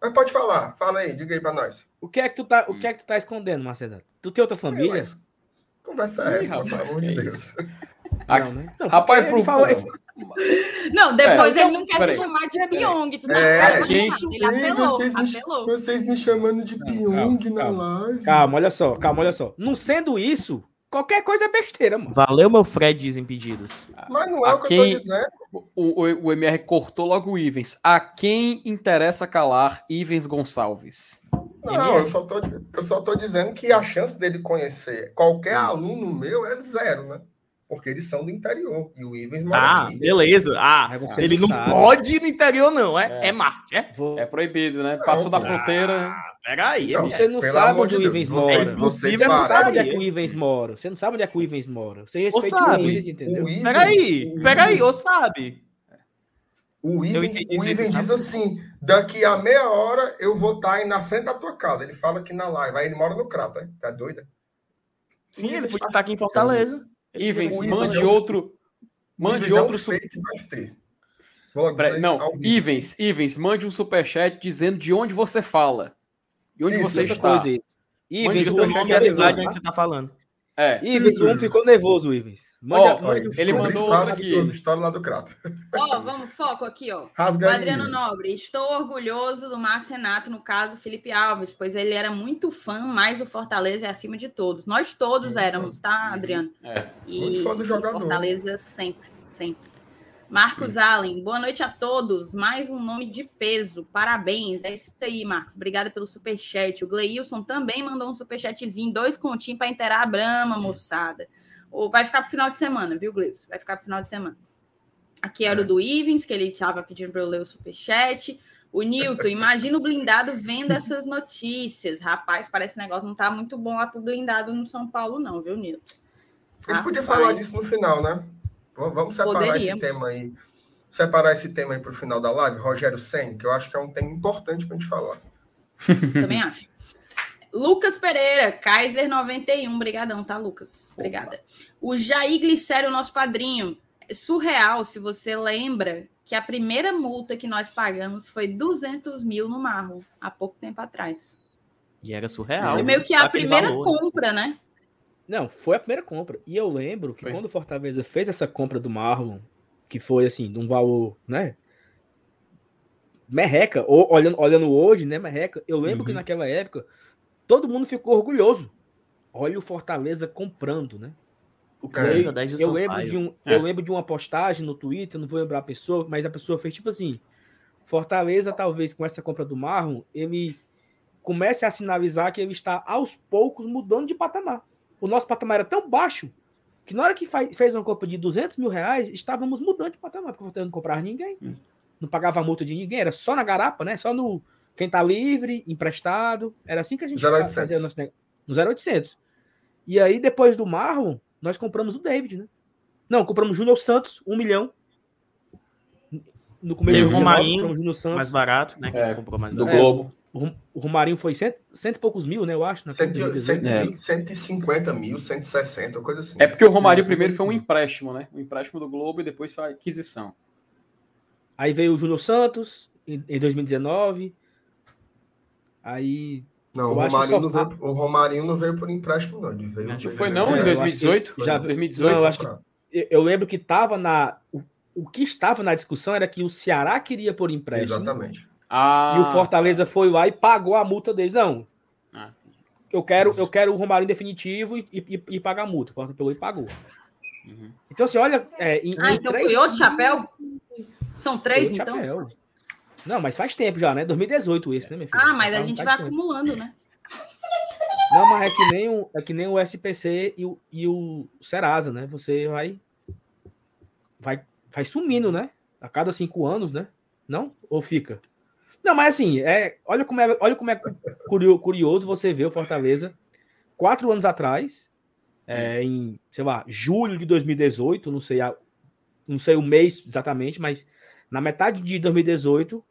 Speaker 3: Mas pode falar. Fala aí, diga aí pra nós.
Speaker 1: O que é que tu tá, o que é que tu tá escondendo, Marcelo? Tu tem outra família?
Speaker 3: Mas, conversa é essa, mano, pelo
Speaker 6: rapaz,
Speaker 3: amor de Deus.
Speaker 1: Não, né? Não,
Speaker 6: rapaz, pro
Speaker 1: falou-
Speaker 2: Não, depois
Speaker 6: É,
Speaker 2: ele não quer
Speaker 6: peraí.
Speaker 2: se chamar de Pyong. Tu tá
Speaker 3: É,
Speaker 2: certo,
Speaker 6: quem-.
Speaker 2: Ele apelou,
Speaker 3: vocês, me,
Speaker 2: apelou.
Speaker 3: vocês me chamando de Pyong na
Speaker 1: calma.
Speaker 3: live.
Speaker 1: Calma, olha só, calma, olha só. Não sendo isso, qualquer coisa é besteira, mano.
Speaker 4: Valeu, meu Fred Desimpedidos.
Speaker 3: Mas não é
Speaker 6: A
Speaker 3: o que
Speaker 6: quem-
Speaker 3: eu tô dizendo.
Speaker 6: o, o, o MR cortou logo o Ivens. A quem interessa calar Ivens Gonçalves?
Speaker 3: Não, eu só, tô, eu só tô dizendo que a chance dele conhecer qualquer aluno meu é zero, né? Porque eles são do interior. E o Ivens mora
Speaker 4: Ah,
Speaker 3: aqui.
Speaker 4: beleza. Ah,
Speaker 1: você
Speaker 4: ele não
Speaker 1: sabe.
Speaker 4: pode ir no interior, não. É,
Speaker 6: É.
Speaker 4: é Marte, é?
Speaker 6: É proibido, né? Passou da
Speaker 3: Não,
Speaker 6: fronteira.
Speaker 4: Peraí,
Speaker 3: Não,
Speaker 4: é
Speaker 1: Você não sabe onde
Speaker 3: de
Speaker 1: o Ivens
Speaker 3: você-
Speaker 1: mora.
Speaker 3: vocês
Speaker 1: Você não sabe onde é que o Ivens mora. Você não sabe onde é que o Ivens mora. Você respeita
Speaker 4: sabe.
Speaker 1: o Ivens, entendeu?
Speaker 3: O Ivens,
Speaker 4: Peraí, peraí, ô sabe.
Speaker 3: O Ivens, o Ivens diz assim: daqui a meia hora eu vou estar aí na frente da tua casa. Ele fala aqui na live. Aí ele mora no Crato, hein? Tá doida?
Speaker 4: Sim, ele podia estar aqui em Fortaleza.
Speaker 6: Ivens,
Speaker 3: O
Speaker 6: mande
Speaker 3: Ivens é um-
Speaker 6: outro.
Speaker 3: O
Speaker 6: Mande
Speaker 3: Ivens é um
Speaker 6: outro. su-
Speaker 3: fake do FT. Vou logo
Speaker 6: Peraí,
Speaker 3: dizer
Speaker 6: Não. Ivens, Ivens, mande um superchat dizendo de onde você fala. E onde
Speaker 3: Isso,
Speaker 6: você está.
Speaker 1: coisa, Ivens,
Speaker 6: Mande
Speaker 1: o
Speaker 6: seu
Speaker 1: homem
Speaker 6: nome e a cidade
Speaker 4: onde você tá falando.
Speaker 6: É.
Speaker 1: Ivens, o homem ficou nervoso, Ivens. Mande,
Speaker 6: Ó,
Speaker 1: mande
Speaker 3: Olha,
Speaker 1: o
Speaker 6: ele mandou outro
Speaker 3: aqui. histórias lá do Crato.
Speaker 2: Ó, vamos, foco aqui, ó. O
Speaker 3: Rasga aí,
Speaker 2: Adriano
Speaker 3: Ivens.
Speaker 2: Nobre, estou orgulhoso do Márcio Renato, no caso Felipe Alves, pois ele era muito fã, mais o Fortaleza é acima de todos. Nós todos
Speaker 3: Muito
Speaker 2: éramos, tá, Adriano?
Speaker 6: É.
Speaker 2: E,
Speaker 3: Muito fã do
Speaker 2: e
Speaker 3: jogador.
Speaker 2: Fortaleza sempre, sempre. Marcos Allen, boa noite a todos. Mais um nome de peso. Parabéns. É isso aí, Marcos. Obrigada pelo superchat. O Gleilson também mandou um superchatzinho, dois continhos para inteirar a Brama, moçada. Ou vai ficar pro final de semana, viu, Gleibs? Vai ficar pro final de semana. Aqui era o do Ivens, que ele estava pedindo para eu ler o superchat. O Nilton, [laughs] imagina o blindado vendo essas notícias. Rapaz, parece que o negócio não tá muito bom lá pro blindado no São Paulo, não, viu, Nilton?
Speaker 3: A gente podia falar disso no final, né? Vamos separar Poderíamos. esse tema aí. Separar esse tema aí para o final da live, Rogério Sen, que eu acho que é um tema importante para a gente falar. [laughs]
Speaker 2: Também acho. Lucas Pereira, Kaiser 91, brigadão, tá, Lucas? Obrigada. O Jair Glicério, nosso padrinho. É surreal, se você lembra que a primeira multa que nós pagamos foi 200 mil no Marro, há pouco tempo atrás.
Speaker 4: E era surreal.
Speaker 2: Foi meio que a primeira valor. compra, né?
Speaker 1: Não, foi a primeira compra. E eu lembro que foi. quando o Fortaleza fez essa compra do Marlon, que foi assim, de um valor, né? Merreca, ou olhando, olhando hoje, né, Merreca, eu lembro uhum. que naquela época todo mundo ficou orgulhoso. Olha o Fortaleza comprando, né? O Camisa 10 de eu lembro de um, é. Eu lembro de uma postagem no Twitter, não vou lembrar a pessoa, mas a pessoa fez tipo assim: Fortaleza, talvez com essa compra do Marlon, ele comece a sinalizar que ele está aos poucos mudando de patamar. O nosso patamar era tão baixo que na hora que fez uma compra de 200 mil reais, estávamos mudando de patamar, porque não comprava ninguém, hum. não pagava multa de ninguém, era só na garapa, né? Só no quem tá livre, emprestado. Era assim que a gente
Speaker 3: 0800. fazia nosso
Speaker 1: negócio. No 0800. E aí, depois do Marlon, nós compramos o David, né? Não, compramos o Júnior Santos, um milhão.
Speaker 4: No começo Tem o Romarinho, Júnior Santos. mais barato, né?
Speaker 8: É, comprou mais do Globo.
Speaker 1: O Romarinho foi cento, cento e poucos mil, né? Eu acho. Né?
Speaker 3: Cento, cento, é. 150 mil, 160, coisa assim.
Speaker 8: É porque o Romarinho primeiro foi um empréstimo, né? Um empréstimo do Globo e depois foi a aquisição.
Speaker 1: Aí veio o Júnior Santos em, em 2019. Aí
Speaker 3: não, o Romarinho, não veio, o Romarinho não veio por empréstimo, não. Ele veio,
Speaker 8: ele foi não em 2018? Já, 2018?
Speaker 1: Não, eu, acho que, eu lembro que estava na. O, o que estava na discussão era que o Ceará queria por empréstimo.
Speaker 3: Exatamente.
Speaker 1: Ah. E o Fortaleza foi lá e pagou a multa deles. Não. Ah. Eu quero, eu quero o Romarinho definitivo e, e, e pagar a multa. O Fortaleza pegou e pagou. Uhum. Então, assim, olha. É,
Speaker 2: em, ah, em então três... foi outro chapéu? São três, então? Chapéu.
Speaker 1: Não, mas faz tempo já, né? 2018 esse, né,
Speaker 2: minha filha? Ah, mas a gente vai tempo. acumulando, né?
Speaker 1: Não, mas é que nem o, é que nem o SPC e o, e o Serasa, né? Você vai, vai, vai sumindo, né? A cada cinco anos, né? Não? Ou fica? Não, mas assim, é, olha, como é, olha como é curioso você ver o Fortaleza quatro anos atrás, é, em, sei lá, julho de 2018, não sei, a, não sei o mês exatamente, mas na metade de 2018,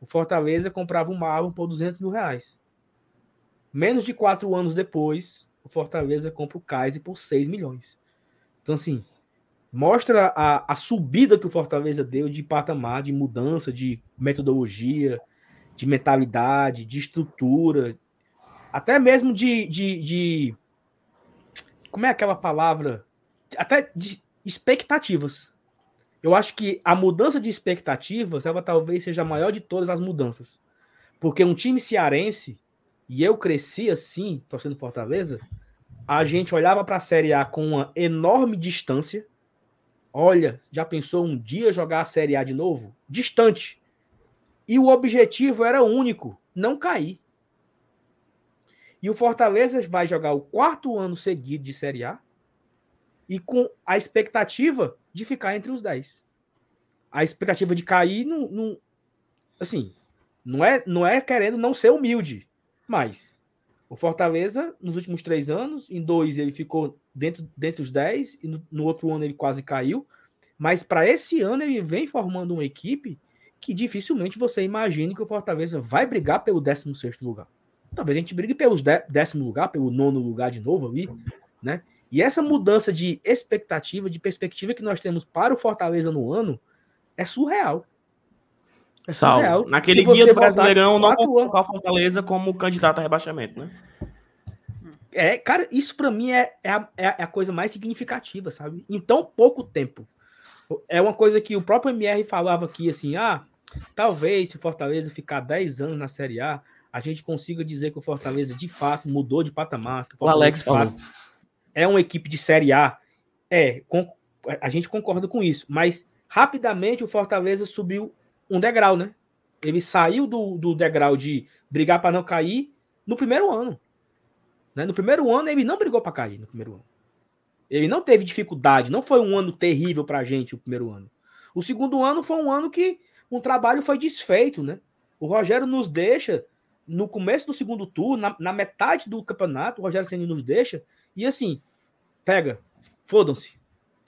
Speaker 1: o Fortaleza comprava um Marlon por 200 mil reais. Menos de quatro anos depois, o Fortaleza compra o Kaiser por 6 milhões. Então, assim, mostra a, a subida que o Fortaleza deu de patamar, de mudança, de metodologia, de mentalidade, de estrutura, até mesmo de, de, de como é aquela palavra? Até de expectativas. Eu acho que a mudança de expectativas, ela talvez seja a maior de todas as mudanças. Porque um time cearense, e eu cresci assim, torcendo Fortaleza, a gente olhava para a Série A com uma enorme distância. Olha, já pensou um dia jogar a Série A de novo? Distante. E o objetivo era único: não cair. E o Fortaleza vai jogar o quarto ano seguido de Série A e com a expectativa de ficar entre os 10. A expectativa de cair não, não, assim, não é, não é querendo não ser humilde, mas o Fortaleza, nos últimos três anos, em dois ele ficou dentro, dentro dos 10, e no, no outro ano ele quase caiu. Mas para esse ano ele vem formando uma equipe que dificilmente você imagine que o Fortaleza vai brigar pelo 16 lugar. Talvez a gente brigue pelo décimo lugar, pelo nono lugar de novo ali, né? E essa mudança de expectativa, de perspectiva que nós temos para o Fortaleza no ano é surreal.
Speaker 4: É surreal. Naquele guia do Brasileirão, não colocar o Fortaleza como candidato a rebaixamento, né?
Speaker 1: É, cara, isso para mim é, é a, é, a, coisa mais significativa, sabe? Em tão pouco tempo. É uma coisa que o próprio MR falava aqui, assim, ah, talvez se o Fortaleza ficar 10 anos na Série A, a gente consiga dizer que o Fortaleza de fato mudou de patamar.
Speaker 4: o, o Alex falou.
Speaker 1: É uma equipe de Série A? É, com, a gente concorda com isso, mas rapidamente o Fortaleza subiu um degrau, né? Ele saiu do, do degrau de brigar para não cair no primeiro ano. Né? No primeiro ano, ele não brigou para cair no primeiro ano. Ele não teve dificuldade, não foi um ano terrível para a gente o primeiro ano. O segundo ano foi um ano que um trabalho foi desfeito, né? O Rogério nos deixa no começo do segundo turno, na, na metade do campeonato, o Rogério Senna nos deixa e assim, pega, fodam-se.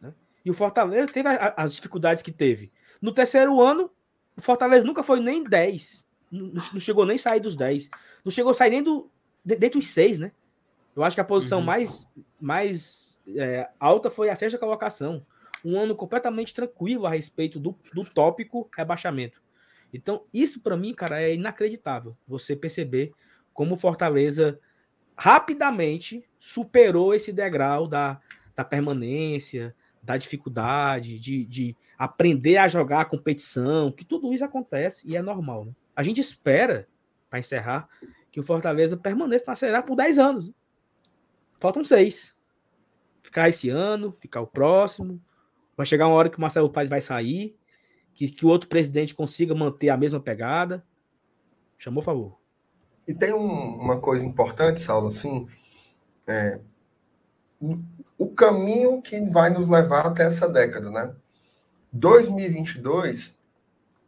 Speaker 1: Né? E o Fortaleza teve a, as dificuldades que teve. No terceiro ano, o Fortaleza nunca foi nem 10. Não, não chegou nem a sair dos 10. Não chegou a sair nem do, dentro dos 6, né? Eu acho que a posição uhum. mais, mais é, alta foi a sexta colocação. Um ano completamente tranquilo a respeito do, do tópico rebaixamento. Então, isso para mim, cara, é inacreditável. Você perceber como o Fortaleza rapidamente superou esse degrau da, da permanência, da dificuldade, de, de aprender a jogar a competição, que tudo isso acontece e é normal. Né? A gente espera, para encerrar, que o Fortaleza permaneça na Série A por 10 anos. Faltam seis. Ficar esse ano, ficar o próximo. Vai chegar uma hora que o Marcelo Paz vai sair, que, que o outro presidente consiga manter a mesma pegada. Chamou favor.
Speaker 3: E tem um, uma coisa importante, Saulo, assim, é, o caminho que vai nos levar até essa década, né? 2022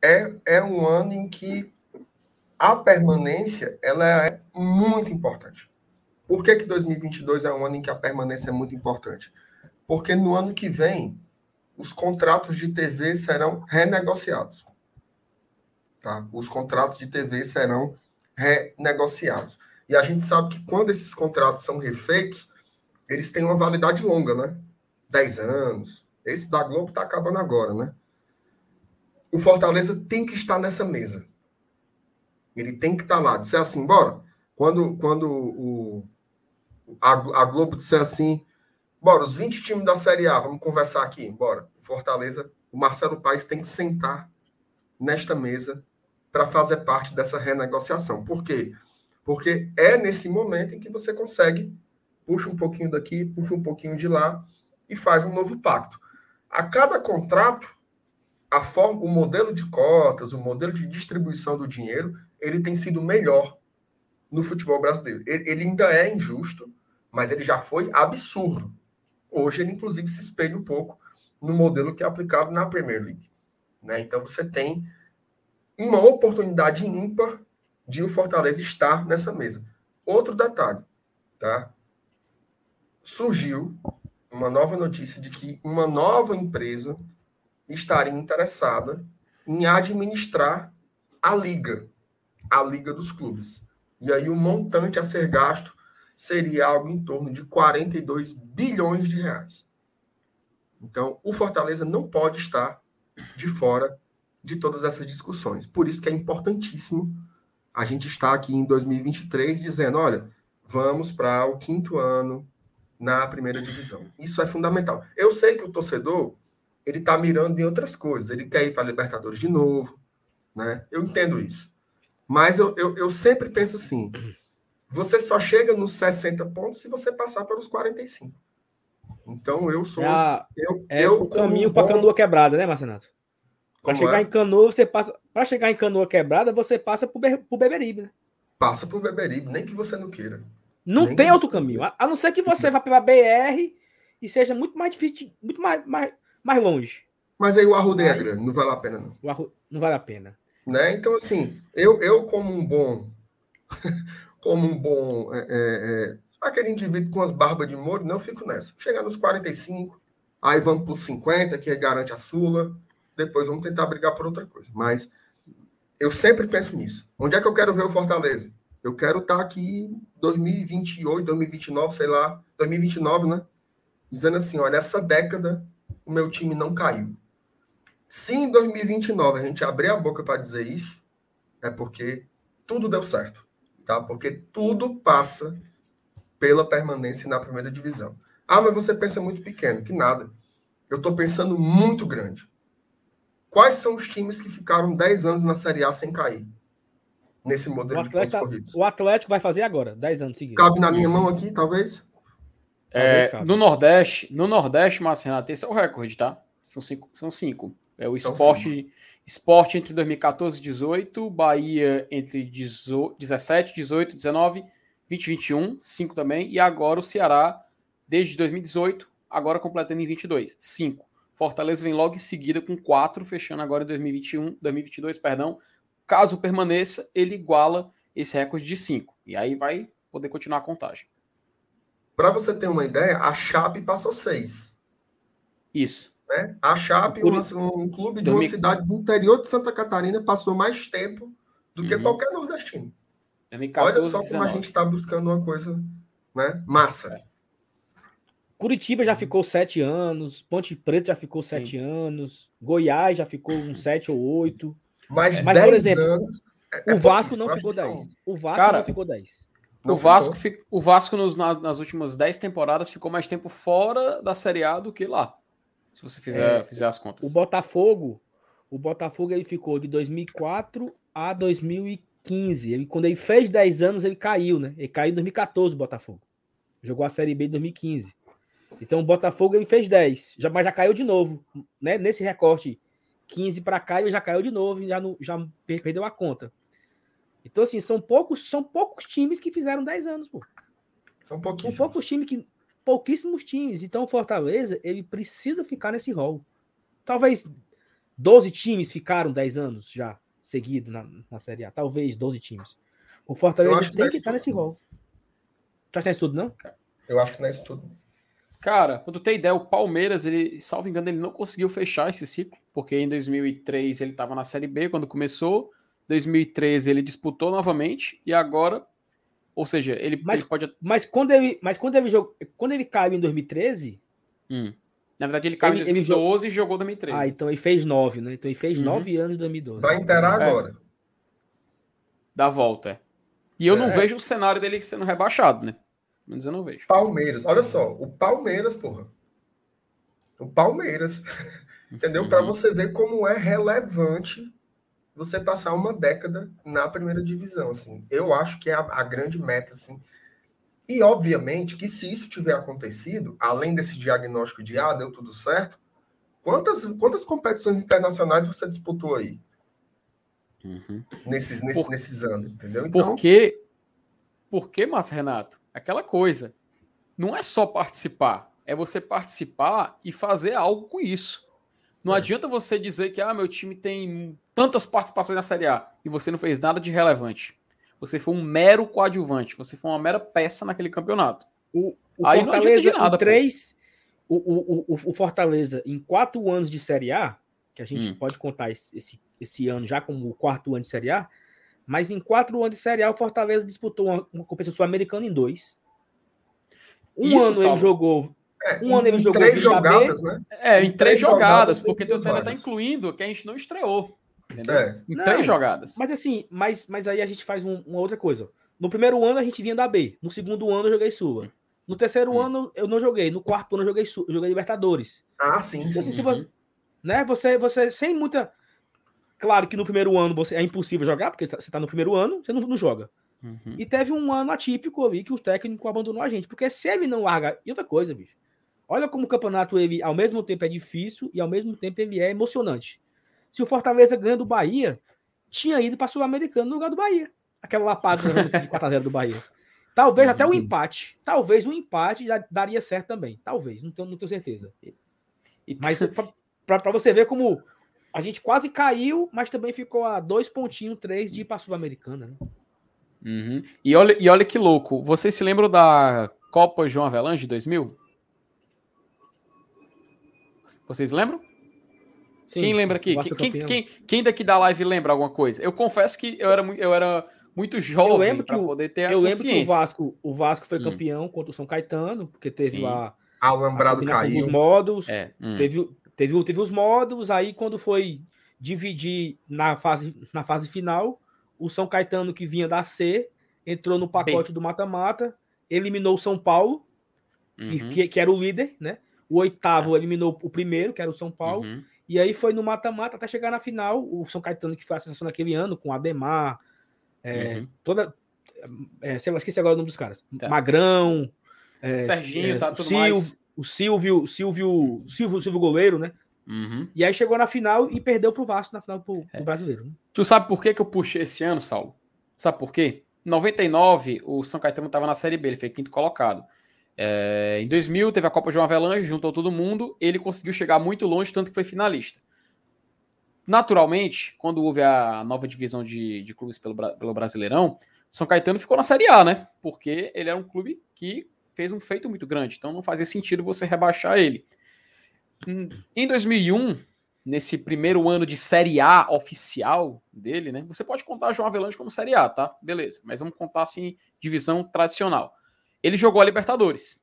Speaker 3: é, é um ano em que a permanência ela é muito importante. Por que, que 2022 é um ano em que a permanência é muito importante? Porque no ano que vem, os contratos de TV serão renegociados. Tá? Os contratos de TV serão renegociados. E a gente sabe que quando esses contratos são refeitos, eles têm uma validade longa, né? 10 anos. Esse da Globo está acabando agora, né? O Fortaleza tem que estar nessa mesa. Ele tem que estar lá. Disser assim, bora. Quando, quando o, a, a Globo disser assim, bora, os 20 times da Série A, vamos conversar aqui, bora. O Fortaleza, o Marcelo Paes tem que sentar nesta mesa para fazer parte dessa renegociação. Por quê? Porque é nesse momento em que você consegue puxa um pouquinho daqui, puxa um pouquinho de lá e faz um novo pacto. A cada contrato, a forma, o modelo de cotas, o modelo de distribuição do dinheiro, ele tem sido melhor no futebol brasileiro. Ele, ele ainda é injusto, mas ele já foi absurdo. Hoje ele, inclusive, se espelha um pouco no modelo que é aplicado na Premier League. Né? Então você tem uma oportunidade ímpar de o Fortaleza estar nessa mesa. Outro detalhe, tá? Surgiu uma nova notícia de que uma nova empresa estaria interessada em administrar a liga, a liga dos clubes. E aí o montante a ser gasto seria algo em torno de 42 bilhões de reais. Então, o Fortaleza não pode estar de fora de todas essas discussões. Por isso que é importantíssimo a gente estar aqui em 2023 dizendo, olha, vamos para o quinto ano na primeira divisão. Isso é fundamental. Eu sei que o torcedor ele está mirando em outras coisas. Ele quer ir para a Libertadores de novo, né? Eu entendo isso. Mas eu, eu, eu sempre penso assim: você só chega nos 60 pontos se você passar pelos 45. Então eu sou. É,
Speaker 1: eu, é eu, o caminho para canoa quebrada, né, Marcenato? Para chegar é? em canoa, você passa. Para chegar em canoa quebrada, você passa por, por Beberibe, né?
Speaker 3: Passa por Beberibe, nem que você não queira.
Speaker 1: Não nem tem outro caminho. A, a, não ser que você vá pela BR e seja muito mais difícil, muito mais, mais, mais longe.
Speaker 3: Mas aí o Arrudeia é grande, não vale a pena, não.
Speaker 1: O Arru... Não vale a pena.
Speaker 3: Né? Então, assim, eu, eu como um bom. [laughs] como um bom. É, é, é, aquele indivíduo com as barbas de molho, não fico nessa. Chegar nos 45, aí vamos para os 50, que garante a Sula. Depois vamos tentar brigar por outra coisa. Mas eu sempre penso nisso. Onde é que eu quero ver o Fortaleza? Eu quero estar tá aqui 2028, 2029, sei lá, 2029, né? Dizendo assim: olha, essa década o meu time não caiu. Se em 2029 a gente abrir a boca para dizer isso, é porque tudo deu certo, tá? Porque tudo passa pela permanência na primeira divisão. Ah, mas você pensa muito pequeno, que nada. Eu estou pensando muito grande. Quais são os times que ficaram 10 anos na Série A sem cair? Nesse modelo
Speaker 1: de pontos corridos. O Atlético vai fazer agora, 10 anos seguidos.
Speaker 3: Cabe na minha mão aqui, talvez?
Speaker 8: É, no Nordeste, no Nordeste, Marcelo, esse é o recorde, tá? São cinco. São cinco. É o esporte, esporte entre 2014 e 18, Bahia entre 17, 18, 19, 20, 21, 5 também, e agora o Ceará, desde 2018, agora completando em 22. 5. Fortaleza vem logo em seguida com 4, fechando agora em 2021, 2022, perdão. Caso permaneça, ele iguala esse recorde de 5. E aí vai poder continuar a contagem.
Speaker 3: Para você ter uma ideia, a Chape passou 6.
Speaker 8: Isso.
Speaker 3: Né? A Chape, um, um clube de uma cidade do interior de Santa Catarina, passou mais tempo do que uhum. qualquer nordestino. 2014, Olha só 19. como a gente está buscando uma coisa né? massa. É.
Speaker 1: Curitiba já ficou sete anos, Ponte Preta já ficou Sim. sete anos, Goiás já ficou uns sete ou oito.
Speaker 3: Mas, Mas por exemplo, anos,
Speaker 1: é, o Vasco não ficou dez. O Vasco Cara, não ficou dez.
Speaker 8: O Vasco, o Vasco nos, nas últimas dez temporadas ficou mais tempo fora da Série A do que lá. Se você fizer, é, fizer as contas.
Speaker 1: O Botafogo, o Botafogo ele ficou de 2004 a 2015. Ele, quando ele fez 10 anos, ele caiu, né? Ele caiu em 2014, o Botafogo. Jogou a Série B em 2015. Então o Botafogo ele fez 10, já, mas já caiu de novo, né? Nesse recorte 15 para cá, ele já caiu de novo, já, não, já perdeu a conta. Então, assim, são poucos, são poucos times que fizeram 10 anos, pô.
Speaker 3: São pouquíssimos.
Speaker 1: São poucos times que. Pouquíssimos times. Então, o Fortaleza, ele precisa ficar nesse rol. Talvez 12 times ficaram 10 anos já seguido na, na Série A. Talvez 12 times. O Fortaleza tem que, estar nesse rol. Já tem tudo, não?
Speaker 3: Eu acho que não é isso
Speaker 8: Cara, quando tem ideia, o Palmeiras, ele, salvo engano, ele não conseguiu fechar esse ciclo, porque em 2003 ele estava na Série B quando começou, 2013 ele disputou novamente e agora, ou seja, ele,
Speaker 1: mas,
Speaker 8: ele pode.
Speaker 1: Mas quando ele, mas quando ele jogou, quando ele caiu em 2013,
Speaker 8: hum. na verdade ele caiu ele, em 2012 ele e jogou 2013.
Speaker 1: Ah, então ele fez nove, né? Então ele fez uhum. nove anos em 2012.
Speaker 3: Vai inteirar é. agora.
Speaker 8: Da volta. É. E eu é. não vejo o cenário dele sendo rebaixado, né? Mas eu não vejo.
Speaker 3: Palmeiras, olha só, o Palmeiras, porra. O Palmeiras. [laughs] Entendeu? Uhum. Para você ver como é relevante você passar uma década na primeira divisão, assim. Eu acho que é a, a grande meta, assim. E, obviamente, que se isso tiver acontecido, além desse diagnóstico de, ah, deu tudo certo, quantas, quantas competições internacionais você disputou aí? Uhum. Nesses, nesse, Por, nesses anos, entendeu?
Speaker 8: Então, porque, porque, Márcio Renato, aquela coisa. Não é só participar, é você participar e fazer algo com isso. Não é. adianta você dizer que ah, meu time tem tantas participações na Série A e você não fez nada de relevante. Você foi um mero coadjuvante, você foi uma mera peça naquele campeonato.
Speaker 1: O, o Aí Fortaleza nada, em três, o, o, o, Fortaleza em quatro anos de Série A, que a gente hum. pode contar esse, esse, esse ano já como o quarto ano de Série A, mas em quatro anos de Série A, o Fortaleza disputou uma, uma competição sul-americana em dois. Um Isso, ano salvo. ele jogou.
Speaker 3: É, um em, ano ele jogou três jogadas, né?
Speaker 8: É, em, em três, três, jogadas, jogadas porque você ainda está incluindo que a gente não estreou. É. Em não, três jogadas.
Speaker 1: Mas assim, mas, mas aí a gente faz um, uma outra coisa. No primeiro ano a gente vinha da B. No segundo ano eu joguei Sula. No terceiro hum. ano eu não joguei. No quarto ano eu joguei, eu joguei Libertadores.
Speaker 3: Ah, sim.
Speaker 1: Então, assim, sim. Você, né, você, você sem muita Claro que no primeiro ano você é impossível jogar, porque você está no primeiro ano, você não, não joga. Uhum. E teve um ano atípico ali que o técnico abandonou a gente. Porque se ele não larga. E outra coisa, bicho. Olha como o campeonato, ele, ao mesmo tempo, é difícil e ao mesmo tempo ele é emocionante. Se o Fortaleza ganha do Bahia, tinha ido para a Sul-Americana no lugar do Bahia. Aquela lapada de 4x0 do Bahia. Talvez uhum. até um empate. Talvez um empate já daria certo também. Talvez, não tenho, não tenho certeza. Mas [laughs] para você ver como a gente quase caiu, mas também ficou a dois pontinhos, três de ir para a Sul-Americana. Né?
Speaker 8: Uhum. E, olha, e olha que louco. Vocês se lembram da Copa João Avelange de 2000? Vocês lembram? Sim, quem lembra aqui? Quem, quem, quem, daqui da live lembra alguma coisa? Eu confesso que eu era, eu era muito jovem para poder ter a
Speaker 1: Eu lembro que o Vasco, o Vasco foi hum. campeão contra o São Caetano, porque teve Sim. lá
Speaker 3: ah, o Lembrado caiu.
Speaker 1: Dos modos, é. hum. teve, Teve, teve os módulos, aí quando foi dividir na fase, na fase final, o São Caetano, que vinha da C, entrou no pacote Bem. do mata-mata, eliminou o São Paulo, uhum. que, que, era o líder, né? O oitavo eliminou o primeiro, que era o São Paulo. Uhum. E aí foi no mata-mata até chegar na final. O São Caetano, que foi a sensação daquele ano, com Ademar, é, uhum. toda. É, sei lá, esqueci agora o nome dos caras. Tá. Magrão.
Speaker 8: É, Serginho, é, tá tudo Sil, mais
Speaker 1: o Silvio, Silvio, Silvio, Silvio goleiro, né? Uhum. E aí chegou na final e perdeu pro Vasco na final pro, pro é. brasileiro. Né?
Speaker 8: Tu sabe por que, que eu puxei esse ano, Saulo? Sabe por quê? Em 99, o São Caetano estava na Série B, ele foi quinto colocado. É, em 2000 teve a Copa João Avelange, juntou todo mundo, ele conseguiu chegar muito longe, tanto que foi finalista. Naturalmente, quando houve a nova divisão de, de clubes pelo, pelo Brasileirão, São Caetano ficou na Série A, né? Porque ele era um clube que fez um feito muito grande, então não fazia sentido você rebaixar ele. Em 2001, nesse primeiro ano de Série A oficial dele, né? Você pode contar João Avelange como Série A, tá? Beleza, mas vamos contar assim, divisão tradicional. Ele jogou a Libertadores,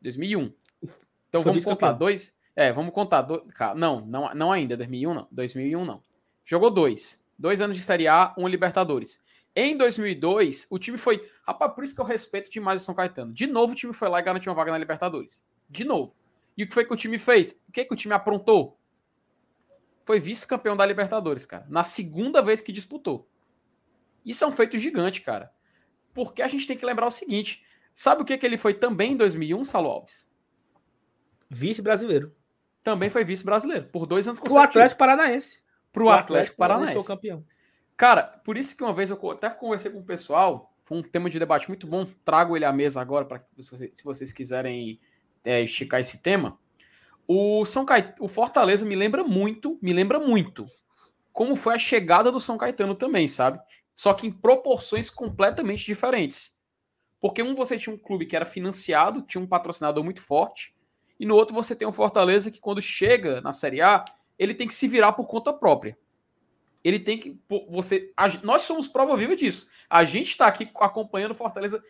Speaker 8: 2001. Então Foi vamos contar dois. É, vamos contar. dois. não, não, não ainda, 2001 não. 2001 não. Jogou dois. Dois anos de Série A, um Libertadores. Em 2002, o time foi. Rapaz, por isso que eu respeito demais o São Caetano. De novo, o time foi lá e garantiu uma vaga na Libertadores. De novo. E o que foi que o time fez? O que, que o time aprontou? Foi vice-campeão da Libertadores, cara. Na segunda vez que disputou. Isso é um feito gigante, cara. Porque a gente tem que lembrar o seguinte: Sabe o que, que ele foi também em 2001, Salo Alves?
Speaker 1: Vice-brasileiro.
Speaker 8: Também foi vice-brasileiro, por dois anos
Speaker 1: consecutivos. Pro Atlético Paranaense.
Speaker 8: Pro o Atlético, Atlético Paranaense. Paranaense. campeão. Cara, por isso que uma vez eu até conversei com o pessoal, foi um tema de debate muito bom, trago ele à mesa agora, para se, se vocês quiserem é, esticar esse tema. O São Caetano, o Fortaleza me lembra muito, me lembra muito como foi a chegada do São Caetano também, sabe? Só que em proporções completamente diferentes. Porque um você tinha um clube que era financiado, tinha um patrocinador muito forte, e no outro você tem um Fortaleza que quando chega na Série A, ele tem que se virar por conta própria. Ele tem que você, a, nós somos prova viva disso. A gente está aqui acompanhando Fortaleza.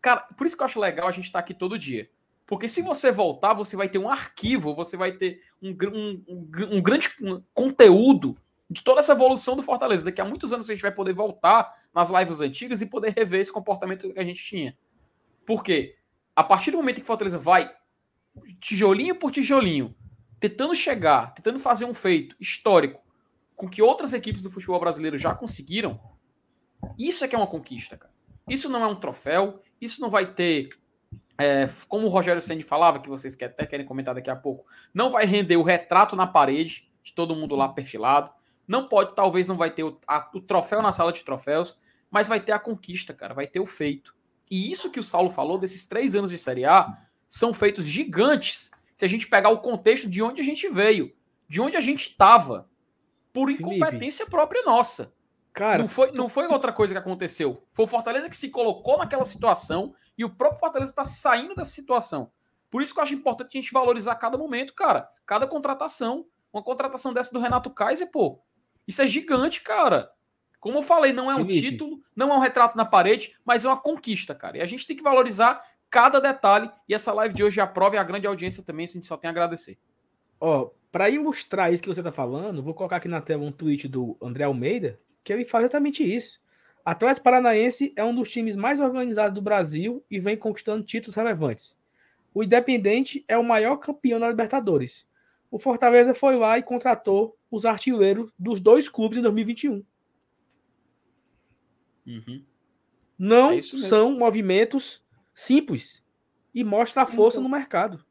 Speaker 8: Cara, por isso que eu acho legal a gente estar tá aqui todo dia. Porque se você voltar, você vai ter um arquivo, você vai ter um, um, um, um grande conteúdo de toda essa evolução do Fortaleza. Daqui a muitos anos a gente vai poder voltar nas lives antigas e poder rever esse comportamento que a gente tinha. Por quê? A partir do momento que Fortaleza vai tijolinho por tijolinho, tentando chegar, tentando fazer um feito histórico com que outras equipes do futebol brasileiro já conseguiram, isso é que é uma conquista, cara. Isso não é um troféu, isso não vai ter, é, como o Rogério Senni falava, que vocês até querem comentar daqui a pouco, não vai render o retrato na parede de todo mundo lá perfilado, não pode, talvez não vai ter o, a, o troféu na sala de troféus, mas vai ter a conquista, cara, vai ter o feito. E isso que o Saulo falou desses três anos de Série A são feitos gigantes se a gente pegar o contexto de onde a gente veio, de onde a gente estava, por incompetência Felipe. própria nossa. Cara, não foi, não foi outra coisa que aconteceu. Foi o Fortaleza que se colocou naquela situação e o próprio Fortaleza está saindo dessa situação. Por isso que eu acho importante a gente valorizar cada momento, cara. Cada contratação. Uma contratação dessa do Renato Kaiser, pô. Isso é gigante, cara. Como eu falei, não é um Felipe. título, não é um retrato na parede, mas é uma conquista, cara. E a gente tem que valorizar cada detalhe. E essa live de hoje aprova e a grande audiência também, a gente só tem a agradecer.
Speaker 1: Ó, para ilustrar isso que você tá falando, vou colocar aqui na tela um tweet do André Almeida, que ele faz exatamente isso. Atlético Paranaense é um dos times mais organizados do Brasil e vem conquistando títulos relevantes. O Independente é o maior campeão da Libertadores. O Fortaleza foi lá e contratou os artilheiros dos dois clubes em 2021. Uhum. Não é são movimentos simples e mostra a força então. no mercado.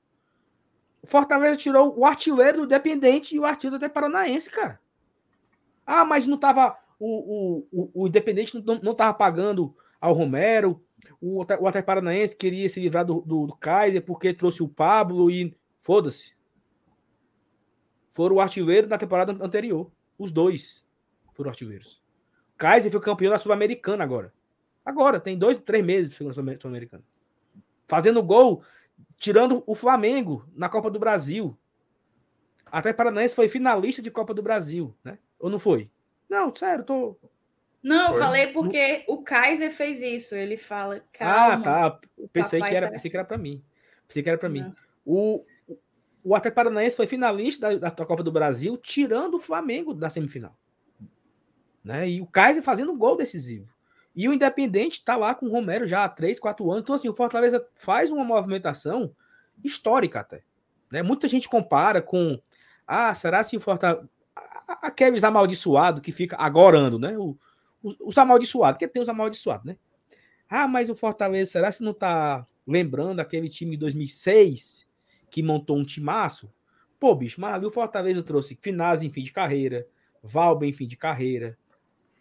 Speaker 1: Fortaleza tirou o artilheiro do Independente e o artilheiro do Paranaense, cara. Ah, mas não tava. O, o, o, o Independente não, não tava pagando ao Romero. O, o Atlético Paranaense queria se livrar do, do, do Kaiser porque trouxe o Pablo e. Foda-se foram o artilheiro da temporada anterior. Os dois foram artilheiros. Kaiser foi campeão da Sul-Americana agora. Agora, tem dois, três meses na Sul-Americana. Fazendo gol, tirando o Flamengo na Copa do Brasil. Até Paranaense foi finalista de Copa do Brasil, né? Ou não foi? Não, sério, tô.
Speaker 2: Não, eu falei porque o Kaiser fez isso. Ele fala.
Speaker 1: Ah, tá. Pensei que era, tá... pensei que era para mim. Pensei que era para mim. O, o Atlético Paranaense foi finalista da, da Copa do Brasil, tirando o Flamengo da semifinal. Né? E o Kaiser fazendo gol decisivo. E o Independente está lá com o Romero já há 3, 4 anos. Então, assim, o Fortaleza faz uma movimentação histórica até. Né? Muita gente compara com. Ah, será se o Fortaleza. Aqueles amaldiçoados que fica agorando, né? O, os, os amaldiçoados, que tem os amaldiçoados, né? Ah, mas o Fortaleza, será se não está lembrando aquele time de 2006 que montou um timaço. Pô, bicho, mas ali o Fortaleza trouxe Finazzi em fim de carreira, Valber em fim de carreira,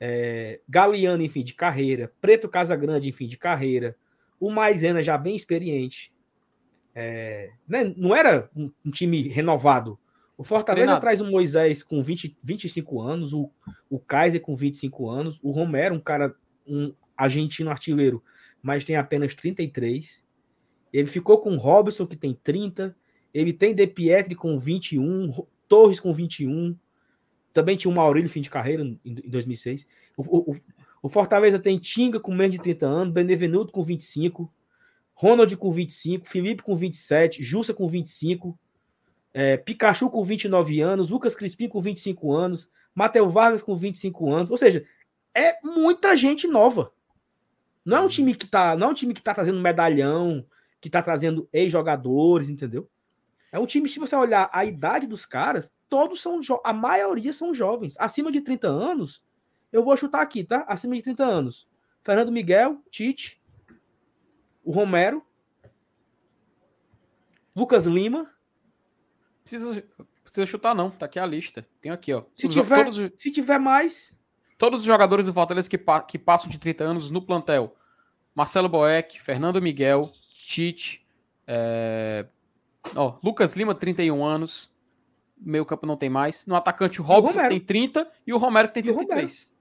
Speaker 1: é, Galeano em fim de carreira, Preto Casagrande em fim de carreira, o Maisena já bem experiente. É, né, não era um, um, time renovado. O Fortaleza Treinado. traz o Moisés com 20, 25 anos, o, o Kaiser com 25 anos, o Romero, um cara, um argentino artilheiro, mas tem apenas 33. Ele ficou com o Robson, que tem 30. Ele tem De Pietri com 21, Torres com 21. Também tinha o Maurílio, fim de carreira, em, em 2006. O, o, o, Fortaleza tem Tinga com menos de 30 anos, Benevenuto com 25, Ronald com 25, Felipe com 27, Jussa com 25, é, Pikachu com 29 anos, Lucas Crispim com 25 anos, Matheus Vargas com 25 anos. Ou seja, é muita gente nova. Não é um time que tá, não é um time que tá trazendo medalhão, que tá trazendo ex-jogadores, entendeu? É um time, se você olhar a idade dos caras, todos são a maioria são jovens, acima de 30 anos. Eu vou chutar aqui, tá? Acima de 30 anos. Fernando Miguel, Tite, o Romero, Lucas Lima.
Speaker 8: Precisa, precisa chutar, não. Tá aqui a lista. Tem aqui, ó.
Speaker 1: Se, tiver, todos, se tiver mais.
Speaker 8: Todos os jogadores do Fortaleza que, que passam de 30 anos no plantel: Marcelo Boeck, Fernando Miguel, Tite, é... Ó, Lucas Lima, 31 anos. Meio campo não tem mais. No atacante, o Robson o tem 30 e o Romero tem 33.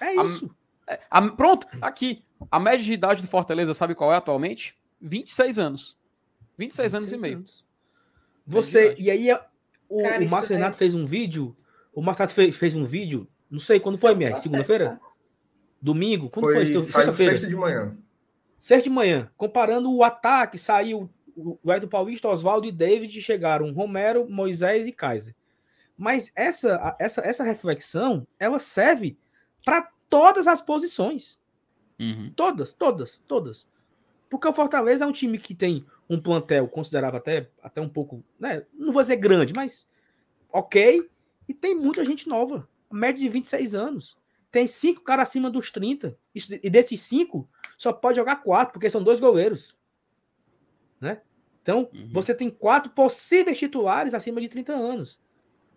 Speaker 1: É isso.
Speaker 8: A, é, a, pronto, aqui. A média de idade do Fortaleza, sabe qual é atualmente? 26 anos. 26, 26 anos e meio.
Speaker 1: Você, e aí o, Cara, o Márcio Renato é... fez um vídeo. O Márcio Renato fez, fez um vídeo. Não sei quando foi, minha Segunda-feira? Domingo? Quando foi?
Speaker 3: foi? Sexta de manhã.
Speaker 1: Sexta de manhã. Comparando o ataque, saiu o Edson Paulista, Oswaldo e David chegaram Romero, Moisés e Kaiser. Mas essa, essa, essa reflexão, ela serve para todas as posições. Uhum. Todas, todas, todas. Porque o Fortaleza é um time que tem um plantel considerável até, até um pouco, né? Não vou dizer grande, mas ok. E tem muita gente nova. Média de 26 anos. Tem cinco caras acima dos 30. e desses cinco, só pode jogar quatro, porque são dois goleiros. Né? Então, uhum. você tem quatro possíveis titulares acima de 30 anos.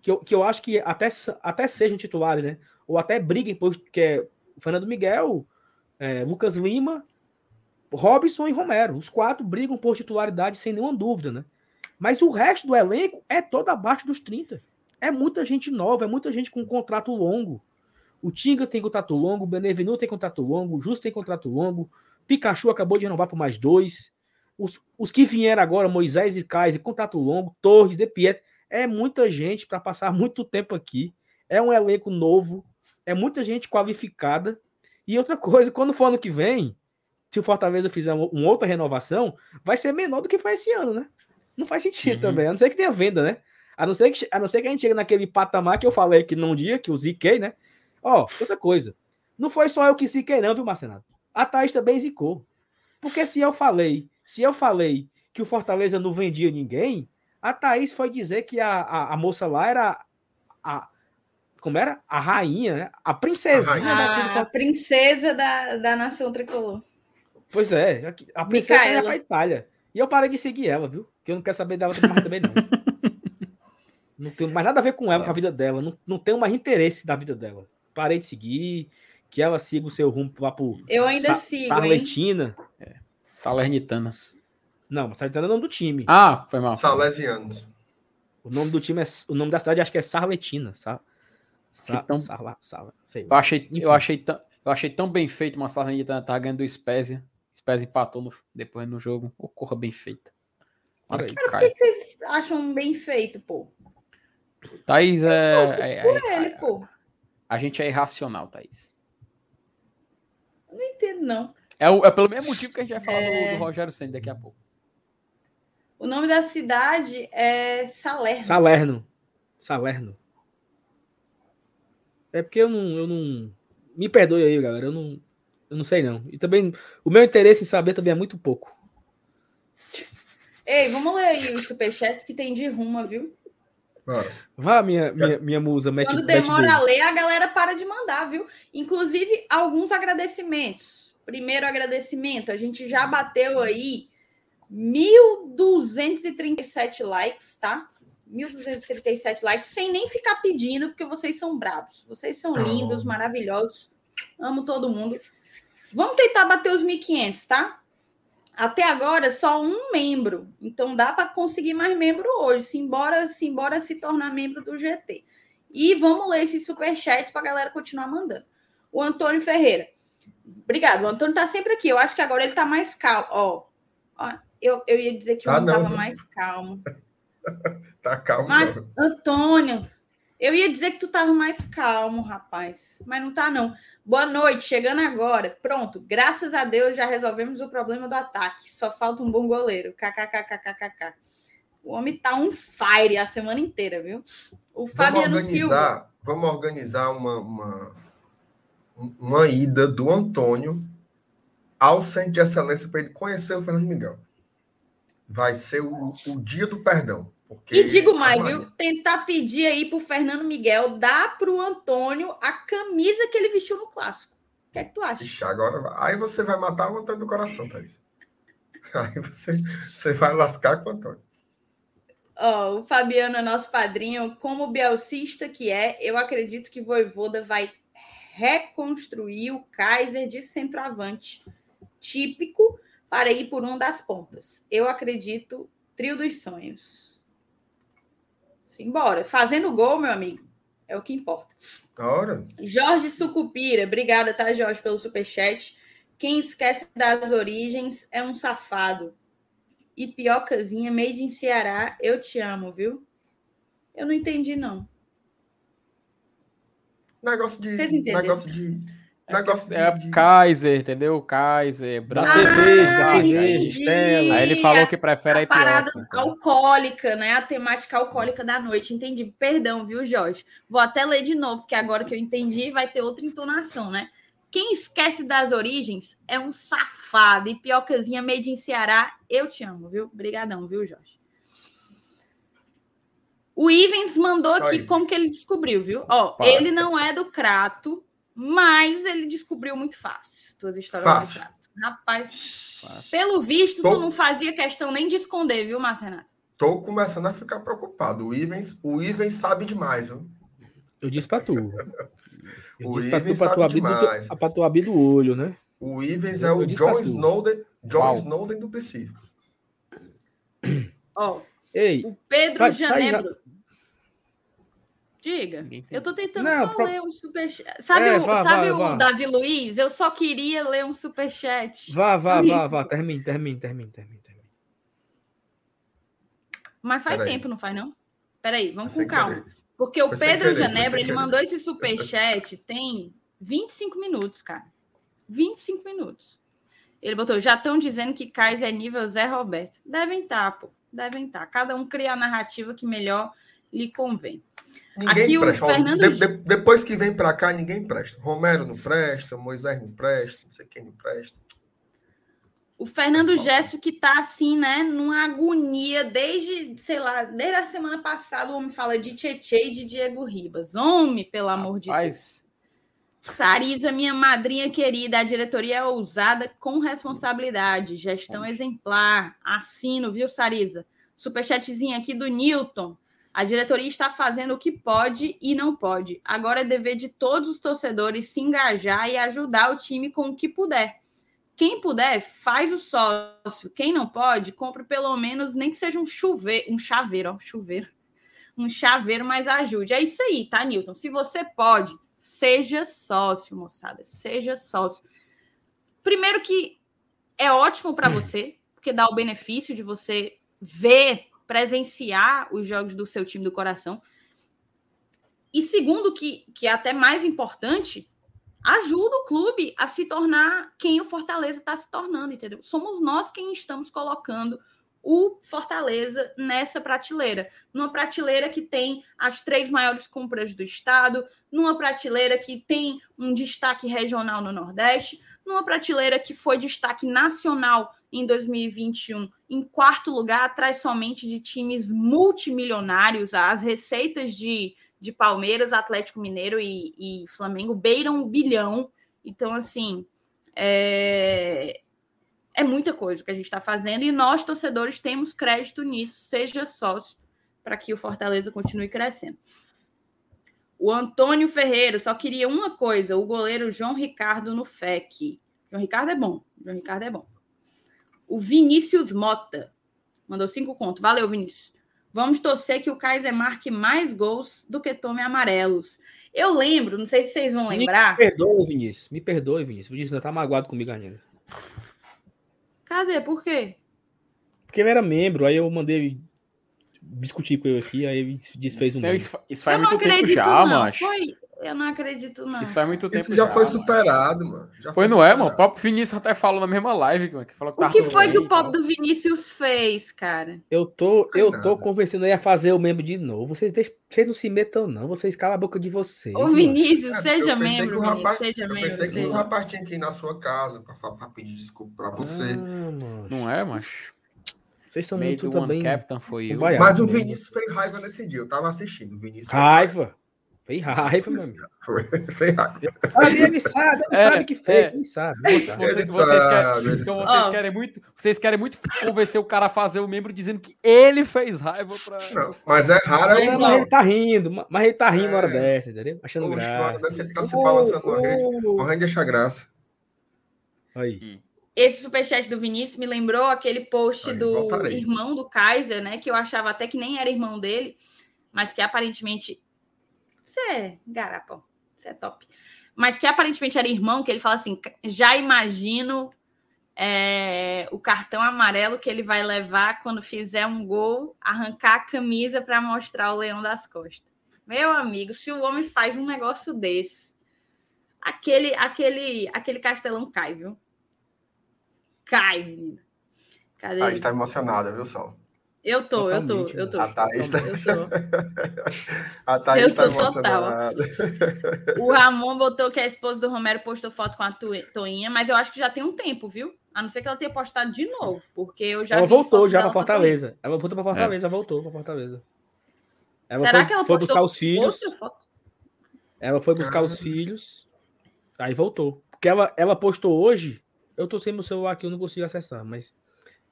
Speaker 1: Que eu, que eu acho que até, até sejam titulares, né? Ou até briguem, que é Fernando Miguel, é, Lucas Lima, Robson e Romero. Os quatro brigam por titularidade sem nenhuma dúvida, né? Mas o resto do elenco é todo abaixo dos 30. É muita gente nova, é muita gente com contrato longo. O Tinga tem contrato longo, o Benevenuto tem contrato longo, o Justo tem contrato longo, Pikachu acabou de renovar por mais dois. Os, os que vieram agora, Moisés e Kaiser, Contato Longo, Torres, De Pietro, é muita gente para passar [laughs] muito tempo aqui. É um elenco novo, é muita gente qualificada. E outra coisa, quando for ano que vem, se o Fortaleza fizer uma outra renovação, vai ser menor do que foi esse ano, né? Não faz sentido uhum. também, a não ser que tenha venda, né? A não, ser que, a não ser que a gente chegue naquele patamar que eu falei aqui num dia, que eu ziquei, né? Ó, outra coisa. Não foi só eu que ziquei, não, viu, Marcelo? A Thaís também zicou. Porque se eu falei se eu falei que o Fortaleza não vendia ninguém, a Thaís foi dizer que a, a, a moça lá era a. Como era? A rainha, né? A princesinha
Speaker 2: a, a princesa da, da nação tricolor.
Speaker 1: Pois é, a princesa ia pra Itália. E eu parei de seguir ela, viu? Porque eu não quero saber dela mais também, não. [laughs] não tenho mais nada a ver com ela, com a vida dela. Não, não tenho mais interesse da vida dela. Parei de seguir. Que ela siga o seu rumo lá pro.
Speaker 2: Eu ainda Sa sigo.
Speaker 1: Sarletina.
Speaker 8: É. Salernitanas.
Speaker 1: Não, Salernitana é o nome do time.
Speaker 8: Ah, foi mal.
Speaker 3: Salesianos.
Speaker 1: O nome do time é. O nome da cidade acho que é Sarletina. Sa, sa,
Speaker 8: então, Sarla, Sarla, sei eu, achei, eu, achei tão, eu achei tão bem feito uma Salernitana tá ganhando do Spezia. Spezia empatou no, depois no jogo. Ocorra bem feita.
Speaker 2: Cara, que por que vocês acham bem feito, pô?
Speaker 8: Thaís é. é, é, é ele, pô. A gente é irracional, Thaís.
Speaker 2: Não entendo, não.
Speaker 8: É, o, é pelo mesmo motivo que a gente vai falar é... do, do Rogério Senna daqui a pouco.
Speaker 2: O nome da cidade é Salerno.
Speaker 1: Salerno. Salerno. É porque eu não, eu não. Me perdoe aí, galera. Eu não, eu não sei, não. E também, o meu interesse em saber também é muito pouco.
Speaker 2: Ei, vamos ler aí os superchats que tem de ruma, viu?
Speaker 1: Vá, minha, minha, minha musa.
Speaker 2: Mete, Quando demora a ler, a galera para de mandar, viu? Inclusive, alguns agradecimentos. Primeiro agradecimento, a gente já bateu aí 1.237 likes, tá? 1.237 likes, sem nem ficar pedindo, porque vocês são bravos. Vocês são lindos, maravilhosos. Amo todo mundo. Vamos tentar bater os 1.500, tá? até agora só um membro, então dá para conseguir mais membro hoje, se embora, se embora se tornar membro do GT. E vamos ler esses superchats para a galera continuar mandando. O Antônio Ferreira. Obrigado. O Antônio está sempre aqui. Eu acho que agora ele está mais calmo. Ó, ó, eu, eu ia dizer que o ah, estava mais calmo. [laughs]
Speaker 3: tá calmo.
Speaker 2: Mas, Antônio, eu ia dizer que tu estava mais calmo, rapaz. Mas não tá, não. Boa noite, chegando agora. Pronto, graças a Deus já resolvemos o problema do ataque. Só falta um bom goleiro. KKKKKK. O homem tá um fire a semana inteira, viu? O Fabiano
Speaker 3: vamos organizar, Silva. Vamos organizar uma, uma, uma ida do Antônio ao Centro de Excelência para ele conhecer o Fernando Miguel. Vai ser o, o dia do perdão.
Speaker 2: Porque e digo mais, viu? Tentar pedir aí pro Fernando Miguel, dar pro Antônio a camisa que ele vestiu no clássico. O que é que tu acha?
Speaker 3: Ixi, agora aí você vai matar o Antônio do coração, Thaís. [laughs] Aí você, você vai lascar com o Antônio.
Speaker 2: Oh, o Fabiano é nosso padrinho. Como bielcista que é, eu acredito que Voivoda vai reconstruir o Kaiser de centroavante típico para ir por um das pontas. Eu acredito, trio dos sonhos. Simbora. Fazendo gol, meu amigo, é o que importa.
Speaker 3: Hora.
Speaker 2: Jorge Sucupira, obrigada, tá, Jorge, pelo superchat. Quem esquece das origens é um safado e piocazinha made in Ceará, eu te amo, viu? Eu não entendi, não.
Speaker 3: Negócio de. Vocês entenderam? Negócio de.
Speaker 8: É negócio de, é de... Kaiser, entendeu? Kaiser,
Speaker 5: da cerveja, da cerveja, Estela.
Speaker 8: Aí ele falou que prefere a, a
Speaker 2: parada alcoólica, né? A temática alcoólica da noite. Entendi. Perdão, viu, Jorge? Vou até ler de novo, porque agora que eu entendi vai ter outra entonação, né? Quem esquece das origens é um safado. E piocazinha made in Ceará, eu te amo, viu? Obrigadão, viu, Jorge? O Ivens mandou aqui Oi. como que ele descobriu, viu? Ó, Para. ele não é do Crato, mas ele descobriu muito fácil. Tuas histórias fácil. do Crato. Rapaz, fácil. pelo visto, Tô... tu não fazia questão nem de esconder, viu, Márcio Renato?
Speaker 3: Tô começando a ficar preocupado. O Ivens, o Ivens sabe demais, viu?
Speaker 5: Eu disse para tu. [laughs]
Speaker 3: o Ivens pra tu, abrir
Speaker 5: do, pra tu abrir do olho, né?
Speaker 3: O Ivens é o John Snowden, John Snowden do Pacífico.
Speaker 2: Ó, oh, Ei, o Pedro faz, Janeiro. Faz... Diga, eu tô tentando Não, só pro... ler um superchat. Sabe, é, o, vá, sabe vá, o vá. Davi Luiz? Eu só queria ler um superchat.
Speaker 5: Vá, vá, vá, vá. Termine, termine, termine, termine. termine.
Speaker 2: Mas faz tempo, não faz, não? Peraí, vamos com calma. Querer. Porque o Pedro querer, Genebra, ele mandou esse superchat tem 25 minutos, cara. 25 minutos. Ele botou, já estão dizendo que Kais é nível Zé Roberto. Devem estar, tá, pô. Devem estar. Tá. Cada um cria a narrativa que melhor lhe convém.
Speaker 3: Ninguém Aqui presta. o Fernando... De, de, depois que vem para cá, ninguém presta. Romero não presta, Moisés não presta, não sei quem não presta.
Speaker 2: O Fernando Gesso que tá assim, né, numa agonia desde, sei lá, desde a semana passada, o homem fala de Tietê e de Diego Ribas. Homem, pelo amor Rapaz. de Deus. Sarisa, minha madrinha querida, a diretoria é ousada com responsabilidade, gestão exemplar. Assino, viu, Sarisa? Superchatzinho aqui do Newton. A diretoria está fazendo o que pode e não pode. Agora é dever de todos os torcedores se engajar e ajudar o time com o que puder. Quem puder, faz o sócio. Quem não pode, compre pelo menos, nem que seja um chuveiro, um chaveiro, ó, chuveiro. Um chaveiro, mas ajude. É isso aí, tá, Newton? Se você pode, seja sócio, moçada. Seja sócio. Primeiro que é ótimo para você, porque dá o benefício de você ver, presenciar os jogos do seu time do coração. E segundo, que, que é até mais importante, ajuda o clube a se tornar quem o Fortaleza está se tornando, entendeu? Somos nós quem estamos colocando o Fortaleza nessa prateleira. Numa prateleira que tem as três maiores compras do estado, numa prateleira que tem um destaque regional no Nordeste, numa prateleira que foi destaque nacional em 2021, em quarto lugar, atrás somente de times multimilionários, as receitas de de Palmeiras, Atlético Mineiro e, e Flamengo beiram um bilhão. Então, assim, é, é muita coisa que a gente está fazendo e nós, torcedores, temos crédito nisso. Seja sócio para que o Fortaleza continue crescendo. O Antônio Ferreira só queria uma coisa: o goleiro João Ricardo no FEC. João Ricardo é bom. João Ricardo é bom. O Vinícius Mota mandou cinco contos. Valeu, Vinícius. Vamos torcer que o Kaiser marque mais gols do que tome amarelos. Eu lembro, não sei se vocês vão lembrar.
Speaker 1: Me perdoe, Vinícius. Me perdoe, Vinícius. O Vinícius ainda tá magoado comigo ainda.
Speaker 2: Cadê? Por quê?
Speaker 1: Porque ele era membro, aí eu mandei discutir com ele aqui, aí ele desfez um.
Speaker 8: Isso, isso faz eu muito tempo já, não. macho.
Speaker 2: Foi, eu não acredito, não.
Speaker 8: Isso faz muito tempo
Speaker 3: Isso já, já foi superado, mano. Já
Speaker 8: foi, foi não é, mano? O próprio Vinícius até falou na mesma live, que falou
Speaker 2: que O que foi que o pop do Vinícius fez, cara?
Speaker 1: Eu tô, eu tô conversando aí a fazer o membro de novo. Vocês, vocês não se metam, não. Vocês calam a boca de vocês.
Speaker 2: Ô, Vinícius, é, seja membro, rapaz, seja
Speaker 3: eu
Speaker 2: membro.
Speaker 3: Pensei que o rapaz tinha que ir na sua casa pra, pra pedir desculpa pra você.
Speaker 8: Ah, não é, macho?
Speaker 1: Vocês são Meio muito também.
Speaker 8: Captain foi eu.
Speaker 3: Mas o Vinícius fez raiva nesse dia. Eu tava assistindo. O Vinícius
Speaker 1: raiva. Fez raiva, meu amigo. [laughs]
Speaker 3: Foi, fez raiva.
Speaker 1: Ali ele sabe, ele é, sabe que fez, é. ele sabe. Ele
Speaker 8: sabe. Vocês, vocês, querem, então vocês oh. querem muito, vocês querem muito convencer o cara a fazer o membro dizendo que ele fez raiva pra.
Speaker 3: Não, mas é raro.
Speaker 1: Mas, mas ele tá rindo, mas ele tá rindo é. na hora dessa, entendeu? Achando Poxa, graça. Na hora
Speaker 3: dessa ele tá se balançando oh, na rede, morrendo de achar graça.
Speaker 1: Aí. Hum.
Speaker 2: Esse superchat do Vinícius me lembrou aquele post Aí, do voltarei. irmão do Kaiser, né? Que eu achava até que nem era irmão dele, mas que aparentemente você é garapa, você é top. Mas que aparentemente era irmão, que ele fala assim: já imagino é, o cartão amarelo que ele vai levar quando fizer um gol, arrancar a camisa para mostrar o leão das costas. Meu amigo, se o homem faz um negócio desse, aquele, aquele, aquele castelão cai, viu? Cai, menino.
Speaker 3: Cadê? A gente tá emocionada, viu, Sol?
Speaker 2: Eu tô, eu tô, eu tô.
Speaker 3: A Thaís tá...
Speaker 2: Eu tô. [laughs]
Speaker 3: a Thaís eu tá tô total.
Speaker 2: O Ramon botou que a esposa do Romero postou foto com a Toinha, mas eu acho que já tem um tempo, viu? A não ser que ela tenha postado de novo, porque eu já
Speaker 1: Ela voltou já pra Fortaleza. Ela voltou pra Fortaleza, é. voltou pra Fortaleza.
Speaker 2: Ela Será foi, que ela
Speaker 1: foi buscar os filhos? Ela foi buscar os filhos, aí voltou. Porque ela, ela postou hoje, eu tô sem meu celular aqui, eu não consigo acessar, mas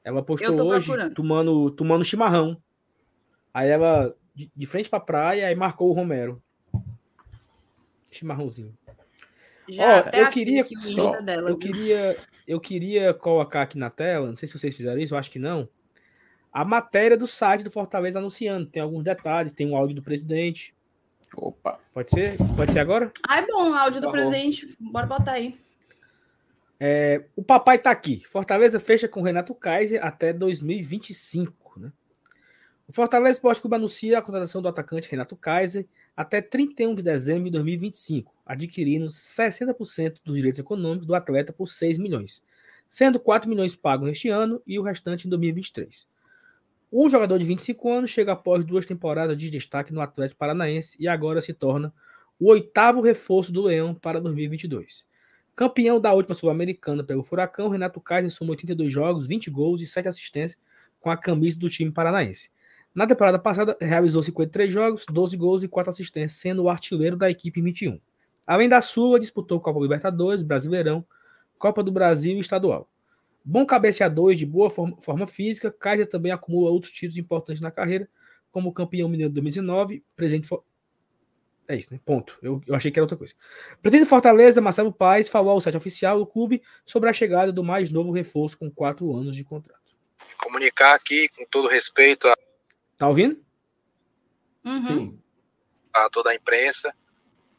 Speaker 1: ela postou hoje tomando, tomando chimarrão. Aí ela, de, de frente pra praia, aí marcou o Romero. Chimarrãozinho. Já Ó, eu queria, ó, dela, eu queria, eu queria colocar aqui na tela, não sei se vocês fizeram isso, eu acho que não. A matéria do site do Fortaleza anunciando, tem alguns detalhes, tem um áudio do presidente.
Speaker 8: Opa,
Speaker 1: pode ser? Pode ser agora?
Speaker 2: Ah, é bom, o áudio do tá presidente. Bora botar aí.
Speaker 1: É, o papai está aqui. Fortaleza fecha com Renato Kaiser até 2025. Né? O Fortaleza Esporte Clube anuncia a contratação do atacante Renato Kaiser até 31 de dezembro de 2025, adquirindo 60% dos direitos econômicos do atleta por 6 milhões, sendo 4 milhões pagos neste ano e o restante em 2023. O jogador de 25 anos chega após duas temporadas de destaque no Atlético Paranaense e agora se torna o oitavo reforço do Leão para 2022. Campeão da última Sul-Americana pelo Furacão, Renato Kaiser somou 82 jogos, 20 gols e 7 assistências com a camisa do time paranaense. Na temporada passada, realizou 53 jogos, 12 gols e 4 assistências, sendo o artilheiro da equipe em 21. Além da Sula, disputou Copa Libertadores, Brasileirão, Copa do Brasil e Estadual. Bom cabeceador e de boa forma física, Kaiser também acumula outros títulos importantes na carreira, como campeão mineiro de 2019, presidente é isso, né? Ponto. Eu, eu achei que era outra coisa. Presidente de Fortaleza, Marcelo Paes, falou ao site oficial do clube sobre a chegada do mais novo reforço com quatro anos de contrato.
Speaker 9: Comunicar aqui, com todo respeito a.
Speaker 1: Tá ouvindo?
Speaker 2: Uhum. Sim.
Speaker 9: A toda a imprensa,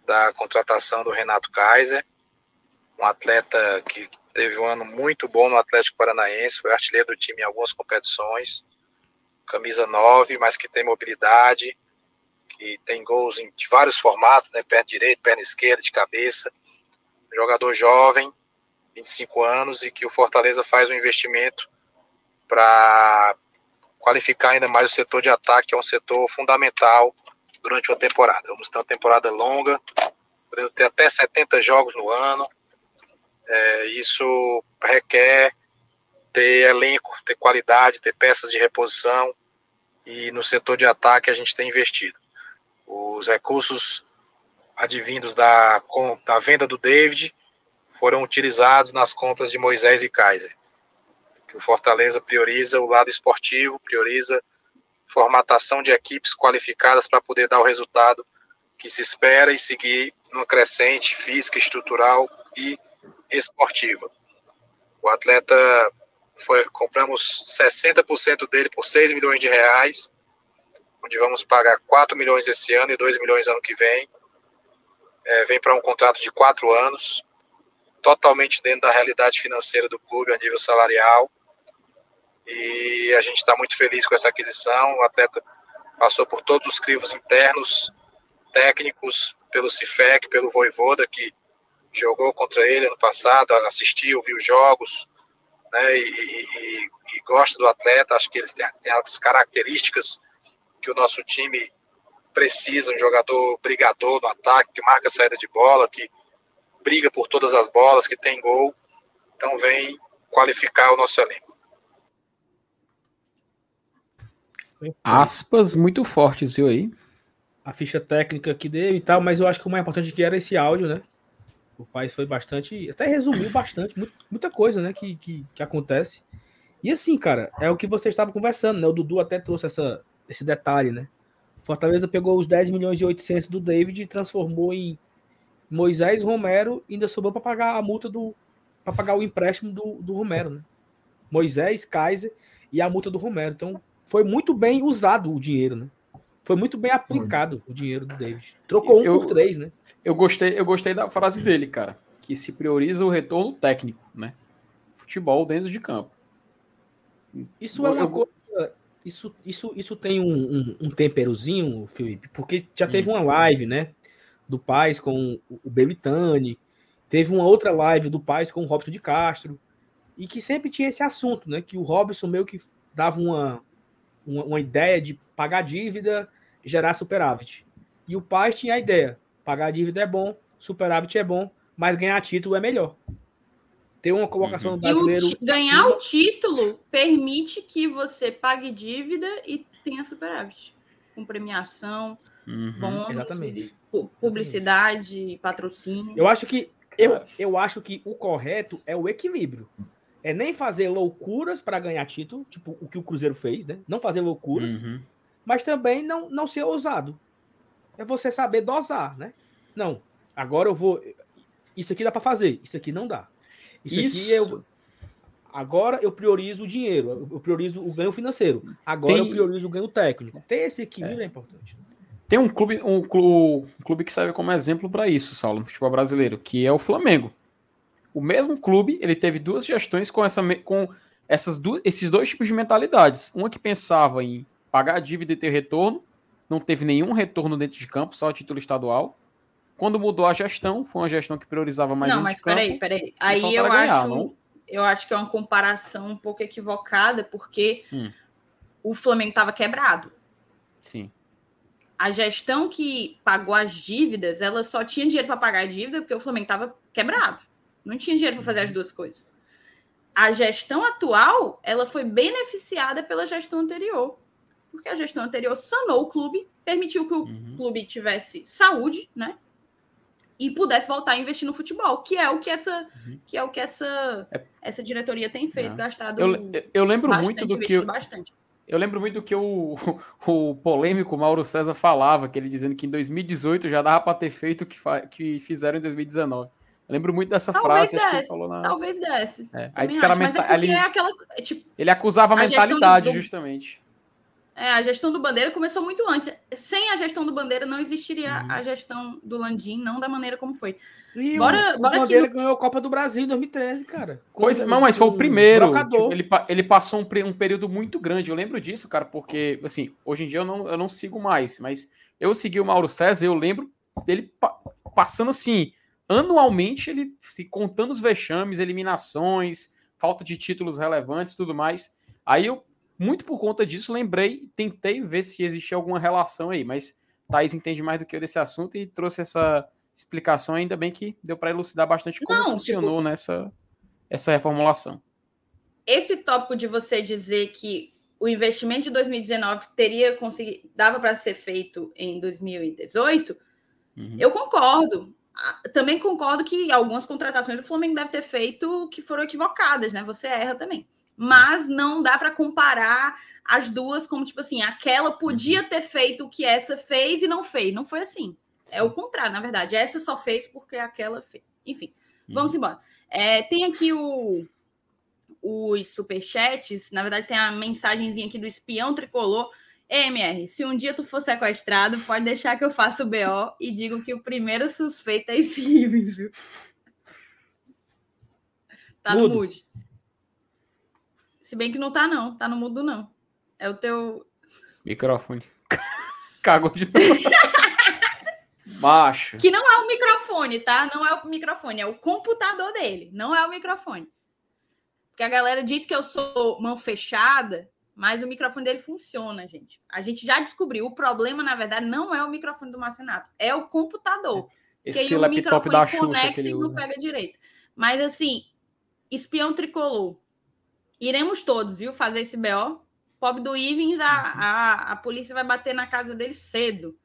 Speaker 9: da contratação do Renato Kaiser, um atleta que teve um ano muito bom no Atlético Paranaense, foi artilheiro do time em algumas competições, camisa 9, mas que tem mobilidade que tem gols em, de vários formatos, né? Perna direita, perna esquerda, de cabeça. Jogador jovem, 25 anos, e que o Fortaleza faz um investimento para qualificar ainda mais o setor de ataque, que é um setor fundamental durante uma temporada. Vamos ter uma temporada longa, podendo ter até 70 jogos no ano. É, isso requer ter elenco, ter qualidade, ter peças de reposição. E no setor de ataque a gente tem investido. Os recursos advindos da, da venda do David foram utilizados nas compras de Moisés e Kaiser. Que o Fortaleza prioriza o lado esportivo, prioriza formatação de equipes qualificadas para poder dar o resultado que se espera e seguir numa crescente física, estrutural e esportiva. O atleta foi, compramos 60% dele por 6 milhões de reais, onde vamos pagar 4 milhões esse ano e 2 milhões ano que vem. É, vem para um contrato de quatro anos, totalmente dentro da realidade financeira do clube a nível salarial. E a gente está muito feliz com essa aquisição. O atleta passou por todos os crivos internos, técnicos, pelo CIFEC, pelo Voivoda, que jogou contra ele ano passado, assistiu, viu jogos, né, e, e, e gosta do atleta. Acho que eles têm, têm as características que o nosso time precisa, um jogador brigador no ataque, que marca a saída de bola, que briga por todas as bolas, que tem gol. Então vem qualificar o nosso elenco.
Speaker 8: Aspas muito fortes, viu aí?
Speaker 1: A ficha técnica aqui dele e tal, mas eu acho que o mais importante aqui era esse áudio, né? O pai foi bastante. Até resumiu bastante, muita coisa, né? Que, que, que acontece. E assim, cara, é o que você estava conversando, né? O Dudu até trouxe essa, esse detalhe, né? Fortaleza pegou os 10 milhões e 800 do David e transformou em Moisés Romero, ainda sobrou para pagar a multa do. para pagar o empréstimo do, do Romero, né? Moisés, Kaiser e a multa do Romero. Então, foi muito bem usado o dinheiro, né? Foi muito bem aplicado o dinheiro do David. Trocou um eu, por três, né?
Speaker 8: Eu gostei, eu gostei da frase dele, cara. Que se prioriza o retorno técnico, né? Futebol dentro de campo.
Speaker 1: Isso é uma eu, coisa. Isso, isso, isso tem um, um, um, temperozinho, Felipe, porque já teve hum. uma live, né? Do Paz com o Belitani. Teve uma outra live do Paz com o Robson de Castro. E que sempre tinha esse assunto, né? Que o Robson meio que dava uma, uma, uma ideia de pagar dívida, gerar superávit. E o pai tinha a ideia: pagar dívida é bom, superávit é bom, mas ganhar título é melhor. Ter uma colocação uhum. brasileiro.
Speaker 2: O ganhar o título permite que você pague dívida e tenha superávit. Com premiação, uhum. bônus, Exatamente. publicidade, Exatamente. patrocínio.
Speaker 1: Eu acho que eu, eu acho que o correto é o equilíbrio é nem fazer loucuras para ganhar título, tipo o que o Cruzeiro fez, né? Não fazer loucuras, uhum. mas também não, não ser ousado. É você saber dosar, né? Não, agora eu vou. Isso aqui dá para fazer, isso aqui não dá. Isso, isso, aqui eu. Agora eu priorizo o dinheiro, eu priorizo o ganho financeiro. Agora Tem... eu priorizo o ganho técnico. Ter esse equilíbrio é, é importante.
Speaker 8: Tem um clube, um clube, um clube que serve como exemplo para isso, Saulo, no futebol brasileiro, que é o Flamengo. O mesmo clube, ele teve duas gestões com, essa, com essas duas, esses dois tipos de mentalidades. Uma que pensava em pagar a dívida e ter retorno, não teve nenhum retorno dentro de campo, só título estadual. Quando mudou a gestão, foi uma gestão que priorizava mais
Speaker 2: Não, mas peraí, peraí. Aí eu ganhar, acho, não? eu acho que é uma comparação um pouco equivocada, porque hum. o Flamengo estava quebrado.
Speaker 8: Sim.
Speaker 2: A gestão que pagou as dívidas, ela só tinha dinheiro para pagar a dívida porque o Flamengo estava quebrado. Não tinha dinheiro para fazer as uhum. duas coisas. A gestão atual, ela foi beneficiada pela gestão anterior. Porque a gestão anterior sanou o clube, permitiu que o uhum. clube tivesse saúde, né? E pudesse voltar a investir no futebol, que é o que essa, uhum. que é o que essa, é. essa diretoria tem feito, é. gastado.
Speaker 8: Eu, eu lembro bastante, muito do que eu, bastante. Eu lembro muito do que o, [laughs] o polêmico Mauro César falava, que ele dizendo que em 2018 já dava para ter feito o que, que fizeram em 2019. Eu lembro muito dessa talvez frase
Speaker 2: desse,
Speaker 8: que ele falou na.
Speaker 2: Talvez desse.
Speaker 8: É. Aí disse que era menta... é ele... É aquela, é tipo, ele acusava a mentalidade, do... justamente.
Speaker 2: É, a gestão do Bandeira começou muito antes. Sem a gestão do Bandeira não existiria uhum. a gestão do Landim, não da maneira como foi.
Speaker 1: E bora, o, bora o Bandeira no... ganhou a Copa do Brasil em 2013, cara.
Speaker 8: Coisa, não, mas foi o primeiro. Tipo, ele, ele passou um, um, período muito grande. Eu lembro disso, cara, porque, assim, hoje em dia eu não, eu não sigo mais, mas eu segui o Mauro César, eu lembro dele pa passando assim anualmente ele se contando os vexames, eliminações, falta de títulos relevantes, tudo mais. Aí eu, muito por conta disso, lembrei, tentei ver se existia alguma relação aí, mas Thaís entende mais do que eu desse assunto e trouxe essa explicação, ainda bem que deu para elucidar bastante como Não, funcionou tipo, nessa essa reformulação.
Speaker 2: Esse tópico de você dizer que o investimento de 2019 teria conseguido, dava para ser feito em 2018, uhum. eu concordo também concordo que algumas contratações do Flamengo deve ter feito que foram equivocadas, né? Você erra também. Mas não dá para comparar as duas como tipo assim, aquela podia uhum. ter feito o que essa fez e não fez. Não foi assim. Sim. É o contrário, na verdade. Essa só fez porque aquela fez. Enfim, vamos uhum. embora. É, tem aqui o, os superchats, na verdade tem a mensagenzinha aqui do espião tricolor. MR, se um dia tu for sequestrado, pode deixar que eu faça o BO e digo que o primeiro suspeito é esse [laughs] viu? Tá Mudo. no mood. Se bem que não tá, não. Tá no mudo, não. É o teu.
Speaker 8: Microfone. [laughs] Cagou de novo. [laughs] Macho.
Speaker 2: Que não é o microfone, tá? Não é o microfone, é o computador dele. Não é o microfone. Porque a galera diz que eu sou mão fechada, mas o microfone dele funciona, gente. A gente já descobriu. O problema, na verdade, não é o microfone do Marcenato, é o computador.
Speaker 8: Esse que aí o microfone da conecta e não
Speaker 2: pega direito. Mas assim, espião tricolor. Iremos todos, viu, fazer esse BO. Pobre do Ivens, a, uhum. a, a polícia vai bater na casa dele cedo.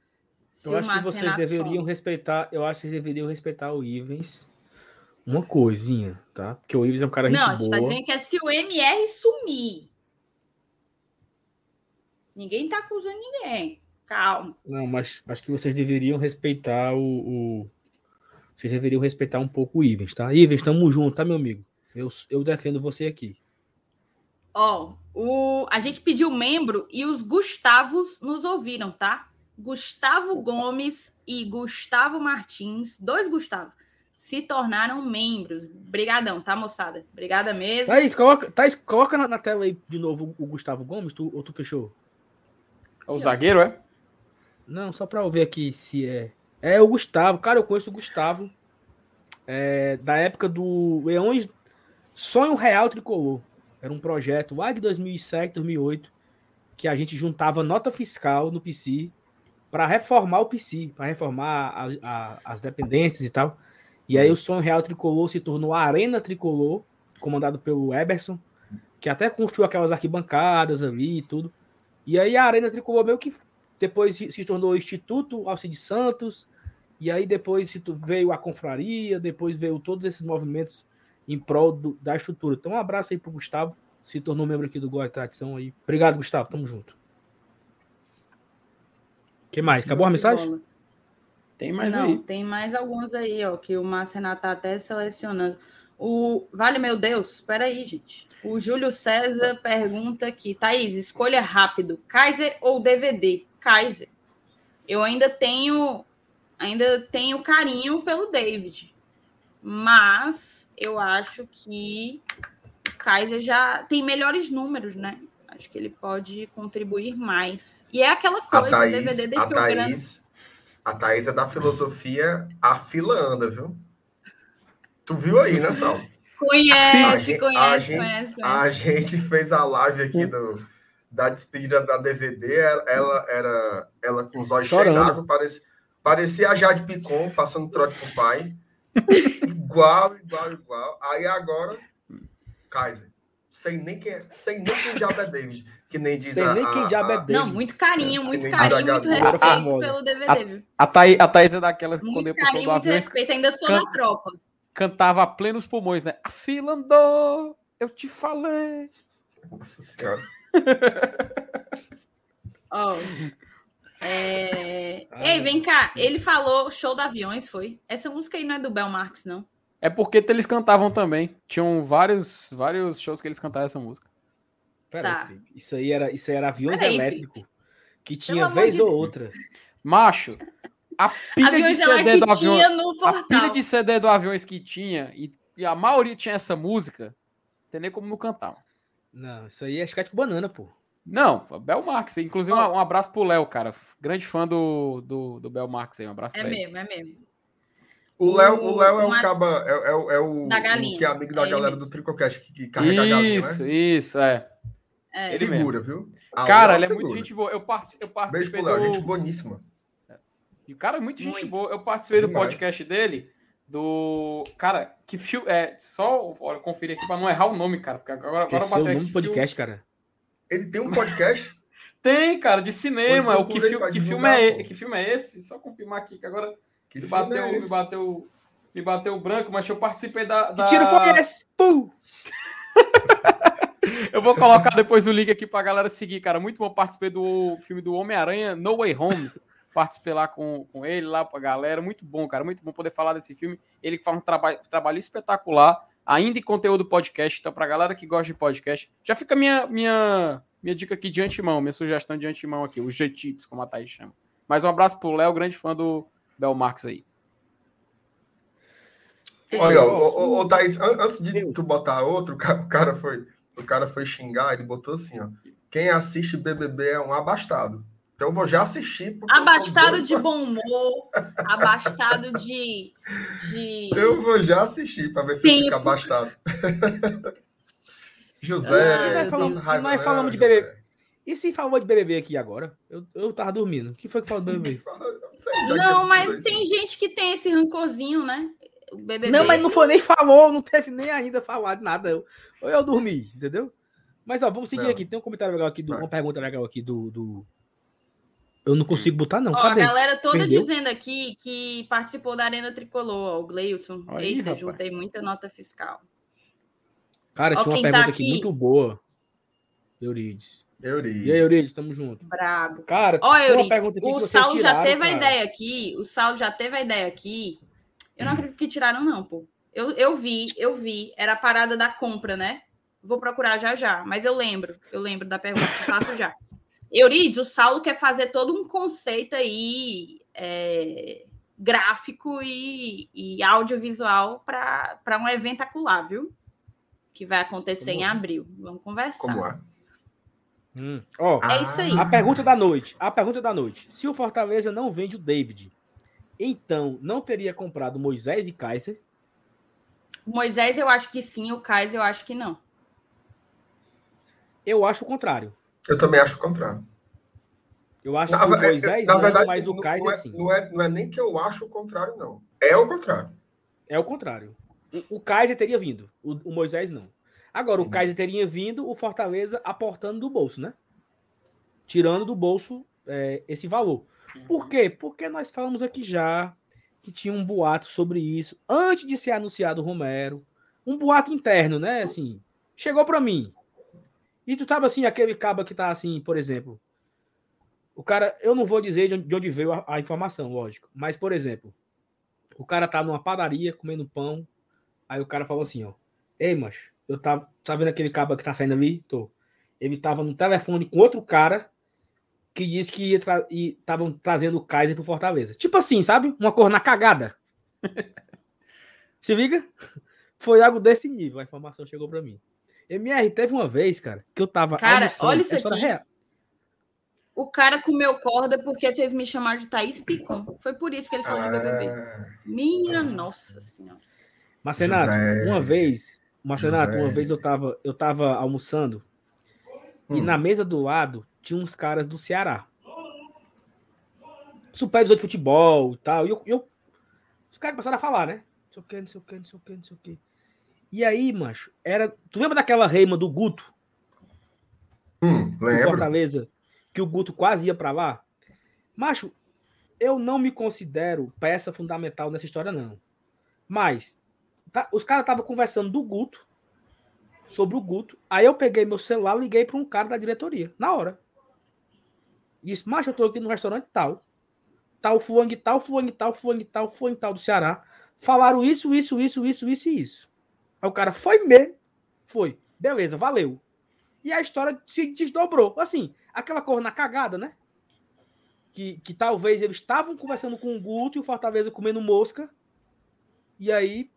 Speaker 1: Eu acho que vocês Renato deveriam respeitar. Eu acho que vocês deveriam respeitar o Ivens. Uma coisinha, tá? Porque o Ivens é um cara
Speaker 2: Não,
Speaker 1: a gente
Speaker 2: tá dizendo que é se o MR sumir. Ninguém tá acusando ninguém. Calma.
Speaker 1: Não, mas acho que vocês deveriam respeitar o, o... Vocês deveriam respeitar um pouco o Ivens, tá? Ivens, tamo junto, tá, meu amigo? Eu, eu defendo você aqui.
Speaker 2: Ó, o, a gente pediu membro e os Gustavos nos ouviram, tá? Gustavo Gomes e Gustavo Martins, dois Gustavo, se tornaram membros. Brigadão, tá, moçada? Obrigada mesmo.
Speaker 1: Thaís, coloca, Thaís, coloca na, na, tela aí de novo o Gustavo Gomes, tu, ou tu fechou?
Speaker 8: É o zagueiro, é?
Speaker 1: Não, só pra eu ver aqui se é. É o Gustavo, cara, eu conheço o Gustavo. É, da época do Leões Sonho Real Tricolor. Era um projeto lá de 2007, 2008, que a gente juntava nota fiscal no PC para reformar o PC, para reformar a, a, as dependências e tal. E aí o Sonho Real Tricolor se tornou a Arena Tricolor, comandado pelo Eberson, que até construiu aquelas arquibancadas ali e tudo. E aí a Arena Tricolor meio que depois se tornou o Instituto Alcides Santos, e aí depois veio a confraria, depois veio todos esses movimentos em prol do, da estrutura. Então, um abraço aí pro Gustavo, se tornou membro aqui do Glória Tradição aí. Obrigado, Gustavo, tamo junto. que mais? Acabou a mensagem?
Speaker 2: Tem mais Não, aí. tem mais alguns aí, ó, que o Márcio Renato tá até selecionando. O Vale Meu Deus, espera aí, gente. O Júlio César pergunta aqui, Thaís, escolha rápido, Kaiser ou DVD? Kaiser. Eu ainda tenho ainda tenho carinho pelo David, mas eu acho que o Kaiser já tem melhores números, né? Acho que ele pode contribuir mais. E é aquela coisa,
Speaker 3: a Thaís, o DVD deixou a Thaís, a Thaís é da filosofia a fila anda, viu? Tu viu aí, né, Sal?
Speaker 2: Conhece, a conhece,
Speaker 3: a
Speaker 2: gente, conhece, conhece.
Speaker 3: A gente fez a live aqui do, da despedida da DVD, ela era ela com os olhos cheios d'água, parecia, parecia a Jade Picon passando trote pro pai igual, igual, igual. Aí agora, Kaiser. Sem nem quem, é, sem nem quem diabo é David. Que nem diz
Speaker 1: sem
Speaker 3: a,
Speaker 1: nem quem diabo é David.
Speaker 2: Não, muito carinho, é, muito carinho, muito respeito a, pelo DVD, viu?
Speaker 8: A, Thaís, a Thaís é daquelas que
Speaker 2: quando eu carinho, do muito respeito, ainda sou can, da tropa.
Speaker 8: Cantava a plenos pulmões, né? A fila andou, eu te falei.
Speaker 3: Nossa senhora.
Speaker 2: oh, é... Ei, vem cá. Ele falou show da aviões, foi? Essa música aí não é do Bel Marx, não?
Speaker 8: É porque eles cantavam também. Tinham vários, vários shows que eles cantavam essa música.
Speaker 1: Pera tá. aí, isso aí era, isso aí era aviões elétricos. Que tinha vez ou outra.
Speaker 8: Macho, a pilha aviões de CD do avião. A pilha de CD do aviões que tinha, e, e, a maioria tinha essa música, não tem nem como não cantar.
Speaker 1: Não, isso aí é escate com banana, pô.
Speaker 8: Não, Bel Marx. Inclusive, oh. um abraço pro Léo, cara. Grande fã do, do, do Bel Marx aí. Um abraço
Speaker 2: é
Speaker 8: pra
Speaker 2: ele. É mesmo, é mesmo.
Speaker 3: O Léo, o Léo é o caba, é, é, é o,
Speaker 2: da galinha.
Speaker 3: O que é amigo da é galera do Tricocast que, que carrega isso, a galinha,
Speaker 8: né? Isso, isso, é.
Speaker 3: é. Ele figura, mesmo. viu?
Speaker 8: A cara, é ele é muito gente boa. Eu, partic, eu participei
Speaker 3: Beijo pro Léo, do... gente boníssima.
Speaker 8: E o cara é muito, muito gente boa. Eu participei Demais. do podcast dele, do... Cara, que filme... É, só olha, conferir aqui pra não errar o nome, cara. Porque agora, agora
Speaker 1: bateu o nome do podcast, cara.
Speaker 3: Ele tem um podcast? [laughs]
Speaker 8: tem, cara, de cinema. O que, fi que, filme é, que filme é esse? Só confirmar aqui que agora que me, bateu, é me bateu me bateu branco, mas eu participei da. da...
Speaker 1: Que tiro foi esse? Pum! [laughs]
Speaker 8: eu vou colocar depois o link aqui pra galera seguir, cara. Muito bom participar do filme do Homem-Aranha No Way Home. Participei lá com, com ele, lá pra galera. Muito bom, cara. Muito bom poder falar desse filme. Ele faz um trabalho, trabalho espetacular ainda em conteúdo podcast. Então, para a galera que gosta de podcast, já fica minha, minha, minha dica aqui de antemão, minha sugestão de antemão aqui, os G-Tips, como a Thaís chama. Mais um abraço pro Léo, grande fã do Bel Marx aí.
Speaker 3: Olha, ô, ô, Thaís, antes de tu botar outro, [laughs] o cara foi, o cara foi xingar, ele botou assim, ó. Quem assiste BBB é um abastado. Então eu vou já assistir.
Speaker 2: Abastado de bom humor, abastado de, de.
Speaker 3: Eu vou já assistir para ver se Sim. fica abastado. [laughs] José,
Speaker 1: ah, raiva, nós falamos de BBB. E se falou de BBB aqui agora? Eu, eu tava dormindo. O que foi que falou do BBB? [laughs]
Speaker 2: não, mas tem gente que tem esse rancorzinho, né?
Speaker 1: O BBB. Não, mas não foi nem falou, não teve nem ainda falar de nada. Eu, eu dormi, entendeu? Mas ó, vamos seguir não. aqui. Tem um comentário legal aqui, do, uma pergunta legal aqui do, do eu não consigo botar, não. Ó,
Speaker 2: a galera toda Perdeu? dizendo aqui que participou da Arena Tricolor, o Gleilson. Aí, Eita, rapaz. juntei muita nota fiscal.
Speaker 1: Cara, ó, tinha uma tá pergunta tá aqui, aqui muito boa. Eurides.
Speaker 3: Eurides.
Speaker 1: E aí, Eurides, tamo junto.
Speaker 2: Brabo.
Speaker 1: Cara,
Speaker 2: ó, Eurides, o Saulo já teve cara. a ideia aqui. O Saulo já teve a ideia aqui. Eu não acredito que tiraram, não, pô. Eu, eu vi, eu vi. Era a parada da compra, né? Vou procurar já já. Mas eu lembro. Eu lembro da pergunta que faço já. Eurides, o Saulo quer fazer todo um conceito aí é, gráfico e, e audiovisual para um evento acular, viu? Que vai acontecer Como em é? abril. Vamos conversar. Como é?
Speaker 1: Hum. Oh, é isso aí. A pergunta da noite. A pergunta da noite. Se o Fortaleza não vende o David, então não teria comprado Moisés e Kaiser?
Speaker 2: Moisés eu acho que sim, o Kaiser eu acho que não.
Speaker 1: Eu acho o contrário.
Speaker 3: Eu também acho o contrário.
Speaker 1: Eu acho na, que o é, Moisés na verdade, não, mas o Kaiser
Speaker 3: não é,
Speaker 1: sim.
Speaker 3: Não é, não é nem que eu acho o contrário, não. É o contrário.
Speaker 1: É o contrário. O, o Kaiser teria vindo, o, o Moisés não. Agora, o Kaiser teria vindo, o Fortaleza aportando do bolso, né? Tirando do bolso é, esse valor. Por quê? Porque nós falamos aqui já que tinha um boato sobre isso antes de ser anunciado o Romero. Um boato interno, né? Assim, chegou para mim. E tu tava assim, aquele cabo que tá assim, por exemplo. O cara, eu não vou dizer de onde veio a, a informação, lógico. Mas, por exemplo, o cara tá numa padaria comendo pão. Aí o cara falou assim, ó. Ei, macho, eu tava. Tá vendo aquele cabo que tá saindo ali? Tô. Ele tava no telefone com outro cara que disse que ia tra e estavam trazendo o Kaiser pro Fortaleza. Tipo assim, sabe? Uma cor na cagada. [laughs] Se liga? Foi algo desse nível. A informação chegou para mim. MR, teve uma vez, cara, que eu tava.
Speaker 2: Cara, olha isso aqui. O cara comeu corda porque vocês me chamaram de Thaís Picon. Foi por isso que ele falou ah, de BBB. Minha nossa senhora.
Speaker 1: Marcenato, José, uma vez, Marcenato, José. uma vez eu tava, eu tava almoçando hum. e na mesa do lado tinha uns caras do Ceará. Supervisor de futebol e tal. E eu, eu, os caras passaram a falar, né? Não sei o que, não sei o que, não sei o que, não sei o que. E aí, macho, era. Tu lembra daquela reima do Guto?
Speaker 3: Hum, lembro.
Speaker 1: Fortaleza, que o Guto quase ia para lá? Macho, eu não me considero peça fundamental nessa história, não. Mas, tá, os caras estavam conversando do Guto, sobre o Guto. Aí eu peguei meu celular e liguei para um cara da diretoria, na hora. Disse, macho, eu tô aqui no restaurante tal. Tal, fulano tal, fulano tal, fulano tal, fulano tal do Ceará. Falaram isso, isso, isso, isso, isso e isso. Aí o cara foi mesmo. Foi. Beleza, valeu. E a história se desdobrou. Assim, aquela cor na cagada, né? Que, que talvez eles estavam conversando com o Guto e o Fortaleza comendo mosca. E aí,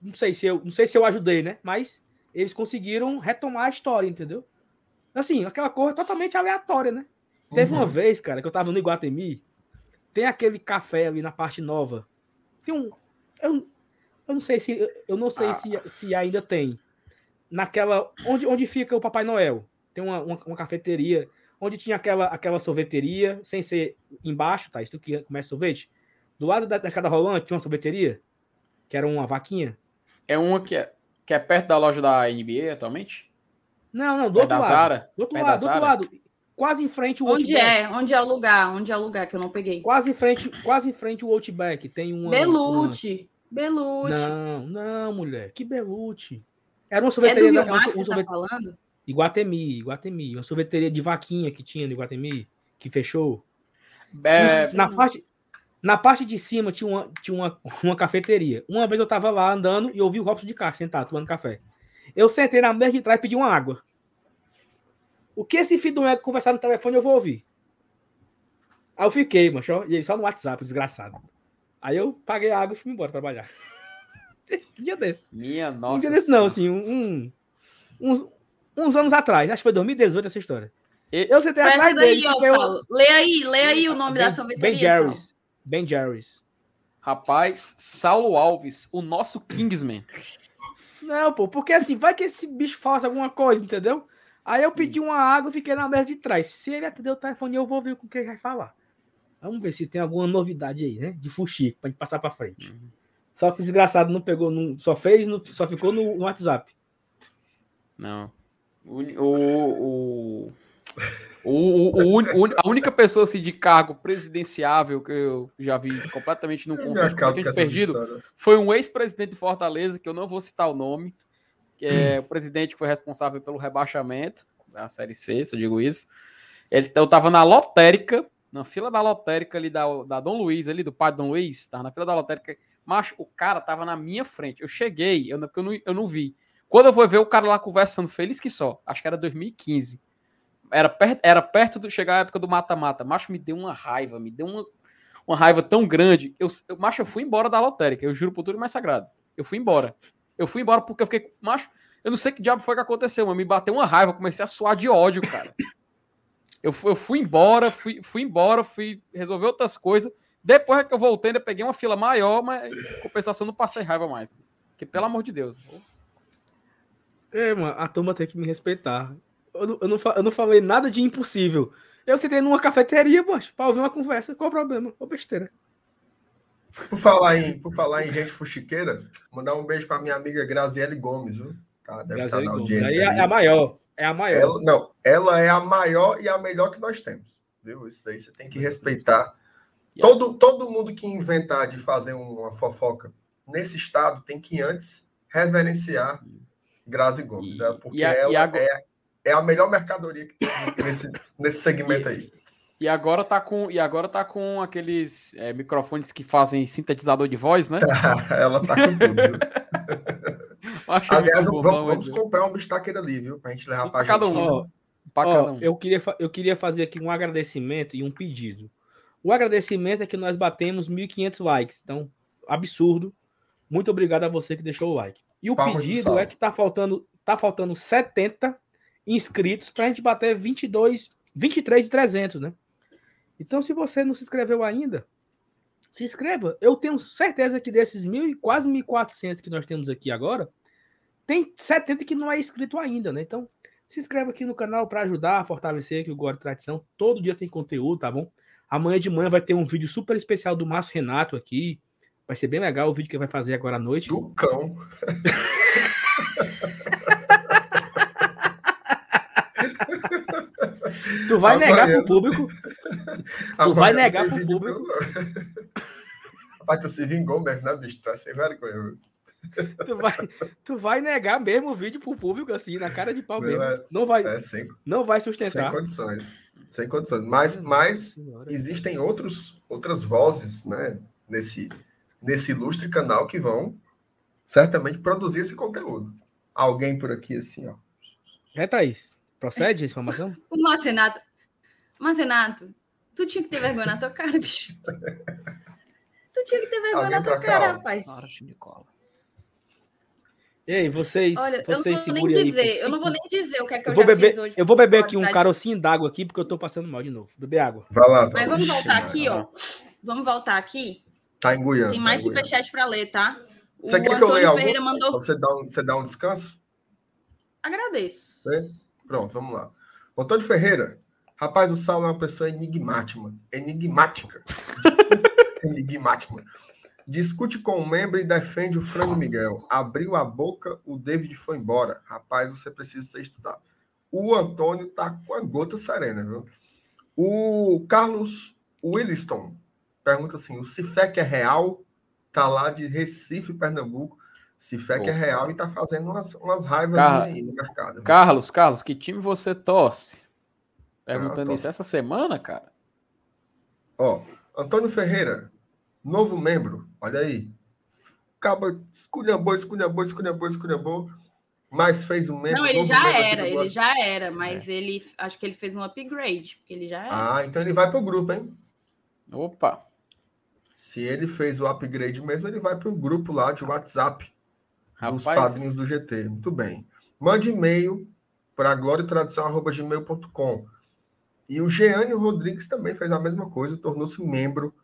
Speaker 1: não sei se eu, não sei se eu ajudei, né? Mas eles conseguiram retomar a história, entendeu? Assim, aquela cor totalmente aleatória, né? Uhum. Teve uma uhum. vez, cara, que eu tava no Iguatemi, tem aquele café ali na parte nova. Tem um. Eu, eu não sei se eu não sei ah. se, se ainda tem. Naquela onde, onde fica o Papai Noel. Tem uma, uma, uma, cafeteria onde tinha aquela aquela sorveteria, sem ser embaixo, tá? Isso que começa sorvete. Do lado da, da escada rolante tinha uma sorveteria que era uma vaquinha.
Speaker 8: É uma que é, que é perto da loja da NBA atualmente?
Speaker 1: Não, não, do outro lado. Zara? Do outro lado, do outro lado. Quase em frente
Speaker 2: o Onde Outback. é? Onde é o lugar? Onde é o lugar que eu não peguei?
Speaker 1: Quase em frente, quase em frente o Outback. Tem uma.
Speaker 2: Belute. Belute.
Speaker 1: Não, não, mulher. Que Belute. Era uma sorveteria. É do Rio
Speaker 2: Mar, um, um tá falando?
Speaker 1: Iguatemi, Iguatemi. Uma sorveteria de vaquinha que tinha no Iguatemi, que fechou. É... Na parte. Na parte de cima tinha uma, tinha uma, [laughs] uma cafeteria. Uma vez eu tava lá andando e ouvi o Robson de carro sentado, tomando café. Eu sentei na mesa de trás e pedi uma água. O que esse filho do ego conversar no telefone eu vou ouvir. Aí eu fiquei, macho, e aí só no WhatsApp, desgraçado. Aí eu paguei a água e fui embora trabalhar. [laughs] Esse dia desse.
Speaker 8: Minha nossa.
Speaker 1: Um dia desse não, assim, um, uns, uns anos atrás. Acho que foi 2018 essa história.
Speaker 2: E... Eu sentei atrás dele. Daí, ó, eu... Lê aí, lê aí o nome ben, da sorveteria.
Speaker 1: Ben Jerry's. Ben Jerry's.
Speaker 8: Rapaz, Saulo Alves, o nosso Kingsman.
Speaker 1: Não, pô, porque assim, vai que esse bicho faça alguma coisa, entendeu? Aí eu pedi uma água e fiquei na mesa de trás. Se ele atender o telefone, eu vou ver com o que ele vai falar. Vamos ver se tem alguma novidade aí, né? De fuxico, pra gente passar pra frente. Uhum. Só que o desgraçado não pegou, não, só fez, no, só ficou no, no, WhatsApp.
Speaker 8: Não. O, o, o, o, a única pessoa assim, de cargo presidenciável que eu já vi completamente num contexto completamente perdido foi um ex-presidente de Fortaleza, que eu não vou citar o nome, que é o presidente que foi responsável pelo rebaixamento da Série C, se eu digo isso. Ele, eu tava na lotérica, na fila da lotérica ali da, da Dom Luiz, ali do pai do Dom Luiz, tava na fila da lotérica Macho, o cara tava na minha frente. Eu cheguei, eu, eu, não, eu não vi. Quando eu vou ver o cara lá conversando, feliz que só. Acho que era 2015. Era perto, era perto de chegar a época do mata-mata. Macho, me deu uma raiva, me deu uma, uma raiva tão grande. Eu, eu, macho, eu fui embora da lotérica. Eu juro por tudo mais sagrado. Eu fui embora. Eu fui embora porque eu fiquei. Macho, eu não sei que diabo foi que aconteceu, mas me bateu uma raiva. Comecei a suar de ódio, cara. Eu, eu fui embora, fui, fui embora, fui resolver outras coisas. Depois que eu voltei, ainda peguei uma fila maior, mas compensação não passei raiva mais. Porque, pelo amor de Deus.
Speaker 1: É, mano, a turma tem que me respeitar. Eu não, eu não, eu não falei nada de impossível. Eu sentei numa cafeteria, poxa, pra ouvir uma conversa. Qual o problema? Qual besteira?
Speaker 3: Por falar em, por falar em gente fuxiqueira, mandar um beijo pra minha amiga Graziele Gomes, viu? Tá, deve Graziele estar na audiência. Aí,
Speaker 1: aí. É a maior. É a maior.
Speaker 3: Ela, não, ela é a maior e a melhor que nós temos. Viu? Isso daí você tem que respeitar. Todo, todo mundo que inventar de fazer uma fofoca nesse estado tem que antes reverenciar Grazi Gomes, e, é, porque a, ela agora... é, é a melhor mercadoria que tem nesse, nesse segmento
Speaker 8: e,
Speaker 3: aí.
Speaker 8: E agora tá com, e agora tá com aqueles é, microfones que fazem sintetizador de voz, né? [laughs]
Speaker 3: ela tá com tudo. [laughs] [laughs] Aliás, bom, vamos, vamos comprar um bistaqueiro ali, viu? Pra gente levar pra, pra gente. Um,
Speaker 1: ó, ó, um. eu, queria, eu queria fazer aqui um agradecimento e um pedido. O agradecimento é que nós batemos 1.500 likes. Então, absurdo. Muito obrigado a você que deixou o like. E o Palma pedido é que tá faltando, tá faltando 70 inscritos para a gente bater 22, 23 e 300, né? Então, se você não se inscreveu ainda, se inscreva. Eu tenho certeza que desses mil e quase 1.400 que nós temos aqui agora, tem 70 que não é inscrito ainda, né? Então, se inscreva aqui no canal para ajudar a fortalecer aqui o Gore Tradição. Todo dia tem conteúdo, tá bom? Amanhã de manhã vai ter um vídeo super especial do Márcio Renato aqui. Vai ser bem legal o vídeo que ele vai fazer agora à noite.
Speaker 3: Do cão. [laughs]
Speaker 1: tu vai negar pro público. Tu vai negar pro público. [laughs]
Speaker 3: Rapaz, tu se vingou mesmo, né, bicho? Tu é sem vergonha. [laughs]
Speaker 1: Tu vai, tu vai negar mesmo o vídeo pro público, assim, na cara de pau mesmo. É, não vai, é, sem, não vai sustentar.
Speaker 3: Sem condições. Sem condições. Mas, mas existem outros, outras vozes, né, nesse, nesse ilustre canal que vão certamente produzir esse conteúdo. Alguém por aqui, assim, ó.
Speaker 1: É, Thaís. Procede a informação? [laughs]
Speaker 2: O Marcenato. Marcenato, tu tinha que ter vergonha na tua cara, bicho. [laughs] Tu tinha que ter vergonha Alguém na tua cara, rapaz.
Speaker 1: Ei, vocês.
Speaker 2: Olha,
Speaker 1: vocês
Speaker 2: eu não vou nem dizer, aí, eu não vou nem dizer o que é que eu,
Speaker 1: eu vou beber, hoje. Eu vou beber aqui um carocinho d'água aqui, porque eu tô passando mal de novo. Beber água.
Speaker 3: Vai lá,
Speaker 2: tá Mas vamos voltar aqui, ó. Vamos voltar aqui.
Speaker 3: Tá em Guiana.
Speaker 2: Tem tá mais tá superchat para ler, tá?
Speaker 3: Você o quer que eu leia Ferreira algum? mandou. Você dá, um, você dá um descanso?
Speaker 2: Agradeço.
Speaker 3: Pronto, vamos lá. Antônio Ferreira. Rapaz, o Saulo é uma pessoa enigmática. [laughs] Enigmática. enigmática. Discute com um membro e defende o frango Miguel. Abriu a boca, o David foi embora. Rapaz, você precisa ser estudado. O Antônio tá com a gota serena, viu? O Carlos Williston pergunta assim: o Cifec é real? Tá lá de Recife, Pernambuco. Cifec é real e tá fazendo umas, umas raivas Car... aí no mercado. Viu?
Speaker 8: Carlos, Carlos, que time você torce? Perguntando ah, isso essa semana, cara.
Speaker 3: Ó, Antônio Ferreira, Novo membro, olha aí. Acaba, esculhambou, esculhambou, esculhambou, esculhambou. Mas fez um membro.
Speaker 2: Não, ele já era, ele já era, mas é. ele acho que ele fez um upgrade, porque ele já era.
Speaker 3: Ah, então ele vai pro grupo, hein?
Speaker 8: Opa!
Speaker 3: Se ele fez o upgrade mesmo, ele vai pro grupo lá de WhatsApp Rapaz. dos padrinhos do GT. Muito bem. Mande e-mail para gloriatradição.gmail.com. E o Jeane Rodrigues também fez a mesma coisa, tornou-se membro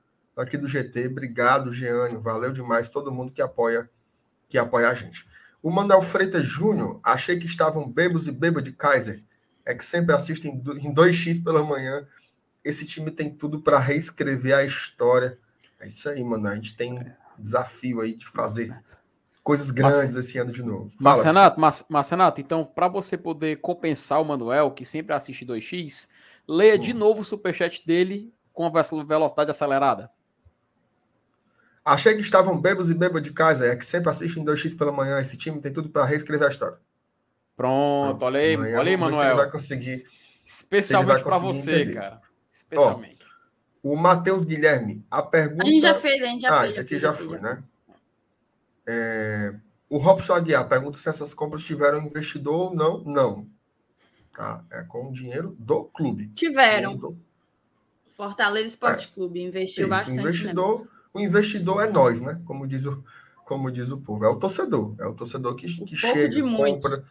Speaker 3: aqui do GT. Obrigado, Jeane. Valeu demais todo mundo que apoia que apoia a gente. O Manuel Freitas Júnior, achei que estavam bebos e bêbados de Kaiser. É que sempre assistem em 2x pela manhã. Esse time tem tudo para reescrever a história. É isso aí, mano. A gente tem um desafio aí de fazer coisas grandes mas, esse ano de novo.
Speaker 8: Fala, mas, Renato, mas, mas, Renato, então, para você poder compensar o Manuel, que sempre assiste 2x, leia hum. de novo o superchat dele com a velocidade acelerada.
Speaker 3: Achei que estavam bebos e bêbados de casa, é que sempre assistem 2x pela manhã. Esse time tem tudo para reescrever a história.
Speaker 8: Pronto, olha aí, olha aí, Manuel.
Speaker 3: vai conseguir.
Speaker 8: Especialmente para você, entender. cara. Especialmente.
Speaker 3: Ó, o Matheus Guilherme, a pergunta. A
Speaker 2: gente já fez, a gente já
Speaker 3: ah,
Speaker 2: fez.
Speaker 3: Ah, esse aqui já, já foi, né? É... O Robson Aguiar pergunta se essas compras tiveram investidor ou não. Não. Tá? É com o dinheiro do clube.
Speaker 2: Tiveram. Do... Fortaleza Esporte é. Clube investiu Isso, bastante.
Speaker 3: Investidor o investidor é nós, né? Como diz o, como diz o povo. É o torcedor. É o torcedor que, que chega,
Speaker 2: de
Speaker 3: compra.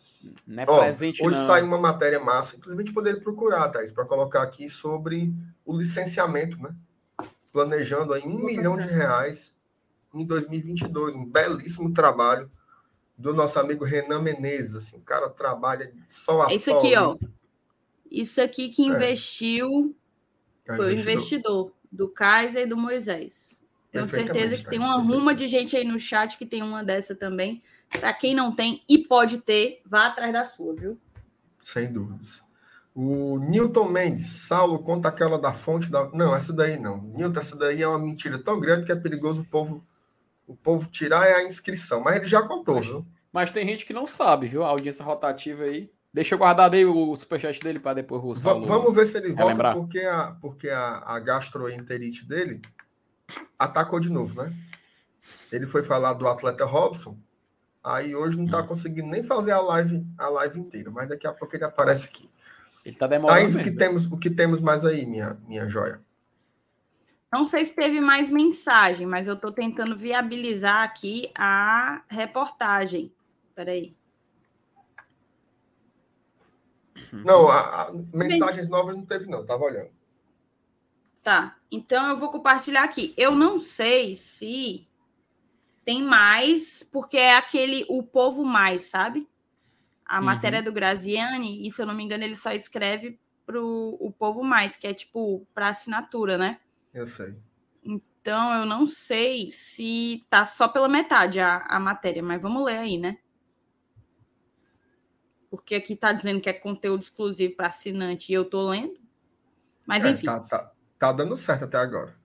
Speaker 8: Não é Ó, presente,
Speaker 3: hoje
Speaker 8: não.
Speaker 3: sai uma matéria massa, inclusive a gente poderia procurar, Thaís, para colocar aqui sobre o licenciamento, né? Planejando aí um milhão de reais em 2022. Um belíssimo trabalho do nosso amigo Renan Menezes. Assim, o cara trabalha só a
Speaker 2: Isso aqui, ó. Isso aqui que é. investiu é. foi o investidor do Kaiser e do Moisés. Tenho certeza que tem uma ruma de gente aí no chat que tem uma dessa também. Para quem não tem e pode ter, vá atrás da sua, viu?
Speaker 3: Sem dúvidas. O Newton Mendes, Saulo, conta aquela da fonte da. Não, essa daí não. Newton, essa daí é uma mentira tão grande que é perigoso o povo, o povo tirar a inscrição. Mas ele já contou,
Speaker 8: mas,
Speaker 3: viu?
Speaker 8: Mas tem gente que não sabe, viu? A audiência rotativa aí. Deixa eu guardar aí o superchat dele para depois o
Speaker 3: Saulo Vamos ver se ele volta, porque a, porque a, a gastroenterite dele atacou de novo, né? Ele foi falar do atleta Robson, aí hoje não está hum. conseguindo nem fazer a live, a live inteira, mas daqui a pouco ele aparece aqui.
Speaker 8: Ele está demorando.
Speaker 3: Thaís, o que temos, o que temos mais aí, minha, minha joia?
Speaker 2: Não sei se teve mais mensagem, mas eu estou tentando viabilizar aqui a reportagem. Peraí.
Speaker 3: Não, a, a, mensagens novas não teve, não. Tava olhando.
Speaker 2: Tá. Então eu vou compartilhar aqui. Eu não sei se tem mais, porque é aquele o povo mais, sabe? A uhum. matéria do Graziani, e se eu não me engano, ele só escreve pro o povo mais, que é tipo para assinatura, né?
Speaker 3: Eu sei.
Speaker 2: Então eu não sei se tá só pela metade a, a matéria, mas vamos ler aí, né? Porque aqui tá dizendo que é conteúdo exclusivo para assinante e eu tô lendo. Mas é, enfim.
Speaker 3: Tá, tá, Tá dando certo até agora.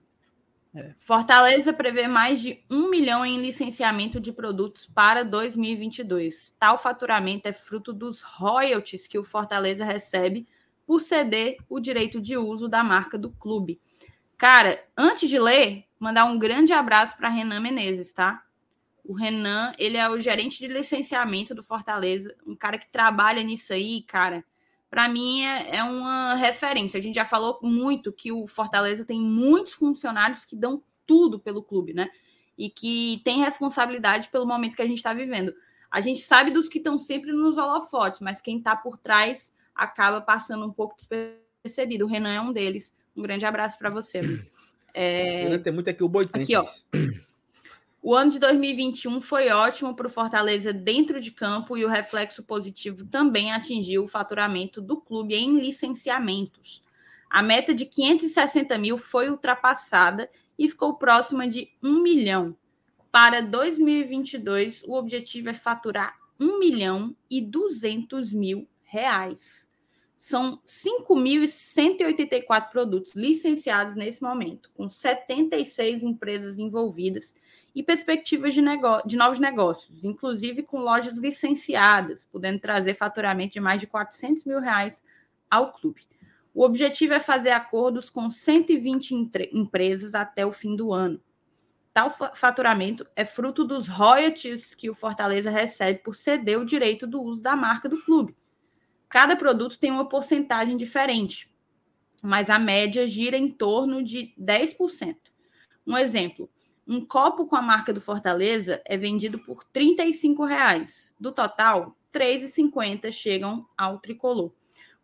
Speaker 2: É. Fortaleza prevê mais de um milhão em licenciamento de produtos para 2022. Tal faturamento é fruto dos royalties que o Fortaleza recebe por ceder o direito de uso da marca do clube. Cara, antes de ler, mandar um grande abraço para Renan Menezes, tá? O Renan, ele é o gerente de licenciamento do Fortaleza, um cara que trabalha nisso aí, cara para mim é, é, uma referência. A gente já falou muito que o Fortaleza tem muitos funcionários que dão tudo pelo clube, né? E que tem responsabilidade pelo momento que a gente está vivendo. A gente sabe dos que estão sempre nos holofotes, mas quem está por trás acaba passando um pouco despercebido. O Renan é um deles. Um grande abraço para você.
Speaker 1: É... Tem muito aqui o boi
Speaker 2: Aqui, ó. O ano de 2021 foi ótimo para o Fortaleza dentro de campo e o reflexo positivo também atingiu o faturamento do clube em licenciamentos. A meta de 560 mil foi ultrapassada e ficou próxima de 1 milhão. Para 2022, o objetivo é faturar 1 milhão e 200 mil reais. São 5.184 produtos licenciados nesse momento, com 76 empresas envolvidas e perspectivas de, de novos negócios, inclusive com lojas licenciadas, podendo trazer faturamento de mais de 400 mil reais ao clube. O objetivo é fazer acordos com 120 empresas até o fim do ano. Tal faturamento é fruto dos royalties que o Fortaleza recebe por ceder o direito do uso da marca do clube. Cada produto tem uma porcentagem diferente, mas a média gira em torno de 10%. Um exemplo, um copo com a marca do Fortaleza é vendido por 35 reais. Do total, R$ 3,50 chegam ao tricolor.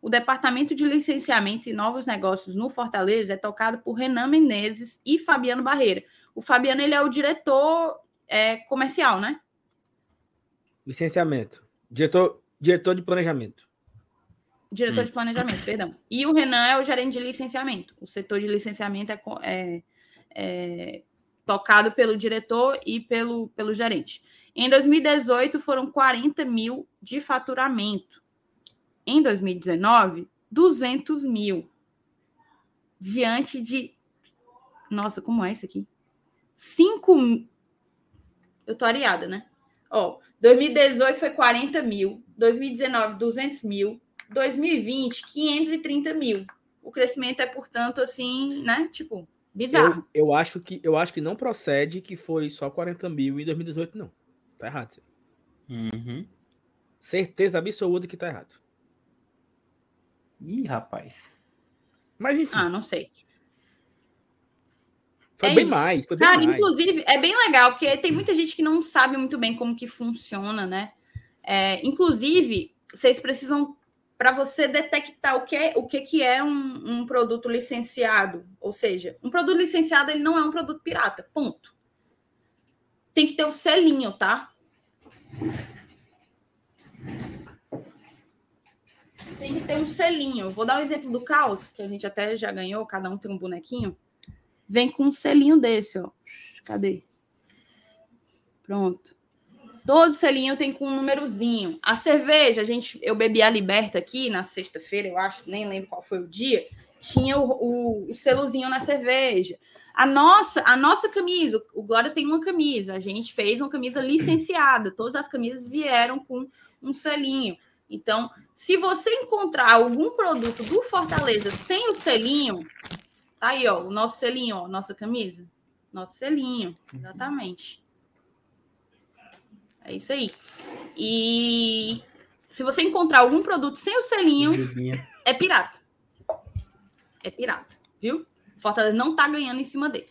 Speaker 2: O departamento de licenciamento e novos negócios no Fortaleza é tocado por Renan Menezes e Fabiano Barreira. O Fabiano ele é o diretor é, comercial, né?
Speaker 1: Licenciamento. Diretor, diretor de planejamento.
Speaker 2: Diretor hum. de planejamento, perdão. E o Renan é o gerente de licenciamento. O setor de licenciamento é, é, é tocado pelo diretor e pelo, pelo gerente. Em 2018, foram 40 mil de faturamento. Em 2019, 200 mil. Diante de. Nossa, como é isso aqui? 5 Eu tô areada, né? Ó, 2018 foi 40 mil, 2019, 200 mil, 2020, 530 mil. O crescimento é, portanto, assim, né? Tipo, bizarro.
Speaker 1: Eu, eu, acho, que, eu acho que não procede que foi só 40 mil em 2018, não. Tá errado. Isso
Speaker 8: uhum.
Speaker 1: Certeza absoluta que tá errado.
Speaker 8: Ih, rapaz.
Speaker 1: Mas enfim.
Speaker 2: Ah, não sei.
Speaker 1: Foi é bem isso. mais. Foi bem
Speaker 2: Cara,
Speaker 1: mais.
Speaker 2: inclusive, é bem legal, porque tem muita gente que não sabe muito bem como que funciona, né? É, inclusive, vocês precisam, para você detectar o que é, o que, que é um, um, produto licenciado, ou seja, um produto licenciado ele não é um produto pirata, ponto. Tem que ter o selinho, tá? Tem que ter um selinho. Vou dar um exemplo do caos, que a gente até já ganhou, cada um tem um bonequinho vem com um selinho desse, ó. Cadê? Pronto. Todo selinho tem com um númerozinho. A cerveja, a gente, eu bebi a Liberta aqui na sexta-feira, eu acho, nem lembro qual foi o dia. Tinha o, o, o selozinho na cerveja. A nossa, a nossa camisa, o Glória tem uma camisa. A gente fez uma camisa licenciada. Todas as camisas vieram com um selinho. Então, se você encontrar algum produto do Fortaleza sem o selinho, Tá aí, ó, o nosso selinho, ó, nossa camisa. Nosso selinho, exatamente. É isso aí. E se você encontrar algum produto sem o selinho, é pirata. É pirata, viu? Fortaleza não tá ganhando em cima dele.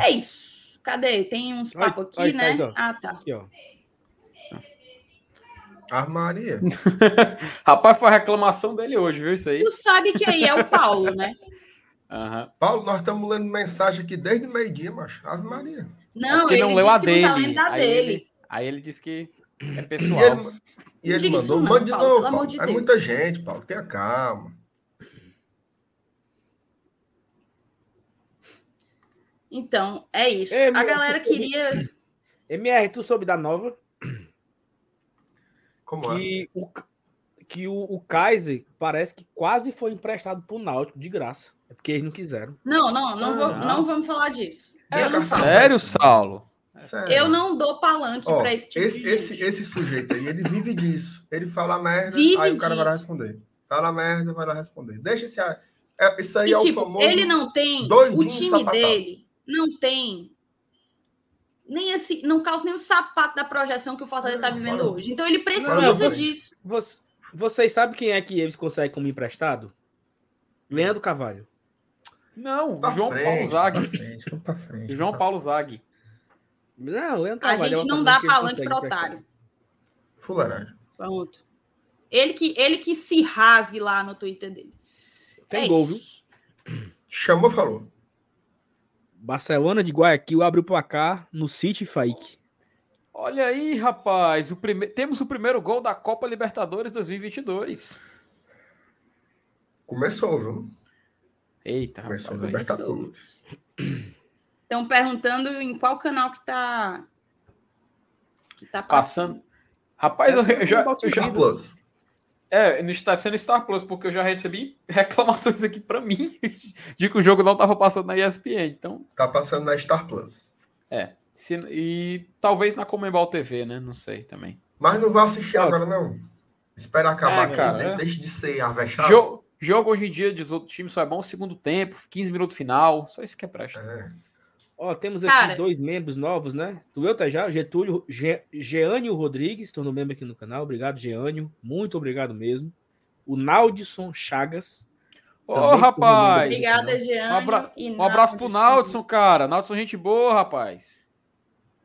Speaker 2: É isso. Cadê? Tem uns papos aqui, oi, né? ah, tá. Aqui, ó.
Speaker 3: Armaria. [laughs]
Speaker 8: Rapaz, foi a reclamação dele hoje, viu? Isso aí.
Speaker 2: Tu sabe que aí é o Paulo, né?
Speaker 8: Uhum.
Speaker 3: Paulo, nós estamos lendo mensagem aqui desde meio-dia, macho. Ave Maria.
Speaker 2: Não, é ele não leu a dele. Tá
Speaker 8: aí,
Speaker 2: dele.
Speaker 8: Ele, aí ele disse que é pessoal.
Speaker 3: E ele, e ele mandou, não, mande de Paulo, novo, Paulo. De é muita gente, Paulo. Tenha calma.
Speaker 2: Então, é isso. Ei, a galera queria.
Speaker 1: MR, tu soube da nova?
Speaker 3: Como
Speaker 1: que é? O, que o, o Kaiser parece que quase foi emprestado pro Náutico de graça. É porque eles não quiseram.
Speaker 2: Não, não, não, ah, vou, não. não vamos falar disso.
Speaker 8: É, sério, Saulo?
Speaker 2: Sério. Eu não dou palanque para esse tipo
Speaker 3: esse,
Speaker 2: de
Speaker 3: esse, esse sujeito aí, ele vive disso. Ele fala merda, vive aí o cara
Speaker 2: disso.
Speaker 3: vai lá responder. Fala merda, vai lá responder. Deixa esse. É, isso aí
Speaker 2: e,
Speaker 3: é
Speaker 2: tipo,
Speaker 3: o famoso.
Speaker 2: Ele não tem. O time sapatão. dele não tem. Nem assim, não causa nem o sapato da projeção que o Fortaleza está vivendo hoje. Então ele precisa não, disso.
Speaker 1: Você, vocês sabem quem é que eles conseguem como emprestado? Leandro Cavalho.
Speaker 8: Não, pra João frente, Paulo Zag.
Speaker 3: Pra frente,
Speaker 8: João Paulo Zag.
Speaker 1: Não, Leandro
Speaker 2: A gente não dá palanque para otário.
Speaker 3: Fularagem.
Speaker 2: Pronto. Ele que, ele que se rasgue lá no Twitter dele.
Speaker 1: Tem é gol, isso.
Speaker 3: viu? Chamou, falou.
Speaker 1: Barcelona de Guayaquil abre o placar no City Fake.
Speaker 8: Olha aí, rapaz. O prime... Temos o primeiro gol da Copa Libertadores 2022.
Speaker 3: Começou, viu?
Speaker 8: Eita,
Speaker 3: Começou rapaz, Libertadores.
Speaker 2: Estão perguntando em qual canal que tá.
Speaker 8: Que tá passando. passando. Rapaz, eu, eu, já. Eu já...
Speaker 3: Plus.
Speaker 8: É, está sendo Star Plus, porque eu já recebi [laughs] reclamações aqui para mim [laughs] de que o jogo não estava passando na ESPN. Então.
Speaker 3: Tá passando na Star Plus.
Speaker 8: É. Se, e talvez na Comembol TV, né? Não sei também.
Speaker 3: Mas não vai assistir agora, não. Espera acabar é, cara, é. deixe de ser avexado.
Speaker 8: Jo jogo hoje em dia dos outros times só é bom segundo tempo, 15 minutos final, só isso que é presta.
Speaker 3: É.
Speaker 1: Ó, temos aqui Cara, dois membros novos, né? Tu eu tá já? Getúlio, Ge, Geânio Rodrigues, tornou membro aqui no canal. Obrigado, Geânio. Muito obrigado mesmo. O Naldson Chagas.
Speaker 8: Ô, oh, rapaz!
Speaker 2: Obrigada, Geânio.
Speaker 8: Um, abra... um abraço pro Naldson, cara. Naldson, gente boa, rapaz.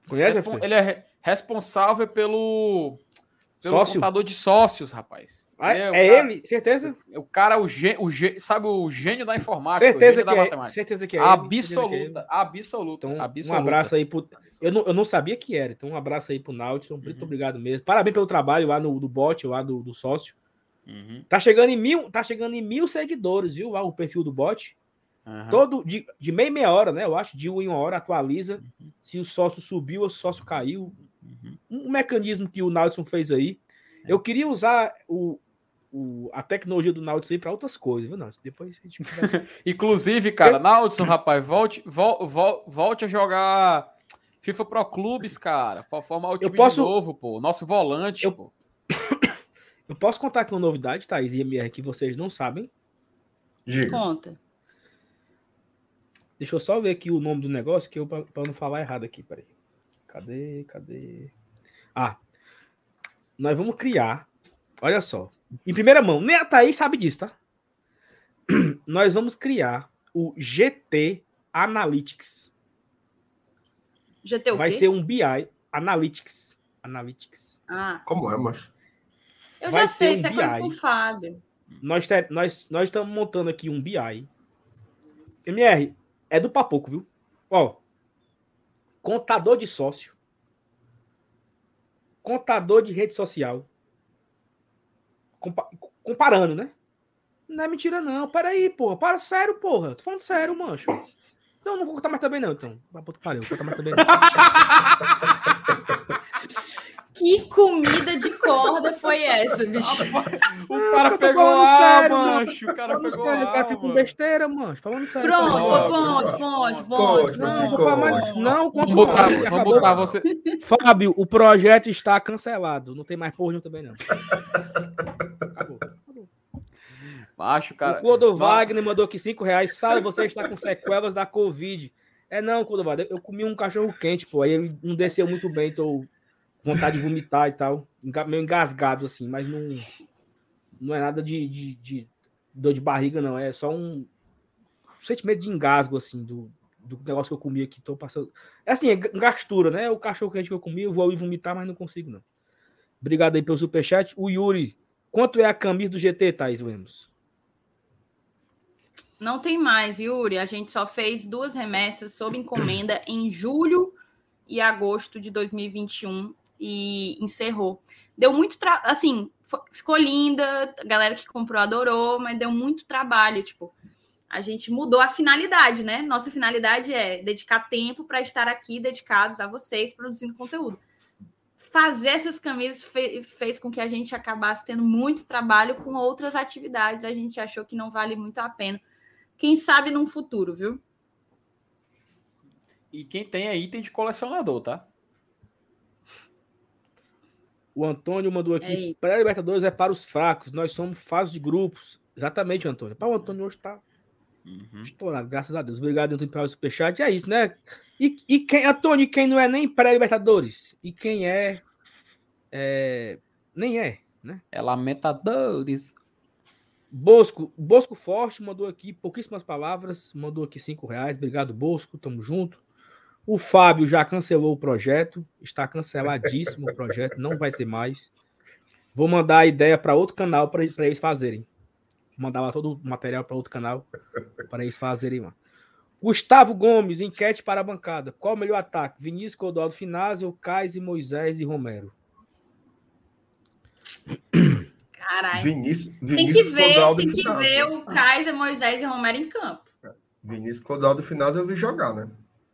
Speaker 1: Conhece?
Speaker 8: Respon... Ele é responsável pelo, pelo Sócio? contador de sócios, rapaz.
Speaker 1: Ah, é, é cara, ele? Certeza?
Speaker 8: O cara, o, gê, o gê, sabe o gênio da informática,
Speaker 1: certeza que
Speaker 8: é,
Speaker 1: certeza que é
Speaker 8: absoluta,
Speaker 1: ele.
Speaker 8: absoluta,
Speaker 1: então,
Speaker 8: absoluta.
Speaker 1: Um abraço aí pro eu não, eu não sabia que era, então um abraço aí pro muito uhum. obrigado mesmo. Parabéns pelo trabalho lá no do bot, lá do, do sócio. Uhum. Tá chegando em mil, tá chegando em mil seguidores, viu? Lá o perfil do bot. Uhum. Todo de, de meia meia hora, né? Eu acho, de uma em uma hora atualiza uhum. se o sócio subiu ou se o sócio caiu. Uhum. Um mecanismo que o Nautson fez aí. É. Eu queria usar o, o, a tecnologia do Nautilus aí para outras coisas, viu, Nautilus? Depois a gente [laughs]
Speaker 8: Inclusive, cara, Nautilus, rapaz, volte, vol, vol, volte a jogar FIFA Pro Clubes, cara. Formar o time eu posso... de novo, pô. Nosso volante,
Speaker 1: eu...
Speaker 8: pô. [coughs]
Speaker 1: eu posso contar aqui uma novidade, Thaís e MR, que vocês não sabem?
Speaker 2: Diga. Conta.
Speaker 1: Deixa eu só ver aqui o nome do negócio, que eu para não falar errado aqui, peraí. Cadê, cadê? Ah, nós vamos criar, olha só, em primeira mão. Nem a Thaís sabe disso, tá? [clears throat] Nós vamos criar o GT Analytics.
Speaker 2: GT o
Speaker 1: Vai ser um BI Analytics. Analytics.
Speaker 2: Ah.
Speaker 3: Como é, mas?
Speaker 2: Eu Vai já sei, um isso é coisa com o Fábio.
Speaker 1: Nós, te, nós, nós estamos montando aqui um BI. MR, é do Papoco, viu? Ó, contador de sócio, contador de rede social, Compa comparando, né? Não é mentira, não. Peraí, porra. Para sério, porra. Tô falando sério, mancho. Não, não vou contar mais também, não, então. Puto pariu, vou contar mais também, não.
Speaker 2: Que comida de corda foi essa, [laughs] bicho?
Speaker 8: O cara pegou a sério, mancho. O cara pegou sério,
Speaker 1: O cara fica com besteira, mancho. Falando sério.
Speaker 2: Pronto, pronto, pronto, pronto. Não,
Speaker 1: mais. Não,
Speaker 8: vamos botar, vamos botar você.
Speaker 1: Fábio, o projeto está cancelado. Não tem mais porra também, não. Acabou.
Speaker 8: Macho, cara.
Speaker 1: O Clodo Wagner mandou aqui 5 reais. Sabe, você está com sequelas da Covid. É não, Clodo Wagner. Eu comi um cachorro quente, pô. Aí ele não desceu muito bem, tô vontade de vomitar e tal. Meio engasgado, assim, mas não, não é nada de, de, de dor de barriga, não. É só um sentimento de engasgo, assim, do, do negócio que eu comi aqui. Tô passando. É assim, é gastura, né? O cachorro quente que eu comi, eu vou ir vomitar, mas não consigo, não. Obrigado aí pelo superchat. O Yuri, quanto é a camisa do GT, Thais Lemos?
Speaker 2: Não tem mais, Yuri. A gente só fez duas remessas sob encomenda em julho e agosto de 2021 e encerrou. Deu muito tra... assim, ficou linda, a galera que comprou adorou, mas deu muito trabalho, tipo, a gente mudou a finalidade, né? Nossa finalidade é dedicar tempo para estar aqui dedicados a vocês produzindo conteúdo. Fazer essas camisas fe fez com que a gente acabasse tendo muito trabalho com outras atividades. A gente achou que não vale muito a pena. Quem sabe num futuro, viu?
Speaker 8: E quem tem aí tem de colecionador, tá?
Speaker 1: O Antônio mandou aqui: é pré-Libertadores é para os fracos, nós somos fase de grupos. Exatamente, Antônio. Para o Antônio hoje está uhum. estourado, graças a Deus. Obrigado, Antônio, pelo superchat. É isso, né? E, e quem, Antônio, quem não é nem pré-Libertadores? E quem é, é. Nem é, né?
Speaker 8: É Lamentadores.
Speaker 1: Bosco, Bosco Forte mandou aqui pouquíssimas palavras, mandou aqui cinco reais. Obrigado, Bosco, tamo junto. O Fábio já cancelou o projeto, está canceladíssimo o projeto, não vai ter mais. Vou mandar a ideia para outro canal para eles fazerem. Vou mandar lá todo o material para outro canal para eles fazerem lá. Gustavo Gomes, enquete para a bancada. Qual o melhor ataque? Vinícius, Codaldo, Finazio, Cais, Moisés e Romero.
Speaker 2: Caralho.
Speaker 3: Vinícius,
Speaker 2: Vinícius, tem que ver, Codaldo tem que ver o Cais, Moisés e Romero em campo.
Speaker 3: Vinícius, Codaldo e Finazio eu vi jogar, né?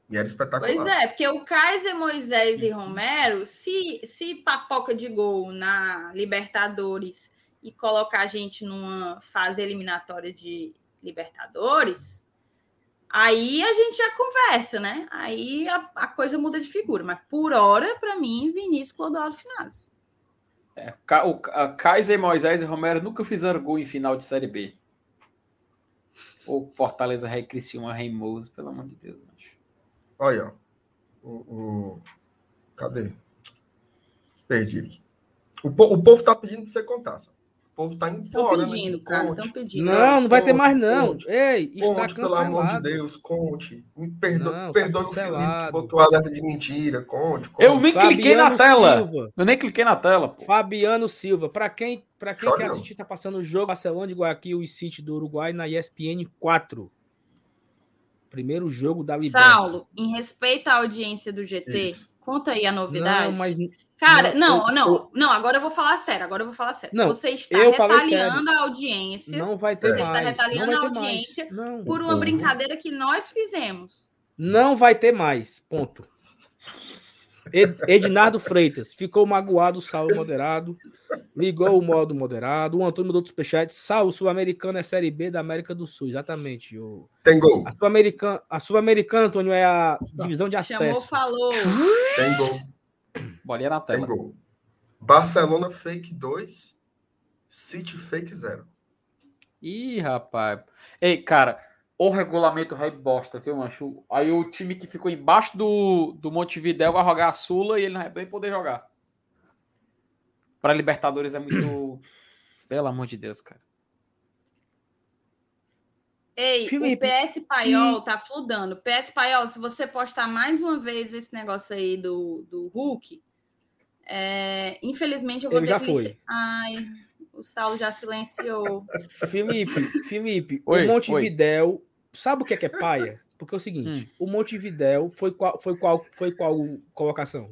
Speaker 3: E era espetacular.
Speaker 2: Pois é, porque o Kaiser, Moisés e Romero, se, se papoca de gol na Libertadores e colocar a gente numa fase eliminatória de Libertadores, aí a gente já conversa, né? Aí a, a coisa muda de figura. Mas por hora, para mim, Vinícius Clodoaldo Finazzi.
Speaker 8: É, o Kaiser, Moisés e Romero nunca fizeram gol em final de Série B. Ou Fortaleza Rei Criciúma Reimoso, pelo amor de Deus.
Speaker 3: Olha, ó. O, o... Cadê? Perdi aqui. O, po... o povo tá pedindo pra você contar. Sabe? O povo tá implorando.
Speaker 2: Estão pedindo, cara. Estão pedindo.
Speaker 1: Não, não vai conte, ter mais, não.
Speaker 3: Conte,
Speaker 1: Ei, está
Speaker 3: conte, pelo amor de Deus, conte. Perdo... Não, Perdoe tá o Felipe que botou a alerta de mentira. Conte, conte.
Speaker 8: Eu nem Fabiano cliquei na tela. Silva. Eu nem cliquei na tela. Pô.
Speaker 1: Fabiano Silva. Para quem, pra quem quer assistir, tá passando o jogo Barcelona de Guayaquil e City do Uruguai na ESPN 4. Primeiro jogo da
Speaker 2: Libertadores. Saulo, em respeito à audiência do GT, Isso. conta aí a novidade. Não, mas Cara, não, não, não, não, agora eu vou falar sério, agora eu vou falar sério. Não, você está retaliando a audiência.
Speaker 1: Não vai ter
Speaker 2: você
Speaker 1: mais.
Speaker 2: Você está retaliando a audiência não, por uma brincadeira que nós fizemos.
Speaker 1: Não vai ter mais. Ponto. Ed, Ednardo Freitas ficou magoado, Saulo moderado, ligou o modo moderado. O Antônio mudou do superchat. Saulo, Sul-Americano é Série B da América do Sul, exatamente. O...
Speaker 3: Tem gol.
Speaker 1: A Sul-Americana, a Sul-Americana, Antônio, é a divisão de acesso. Chamou,
Speaker 2: falou.
Speaker 3: Tem gol.
Speaker 8: Bolinha na tela.
Speaker 3: Tem gol. Barcelona fake 2, City fake 0.
Speaker 8: Ih, rapaz. Ei, cara, o regulamento rei bosta, viu, macho? Aí o time que ficou embaixo do, do Montevidéu vai jogar a Sula e ele não vai nem poder jogar. Para Libertadores é muito. [clears throat] Pelo amor de Deus, cara.
Speaker 2: Ei, Felipe, o PS Paiol e... tá fludando. PS Paiol, se você postar mais uma vez esse negócio aí do, do Hulk, é... infelizmente eu vou
Speaker 1: Ele ter já que... foi.
Speaker 2: Ai, o Saulo já silenciou.
Speaker 1: Felipe, Felipe, oi, o Montevidéu. Sabe o que é que é paia? Porque é o seguinte, hum. o Montevidéu foi qual, foi qual, foi qual colocação?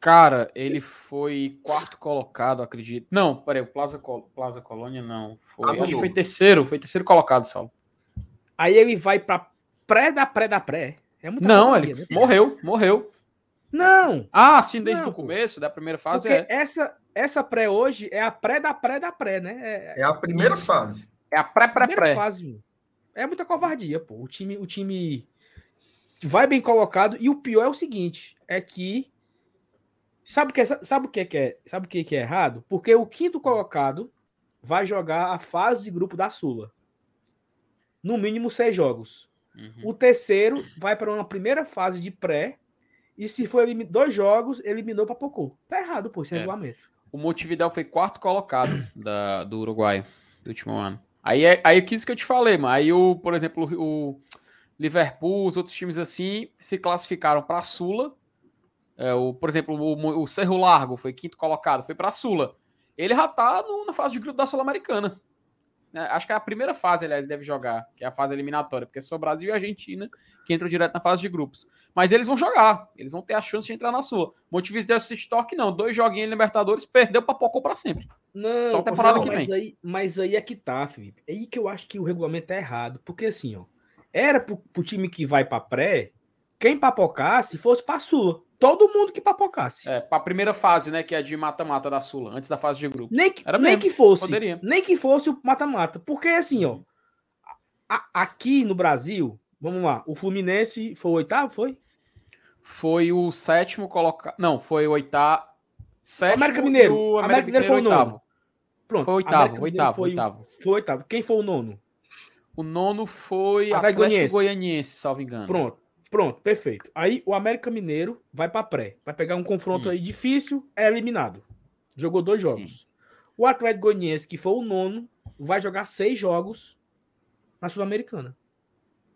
Speaker 8: Cara, ele foi quarto colocado, acredito. Não, peraí, o Plaza, Col Plaza Colônia não. Foi, ah, acho que foi terceiro, foi terceiro colocado, Saulo.
Speaker 1: Aí ele vai para pré da pré da pré.
Speaker 8: É não, ele né? morreu, morreu.
Speaker 1: Não.
Speaker 8: Ah, sim, desde não, o começo, da primeira fase.
Speaker 1: Porque é. essa, essa pré hoje é a pré da pré da pré, né?
Speaker 3: É, é a primeira isso. fase.
Speaker 8: É a pré-pré-pré.
Speaker 1: fase. É muita covardia, pô. O time, o time vai bem colocado. E o pior é o seguinte: é que. Sabe o que é, sabe o que é, sabe o que é errado? Porque o quinto colocado vai jogar a fase de grupo da Sula no mínimo seis jogos. Uhum. O terceiro vai para uma primeira fase de pré. E se for dois jogos, eliminou para Pocô. Tá errado, pô, esse é. regulamento.
Speaker 8: O Montevideo foi quarto colocado da, do Uruguai do último ano. Aí é aí que isso que eu te falei, mano. Aí o, por exemplo, o Liverpool, os outros times assim, se classificaram para a Sula. É, o, por exemplo, o, o Cerro Largo foi quinto colocado, foi para a Sula. Ele já tá no, na fase de grupo da Sul-Americana. Né? Acho que é a primeira fase, aliás, deve jogar, que é a fase eliminatória, porque é só Brasil e Argentina que entram direto na fase de grupos. Mas eles vão jogar, eles vão ter a chance de entrar na sua. Montevideo City Torque não, dois joguinhos em Libertadores, perdeu para Pocô para sempre.
Speaker 1: Não, só temporada não, que mas vem. Aí, mas aí é que tá, Felipe. É aí que eu acho que o regulamento é errado, porque assim, ó, era pro, pro time que vai para pré, quem papocasse fosse para Sula. Todo mundo que papocasse.
Speaker 8: É, para a primeira fase, né, que é de mata-mata da Sula, antes da fase de grupo.
Speaker 1: Nem que, Era nem mesmo, que fosse. Poderia. Nem que fosse o mata-mata. Porque assim, ó, a, aqui no Brasil, vamos lá, o Fluminense foi o oitavo, foi?
Speaker 8: Foi o sétimo colocado. Não, foi o oitavo.
Speaker 1: Sétimo América Mineiro. O América, América Mineiro foi o nono.
Speaker 8: Pronto. Foi o oitavo, oitavo,
Speaker 1: foi,
Speaker 8: oitavo.
Speaker 1: Foi oitavo. Quem foi o nono?
Speaker 8: O nono foi Atlético Goianiense, Goianiense salvo engano.
Speaker 1: Pronto. Pronto, perfeito. Aí o América Mineiro vai para pré. Vai pegar um confronto aí difícil, é eliminado. Jogou dois jogos. Sim. O Atlético Goianiense, que foi o nono, vai jogar seis jogos na Sul-Americana.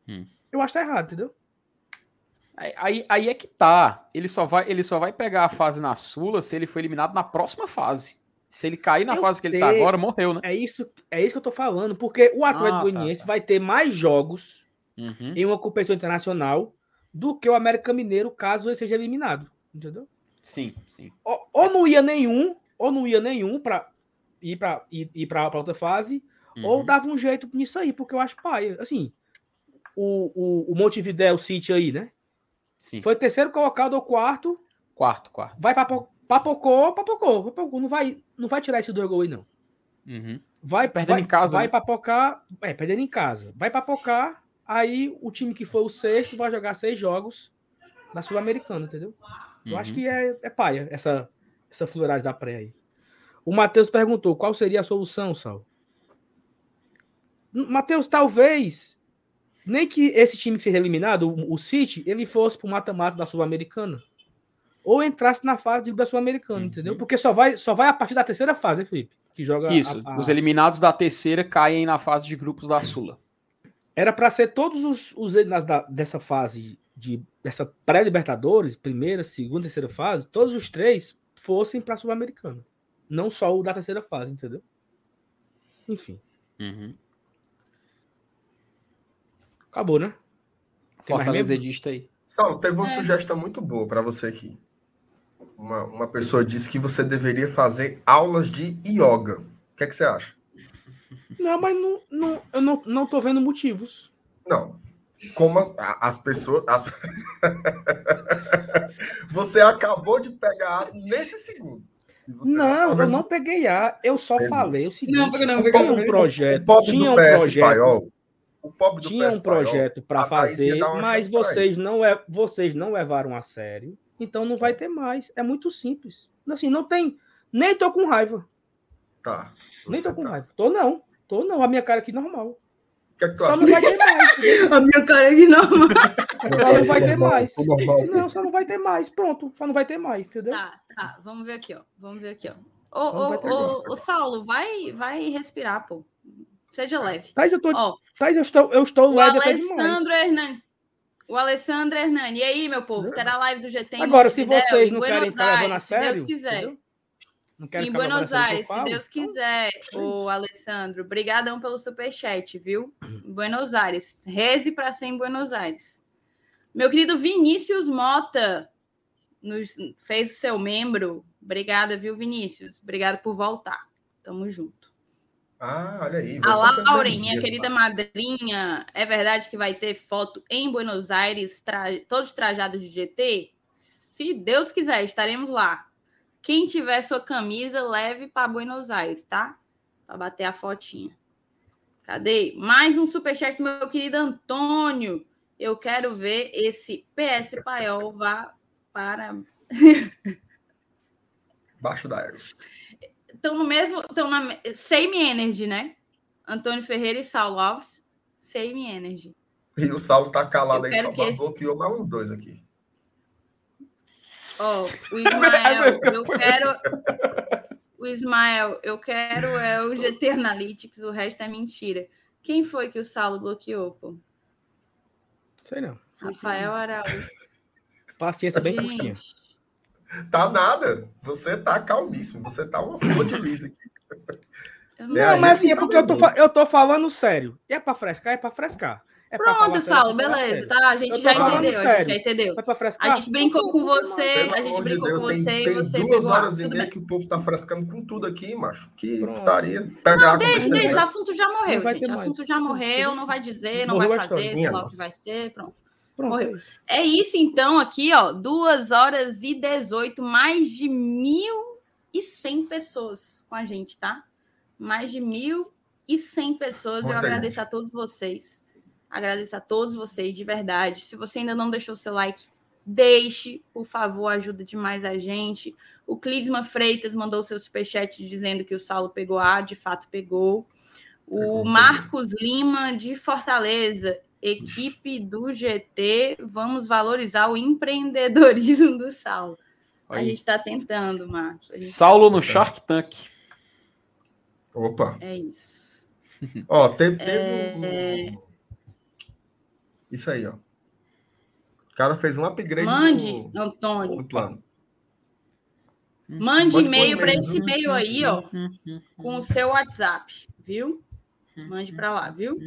Speaker 1: Hum. Eu acho que tá errado, entendeu?
Speaker 8: Aí, aí, aí, é que tá. Ele só, vai, ele só vai pegar a fase na Sula se ele for eliminado na próxima fase. Se ele cair na eu fase sei. que ele tá agora, morreu, né?
Speaker 1: É isso, é isso que eu tô falando. Porque o Atlético ah, tá, Goianiense tá, tá. vai ter mais jogos uhum. em uma competição internacional do que o América Mineiro, caso ele seja eliminado. Entendeu?
Speaker 8: Sim, sim.
Speaker 1: Ou, ou não ia nenhum, ou não ia nenhum para ir para ir, ir para outra fase, uhum. ou dava um jeito nisso aí, porque eu acho pai. Assim, o, o, o Montevideo City aí, né? Sim. Foi terceiro colocado ou quarto.
Speaker 8: Quarto, quarto.
Speaker 1: Vai para papocou, papocou, papocou. Não vai, não vai tirar esse dois gols aí, não.
Speaker 8: Uhum.
Speaker 1: Vai perdendo vai, em casa. Vai né? papocar, é, perdendo em casa. Vai papocar Aí o time que foi o sexto vai jogar seis jogos na Sul-Americana, entendeu? Eu acho uhum. que é, é paia essa, essa fluidade da pré aí. O Matheus perguntou qual seria a solução, Sal. Matheus, talvez nem que esse time que seja eliminado, o, o City, ele fosse pro mata-mata da Sul-Americana. Ou entrasse na fase da Sul-Americana, uhum. entendeu? Porque só vai, só vai a partir da terceira fase, hein, Felipe? Que joga
Speaker 8: Isso, a, a... os eliminados da terceira caem na fase de grupos da Sula.
Speaker 1: Era para ser todos os, os da, dessa fase, de dessa pré-Libertadores, primeira, segunda, terceira fase, todos os três fossem para a Sul-Americana. Não só o da terceira fase, entendeu? Enfim.
Speaker 8: Uhum.
Speaker 1: Acabou, né?
Speaker 8: Fortaleza edista aí.
Speaker 3: Saulo, teve uma é. sugestão muito boa para você aqui. Uma, uma pessoa disse que você deveria fazer aulas de yoga. O que, é que você acha?
Speaker 1: Não, mas não, não, eu não, não tô vendo motivos.
Speaker 3: Não. Como a, as pessoas. As... [laughs] você acabou de pegar nesse segundo.
Speaker 1: Não, eu não peguei A. Eu só falei o seguinte: não, não,
Speaker 3: tinha
Speaker 1: um projeto. tinha um projeto. Paiol, o pobre do tinha um projeto para fazer, mas vocês não, é, vocês não levaram a sério, então não vai ter mais. É muito simples. Assim, não tem. Nem tô com raiva.
Speaker 3: Tá.
Speaker 1: Nem tô com tá. raiva. Tô não. Tô não. A minha cara aqui normal.
Speaker 3: Que é que
Speaker 1: só não vai ter mais. [laughs]
Speaker 2: a minha cara aqui normal. [laughs]
Speaker 1: Só não vai ter mais. Não, só não vai ter mais. Pronto. Só não vai ter mais, entendeu?
Speaker 2: Tá, tá. Vamos ver aqui, ó. Vamos ver aqui, ó. Ô, ô, ô, ô, Saulo, vai, vai respirar, pô. Seja leve.
Speaker 1: Thais, eu, tô, oh, Thais, eu estou, eu estou leve
Speaker 2: até demais. Hernani. O Alessandro Hernani. E aí, meu povo? Terá live do GT
Speaker 1: Agora, se vocês não querem ficar levando a sério...
Speaker 2: Se Deus quiser. Em Buenos Aires, se Deus então, quiser, o Alessandro. Obrigadão pelo superchat, viu? Em Buenos Aires. Reze para ser em Buenos Aires. Meu querido Vinícius Mota nos fez o seu membro. Obrigada, viu, Vinícius? Obrigado por voltar. Tamo junto.
Speaker 3: Ah, olha aí.
Speaker 2: A Lauren, minha querida madrinha, é verdade que vai ter foto em Buenos Aires, tra... todos trajados de GT? Se Deus quiser, estaremos lá. Quem tiver sua camisa, leve para Buenos Aires, tá? Para bater a fotinha. Cadê? Mais um superchat do meu querido Antônio. Eu quero ver esse PS Paiol vá para.
Speaker 3: Baixo da égua
Speaker 2: estão no mesmo. Estão na Same Energy, né? Antônio Ferreira e Saulo Alves. Same Energy.
Speaker 3: E o Saulo tá calado eu aí, só esse... bloqueou mais um dois aqui.
Speaker 2: Ó, oh, o [laughs] Ismael, eu quero. O Ismael, eu quero é o GT Analytics, o resto é mentira. Quem foi que o Saulo bloqueou, pô?
Speaker 1: Sei não.
Speaker 2: Rafael Araújo.
Speaker 1: Paciência bem curtinha.
Speaker 3: Tá nada. Você tá calmíssimo. Você tá uma flor de lis aqui.
Speaker 1: Não, é, mas assim, é porque eu tô, eu tô falando sério. E é pra frescar? É pra frescar. É
Speaker 2: Pronto, Saulo, beleza, tá? A gente já entendeu, a gente já entendeu. A gente brincou com você, a gente brincou com você tem, e você
Speaker 3: tem duas horas e meia que o povo tá frescando com tudo aqui, macho. Que putaria. Pegar
Speaker 2: não, deixa, deixa, o assunto já morreu, gente. O assunto já morreu, não vai dizer, não vai fazer, sei lá o que vai ser, pronto. Pronto. Morreu. É isso, então, aqui, ó, 2 horas e 18, mais de 1.100 pessoas com a gente, tá? Mais de 1.100 pessoas. Muita Eu agradeço gente. a todos vocês. Agradeço a todos vocês, de verdade. Se você ainda não deixou seu like, deixe, por favor, ajuda demais a gente. O Clisma Freitas mandou seu superchat dizendo que o Saulo pegou A, de fato pegou. O Marcos Lima, de Fortaleza, equipe do GT, vamos valorizar o empreendedorismo do Saulo. Aí. A gente está tentando, Marcos. Tá
Speaker 8: Saulo tá no Shark Tank.
Speaker 3: Opa.
Speaker 2: É isso. [laughs]
Speaker 3: Ó, teve, teve é... um... Isso aí, ó. O cara fez um upgrade
Speaker 2: Mande, no, Antônio. no plano. Mande e-mail para esse e-mail aí, ó, com o seu WhatsApp, viu? Mande para lá, viu?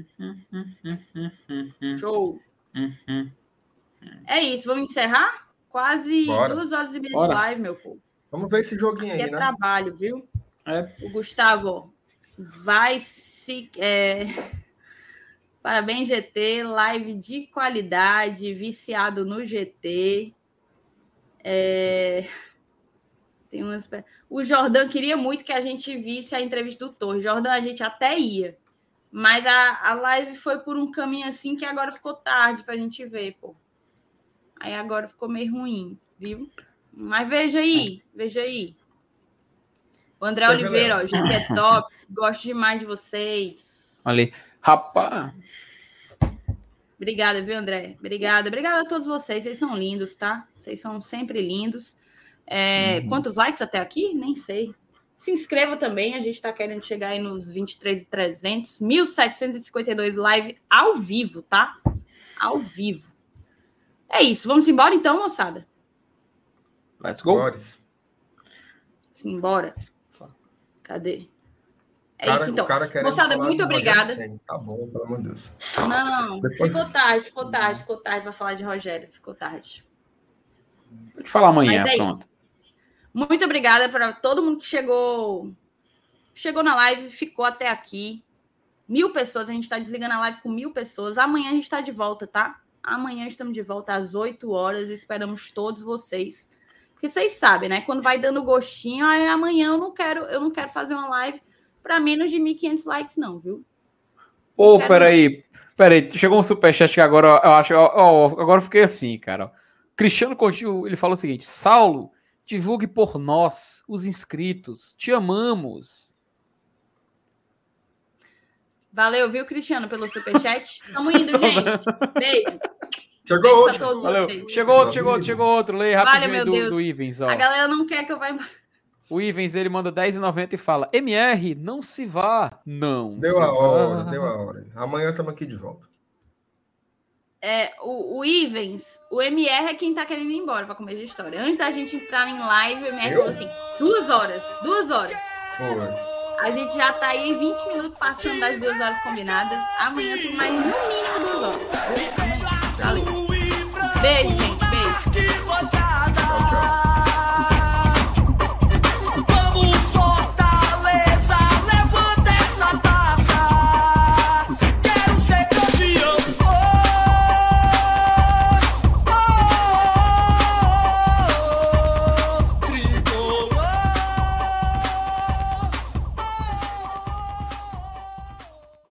Speaker 2: Show. É isso, vamos encerrar? Quase Bora. duas horas e meia Bora. de live, meu povo.
Speaker 3: Vamos ver esse joguinho Aqui
Speaker 2: aí,
Speaker 3: é né?
Speaker 2: trabalho, viu? É. O Gustavo vai se. É... Parabéns, GT. Live de qualidade, viciado no GT. É... Tem umas... O Jordan queria muito que a gente visse a entrevista do Torres. Jordan, a gente até ia. Mas a, a live foi por um caminho assim que agora ficou tarde para a gente ver, pô. Aí agora ficou meio ruim, viu? Mas veja aí, veja aí. O André Oliveira, ó, gente é top. Gosto demais de vocês.
Speaker 8: Ali. Rapaz.
Speaker 2: Obrigada, viu, André? Obrigada. Obrigada a todos vocês. Vocês são lindos, tá? Vocês são sempre lindos. É, uhum. Quantos likes até aqui? Nem sei. Se inscreva também. A gente está querendo chegar aí nos 23,300. 1.752 live ao vivo, tá? Ao vivo. É isso. Vamos embora então, moçada?
Speaker 8: Let's go.
Speaker 2: Simbora. Cadê? É cara, isso, então. Moçada, muito obrigada.
Speaker 3: Tá bom, pelo amor de Deus.
Speaker 2: Não, Depois... ficou tarde, ficou tarde, ficou tarde para falar de Rogério. Ficou tarde.
Speaker 8: Vou te falar amanhã, é pronto. Isso.
Speaker 2: Muito obrigada para todo mundo que chegou chegou na live, ficou até aqui. Mil pessoas, a gente está desligando a live com mil pessoas. Amanhã a gente está de volta, tá? Amanhã estamos de volta às 8 horas. Esperamos todos vocês. Porque vocês sabem, né? Quando vai dando gostinho, aí amanhã eu não quero, eu não quero fazer uma live para menos de 1.500 likes, não, viu?
Speaker 8: Pô, peraí. Peraí, chegou um superchat que agora eu acho. Ó, agora eu fiquei assim, cara. Cristiano Coutinho, ele falou o seguinte: Saulo, divulgue por nós, os inscritos. Te amamos.
Speaker 2: Valeu, viu, Cristiano, pelo superchat? [laughs] Tamo indo, gente. Beijo.
Speaker 3: Chegou outro.
Speaker 8: Valeu. Chegou outro, chegou outro, chegou outro. Leia rapidinho vale, meu
Speaker 2: do, Deus.
Speaker 8: do Ivens, ó.
Speaker 2: A galera não quer que eu vá embora.
Speaker 8: O Ivens, ele manda 10,90 e fala: MR, não se vá. Não.
Speaker 3: Deu a hora, deu a hora. Amanhã estamos aqui de volta.
Speaker 2: É, o, o Ivens, o MR é quem tá querendo ir embora para comer de história. Antes da gente entrar em live, o MR eu? falou assim: duas horas, duas horas.
Speaker 3: Foi.
Speaker 2: A gente já tá aí 20 minutos passando das duas horas combinadas. Amanhã tem mais no mínimo duas horas. Valeu. Beijo, gente.